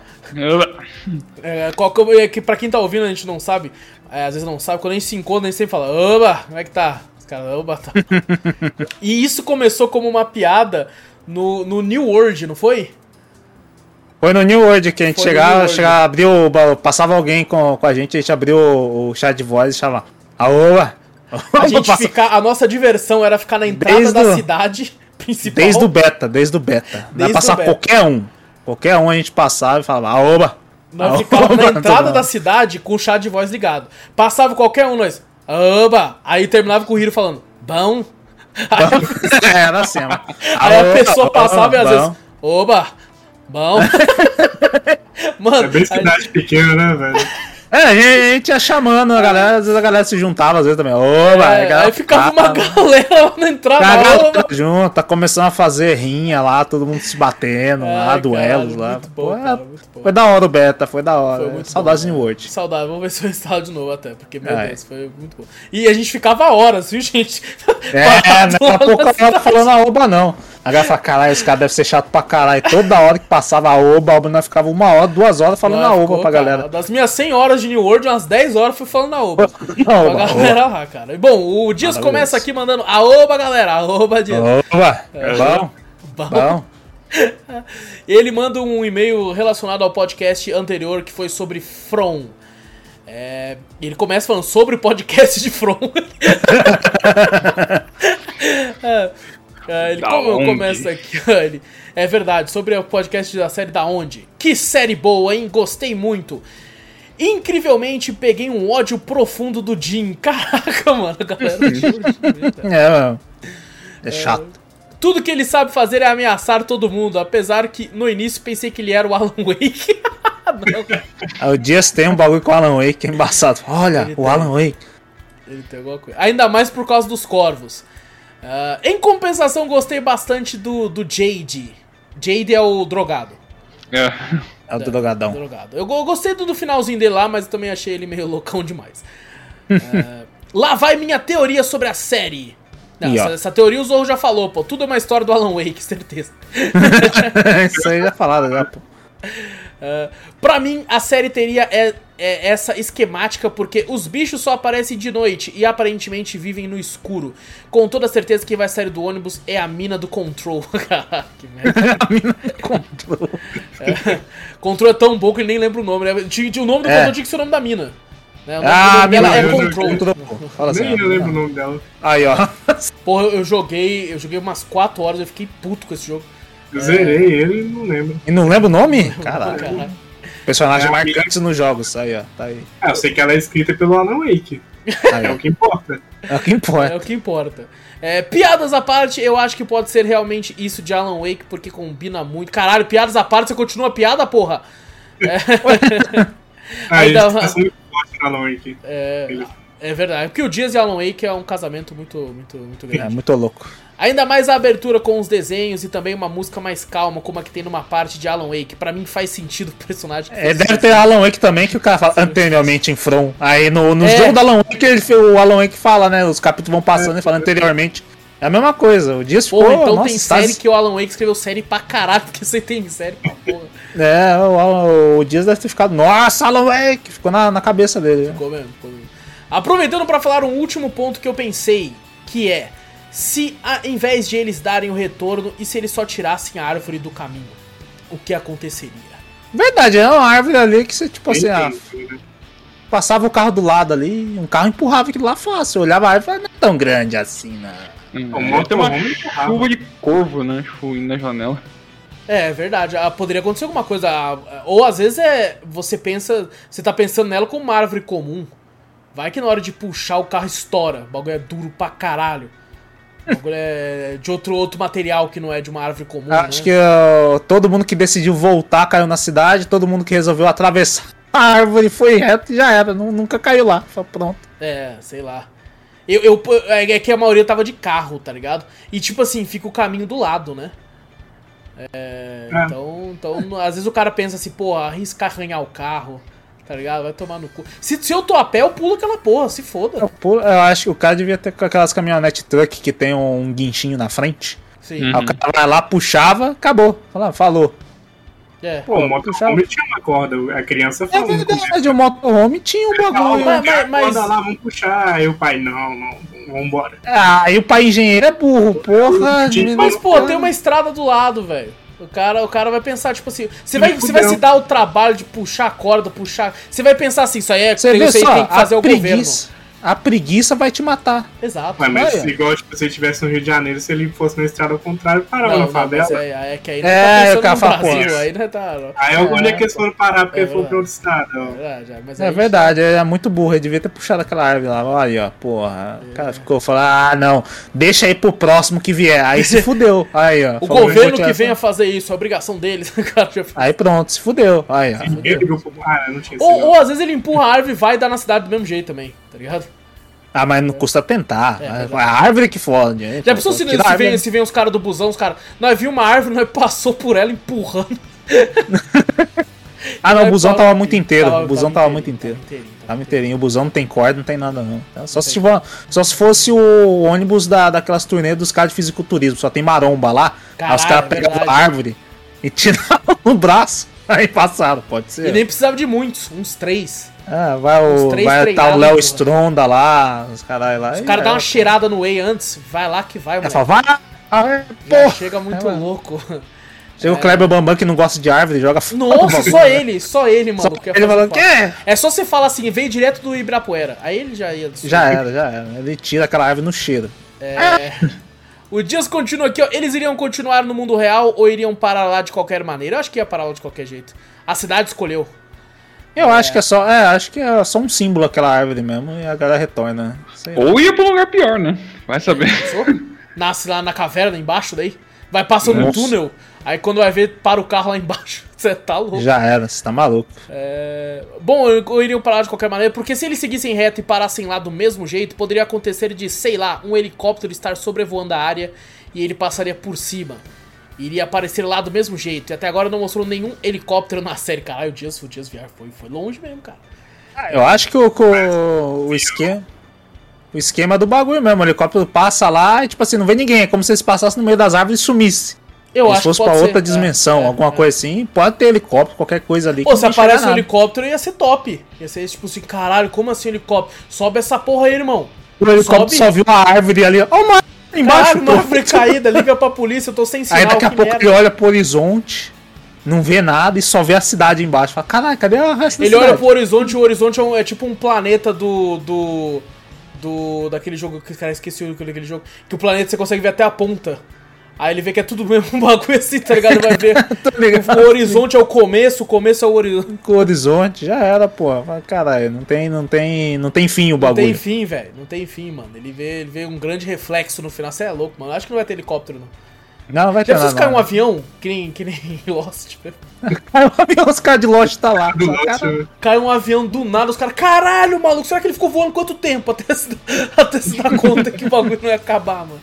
É, qual, é que pra quem tá ouvindo, a gente não sabe, é, às vezes não sabe, quando a gente se encontra, a gente sempre fala, Oba, como é que tá? Os caras, Oba, tá. e isso começou como uma piada no, no New World, não foi? Foi no New World que a gente Foi chegava, chegava, abriu, passava alguém com, com a gente, a gente abriu o, o chat de voz e chamava. Aoba! A gente ficar, a nossa diversão era ficar na entrada Desde da o- cidade principal. Desde o beta, desde o beta. Vai Desde passar o beta. qualquer um. Qualquer um a gente passava e falava, aoba! Nós ficávamos na entrada da cidade com o chat de voz ligado. Passava qualquer um, nós. Oba! Aí terminava com o Hiro falando, bom. Aí, Era assim, mano. aí a pessoa passava e às vezes, oba! Bom. Mano, É bem cidade pequena, né, velho? É, a gente, ia chamando a galera, às vezes a galera se juntava, às vezes também. Oba, é, aí ficava uma galera lá na entrada. A galera tá junto, tá começando a fazer rinha lá, todo mundo se batendo lá, Ai, duelos lá. muito bom, Pô, cara, é- muito bom. Foi da hora o beta, foi da hora. Foi muito Saudades bom, em né? Word. Saudade, vamos ver se eu instalo de novo até, porque, meu É. Deus, foi muito bom. E a gente ficava horas, viu, gente? É, lá a pouco na a galera tá falando a oba não. A galera fala, caralho, esse cara deve ser chato pra caralho. Toda hora que passava a oba, a oba nós ficava uma hora, duas horas falando a oba pra cara, galera. Das minhas 100 horas de New World, umas 10 horas fui falando na Oba. Não, Pra galera lá, cara. E bom, o Dias Maravilhoso. começa aqui mandando a Oba, galera. A Oba, Dias. oba, bom, Bom. bom. Ele manda um e-mail relacionado ao podcast anterior que foi sobre From. É, ele começa falando sobre o podcast de From. É, é, ele Da como onde? começa aqui, ó, ele, é verdade, sobre o podcast da série Da Onde. Que série boa, hein? Gostei muito. Incrivelmente peguei um ódio profundo do Jim. Caraca, mano, a galera. É, mano. É chato. Tudo que ele sabe fazer é ameaçar todo mundo, apesar que no início pensei que ele era o Alan Wake. Não, o Dias tem um bagulho com o Alan Wake, que é embaçado. Olha, Ele o tem. Alan Wake. ele tem alguma coisa. Ainda mais por causa dos corvos. Ah, em compensação, gostei bastante do, do Jade. Jade é o drogado. É. É o drogadão. drogado. Eu go- gostei do, do finalzinho dele lá, mas eu também achei ele meio loucão demais. Ah, lá vai minha teoria sobre a série. Não, essa, essa teoria o Zorro já falou, pô. Tudo é uma história do Alan Wake, certeza. Isso aí já falaram, já, pô. Uh, pra mim, a série teria é, é essa esquemática porque os bichos só aparecem de noite e aparentemente vivem no escuro. Com toda certeza que vai sair do ônibus é a mina do Control. Caraca, que merda. Control. É, Control é tão bom que ele nem lembra o nome, né? O nome do É. Control tinha que ser o nome da mina. Né? O nome, Ah, o dela mina, é eu- Control. Control. Fala assim, Nem eu lembro o nome dela. Aí, ó. Porra, eu, eu joguei, eu joguei umas 4 horas, eu fiquei puto com esse jogo. Eu zerei ele e não lembro. E não lembra o nome? Caralho. Caralho. Personagem É a marcantes nos jogos. Aí, ó. Tá aí. Ah, eu sei que ela é escrita pelo Alan Wake. Aí, É o que importa. É o que É importa. o que importa. É, piadas à parte, eu acho que pode ser realmente isso de Alan Wake, porque combina muito. Caralho, piadas à parte, você continua piada, porra? Ah, ele dá- tá sendo muito forte no Alan Wake. É, é verdade. Porque o Dias e Alan Wake é um casamento muito, muito, muito É grande. muito louco. Ainda mais a abertura com os desenhos e também uma música mais calma, como a que tem numa parte de Alan Wake. Pra mim faz sentido o personagem. É, deve ter Alan Wake também, que o cara fala anteriormente em From. Aí no, no É. jogo do Alan Wake, ele, o Alan Wake fala, né? Os capítulos vão passando e falando anteriormente. É a mesma coisa. O Dias ficou. Então nossa, tem tá- série que o Alan Wake escreveu série pra caralho, porque você tem série pra porra. É, o, o Dias deve ter ficado. Nossa, Alan Wake! Ficou na, na cabeça dele. Ficou mesmo, ficou mesmo. Aproveitando pra falar um último ponto que eu pensei, que é se ao invés de eles darem o retorno e se eles só tirassem a árvore do caminho, o que aconteceria? Verdade, é uma árvore ali que você, tipo assim, ah, né? passava o carro do lado ali, um carro empurrava aquilo lá fácil. Eu olhava a árvore e falava, não é tão grande assim, né? O É, tem uma chuva de corvo, né? Tipo, indo na janela. É, é verdade. Ah, poderia acontecer alguma coisa. ah, Ou às vezes é. Você pensa. Você tá pensando nela como uma árvore comum. Vai que na hora de puxar o carro estoura. O bagulho é duro pra caralho. O bagulho é de outro, outro material que não é de uma árvore comum. né? Acho que ó, todo mundo que decidiu voltar caiu na cidade, todo mundo que resolveu atravessar a árvore foi reto e já era, nu- nunca caiu lá. Falei, pronto. É, sei lá. Eu, eu, é é que a maioria tava de carro, tá ligado? E tipo assim, fica o caminho do lado, né? É, É. Então, então, às vezes o cara pensa assim, pô, arrisca arranhar o carro, tá ligado? Vai tomar no cu. Se, se eu tô a pé, eu pulo aquela porra, se foda. Eu, pulo- eu acho que o cara devia ter com aquelas caminhonete truck que tem um guinchinho na frente. Sim, Hum. Aí o cara vai lá, puxava, acabou. Fala, falou. é. Pô, o motorhome tinha uma corda. A criança É falou começo. verdade, o motorhome tinha um bagulho. Mas- mas- Mas, mas- lá, vamos puxar. Aí o pai, não, não, vambora. Ah, aí o pai engenheiro é burro, porra. Mas, pô, tem uma estrada do lado, velho. O cara, o cara vai pensar, tipo assim, você vai, você vai se dar o trabalho de puxar a corda, puxar. Você vai pensar assim, isso aí é Você tem, vê só, tem que fazer o governo. A preguiça vai te matar. Exato. Ué, mas igual tipo, se ele estivesse no Rio de Janeiro, se ele fosse na estrada ao contrário, parava Não, na não, favela. é, é que aí não É, tá o cara pensando no fala, Brasil, pô. aí não tá... Não. Aí eu olhei que eles foram parar porque É ele foi pra outro estado. ó. É verdade, é, mas É verdade, é muito burro. Ele devia ter puxado aquela árvore lá. Olha aí, ó, porra. O cara ficou falando, ah, não, deixa aí pro próximo que vier. Aí se fudeu. Aí, ó. O falou, governo que venha fazer isso, é obrigação deles. Aí pronto, se fudeu. Aí, ó. Pro- Ah, eu não tinha ou, ou às vezes ele empurra a árvore e vai dar na cidade do mesmo jeito também, tá ligado? Ah, mas não custa tentar. É, É, a árvore que fode. gente. Já pensou se, se, árvore. vem, se vem os caras do busão, os caras. Nós viu uma árvore, nós passou por ela empurrando. Ah, não, o busão tava muito inteiro. Tava- O busão tava muito inteiro. tava inteirinho, tava Tava inteirinho. O busão não tem corda, não tem nada não. Tá? Só, se tiver, só se fosse o ônibus da, daquelas turnês dos caras de fisiculturismo. Só tem maromba lá. aí os Caralho, caras é pegavam verdade. a árvore e tiravam o braço. Aí passaram, pode ser. E nem precisava de muitos, uns três. Ah, vai o, vai tá o Léo. Stronda lá, os caras lá. Os caras é, dão uma cheirada no whey antes, vai lá que vai, mano. fala, vai! Ah, Já porra! chega muito É, louco. Chega o Kleber Bambam que não gosta de árvore, joga o Nossa, só ele, só ele, mano. Só quer ele falando, parte. quê? É só você falar assim, veio direto do Ibirapuera. Aí ele já ia. Já era, já era. Ele tira aquela árvore no cheiro. É. O Dias continua aqui, ó. Eles iriam continuar no mundo real ou iriam parar lá de qualquer maneira? Eu acho que ia parar lá de qualquer jeito. A cidade escolheu. Eu acho que é só. É, acho que é só um símbolo aquela árvore mesmo e a galera retorna. Sei lá. Ou ia pra um lugar pior, né? Vai saber. Nasce lá na caverna embaixo daí. Vai passando um Nossa. túnel. Aí quando vai ver, para o carro lá embaixo. Você tá louco. Já era, você tá maluco. É, Bom, eu- eu iriam parar de qualquer maneira, porque se eles seguissem reto e parassem lá do mesmo jeito, poderia acontecer de, sei lá, um helicóptero estar sobrevoando a área e ele passaria por cima. Iria aparecer lá do mesmo jeito. E até agora não mostrou nenhum helicóptero na série. Caralho, o Dias, o Dias VR foi, foi longe mesmo, cara. Eu acho que o, o, o esquema. O esquema é do bagulho mesmo. O helicóptero passa lá e, tipo assim, não vê ninguém. É como se eles passassem no meio das árvores e sumisse. Eu se acho fosse que pode pra ser. outra É, dimensão, é, alguma é. coisa assim, pode ter helicóptero, qualquer coisa ali. Pô, se aparece um helicóptero ia ser top. Ia ser tipo assim, caralho, como assim helicóptero? Sobe essa porra aí, irmão. O helicóptero sobe. só viu a árvore ali, ó. Ó, mano, embaixo. Caralho, uma árvore caída, liga pra polícia, eu tô sem sinal, Aí daqui a pouco merda. ele olha pro horizonte, não vê nada e só vê a cidade embaixo. Fala, caralho, cadê a resto da Ele olha cidade? pro horizonte e o horizonte é, um- é tipo um planeta do. do. do. daquele jogo. que Cara, esqueci o daquele jogo. Que o planeta você consegue ver até a ponta. Aí ele vê que é tudo mesmo um bagulho assim, tá ligado? Vai ver. ligado. o horizonte é o começo, o começo é o horizonte. O horizonte, já era, pô. Caralho, não tem, não tem, não tem fim o Não bagulho. tem fim, velho. Não tem fim, mano. Ele vê, ele vê um grande reflexo no final. Você é louco, mano. Acho que não vai ter helicóptero, não. Não, não vai ter Já nada. precisa cair um não. avião? Que nem, que nem Lost. Aí o avião, os caras de Lost tá lá. Lost, cara, né? Cai um avião do nada, os caras, caralho, maluco, será que ele ficou voando quanto tempo até se, até se dar conta que o bagulho não ia acabar, mano?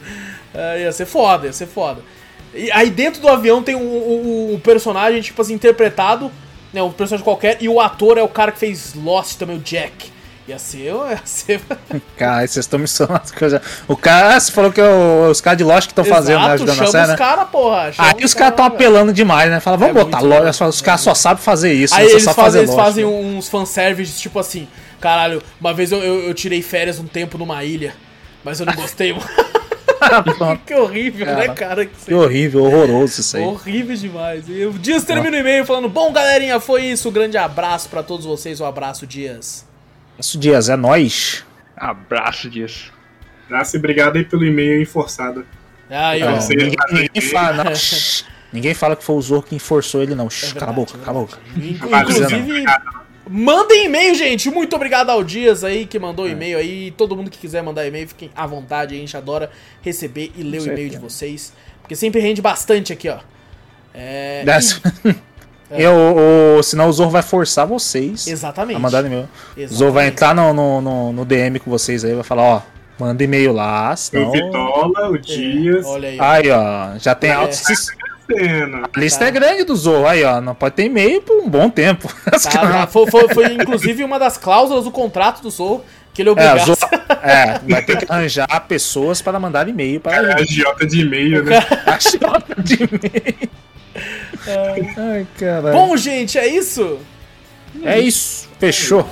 É, ia ser foda, ia ser foda. E aí dentro do avião tem um, um- um personagem, tipo assim, interpretado, né, um personagem qualquer, e o ator é o cara que fez Lost também, o Jack. Ia ser, ia ser... Cara, vocês estão misturando as coisas. O cara, você falou que é os caras de Lost que estão fazendo, né, ajudando a série, os caras, porra. Aí os caras estão apelando demais, né? Fala, vamos É botar Lost. Os caras só sabem fazer isso. Aí né? Eles fazem, eles Lost, fazem né? uns fanservices, tipo assim, caralho, uma vez eu, eu, eu tirei férias um tempo numa ilha, mas eu não gostei, mano. Que horrível, né, Cara, cara? Que Que horrível, horroroso isso aí. Horrível demais. E o Dias termina o e-mail falando: Bom, galerinha, foi isso. Um grande abraço pra todos vocês. Um abraço, Dias. Isso, Dias, é nóis. Abraço disso. Graça e obrigado aí pelo e-mail forçado. É, você ninguém, fala, ninguém fala que foi o Zorro que forçou ele, não. É cala a boca, verdade, cala a boca. Inclusive, mandem e-mail, gente. Muito obrigado ao Dias aí que É. mandou e-mail aí. Todo mundo que quiser mandar e-mail, fiquem à vontade. A gente adora receber e ler o e-mail de vocês. Porque sempre rende bastante aqui, ó. É. Desce. É. Eu, senão o Zorro vai forçar vocês Exatamente. a mandar e-mail. O. Zorro vai entrar no, no, no, no DM com vocês aí, vai falar, ó, manda e-mail lá, senão... O Vitola, o Dias. É, Olha aí. ó. Aí, ó, já tem É. altos... Cena. A lista Tá. é grande do Zorro, aí, ó, não pode ter e-mail por um bom tempo. Tá, tá. Foi, foi- foi, inclusive uma das cláusulas do contrato do Zorro que ele É, obrigasse. Zorro, é, vai ter que arranjar pessoas para mandar e-mail para É ele. agiota de e-mail, né? A chota de e-mail. Ai, caralho. Bom, gente, é isso? é isso, fechou.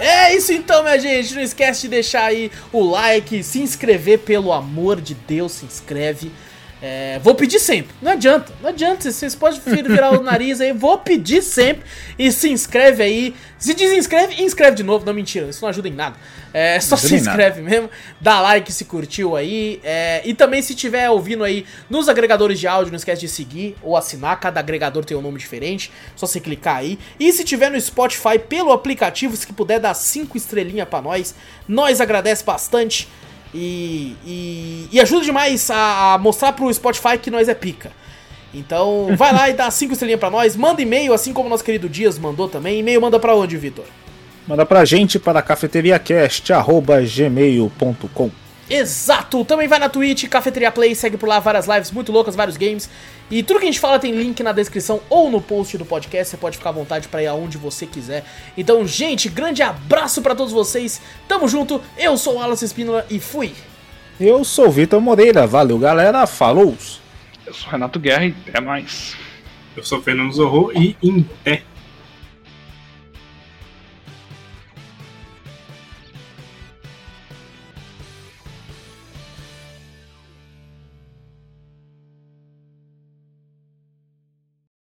É isso então, minha gente. Não esquece de deixar aí o like, se inscrever, pelo amor de Deus, se inscreve. É, vou pedir sempre. Não adianta. Não adianta. Vocês podem virar o nariz aí. Vou pedir sempre. E se inscreve aí. Se desinscreve, inscreve de novo. Não, mentira. Isso não ajuda em nada. É só se inscreve mesmo. Dá like se curtiu aí. É, e também se tiver ouvindo aí nos agregadores de áudio, não esquece de seguir ou assinar. Cada agregador tem um nome diferente. Só você clicar aí. E se tiver no Spotify pelo aplicativo, se puder dar 5 estrelinhas para nós. Nós agradece bastante. E, e, e, ajuda demais a, a, mostrar pro Spotify que nós é pica. Então, vai lá e dá cinco estrelinhas pra nós. Manda e-mail, assim como o nosso querido Dias mandou também. E-mail manda pra onde, Vitor? Manda pra gente para cafeteriacast.gmail.com Exato! Também vai na Twitch, Cafeteria Play, segue por lá várias lives muito loucas, vários games. E tudo que a gente fala tem link na descrição ou no post do podcast, você pode ficar à vontade para ir aonde você quiser. Então, gente, grande abraço para todos vocês. Tamo junto. Eu sou o Alas Espínola e fui. Eu sou o Vitor Moreira. Valeu, galera. Falou! Eu sou Renato Guerra e até mais. Eu sou Fernando Zorro e em pé.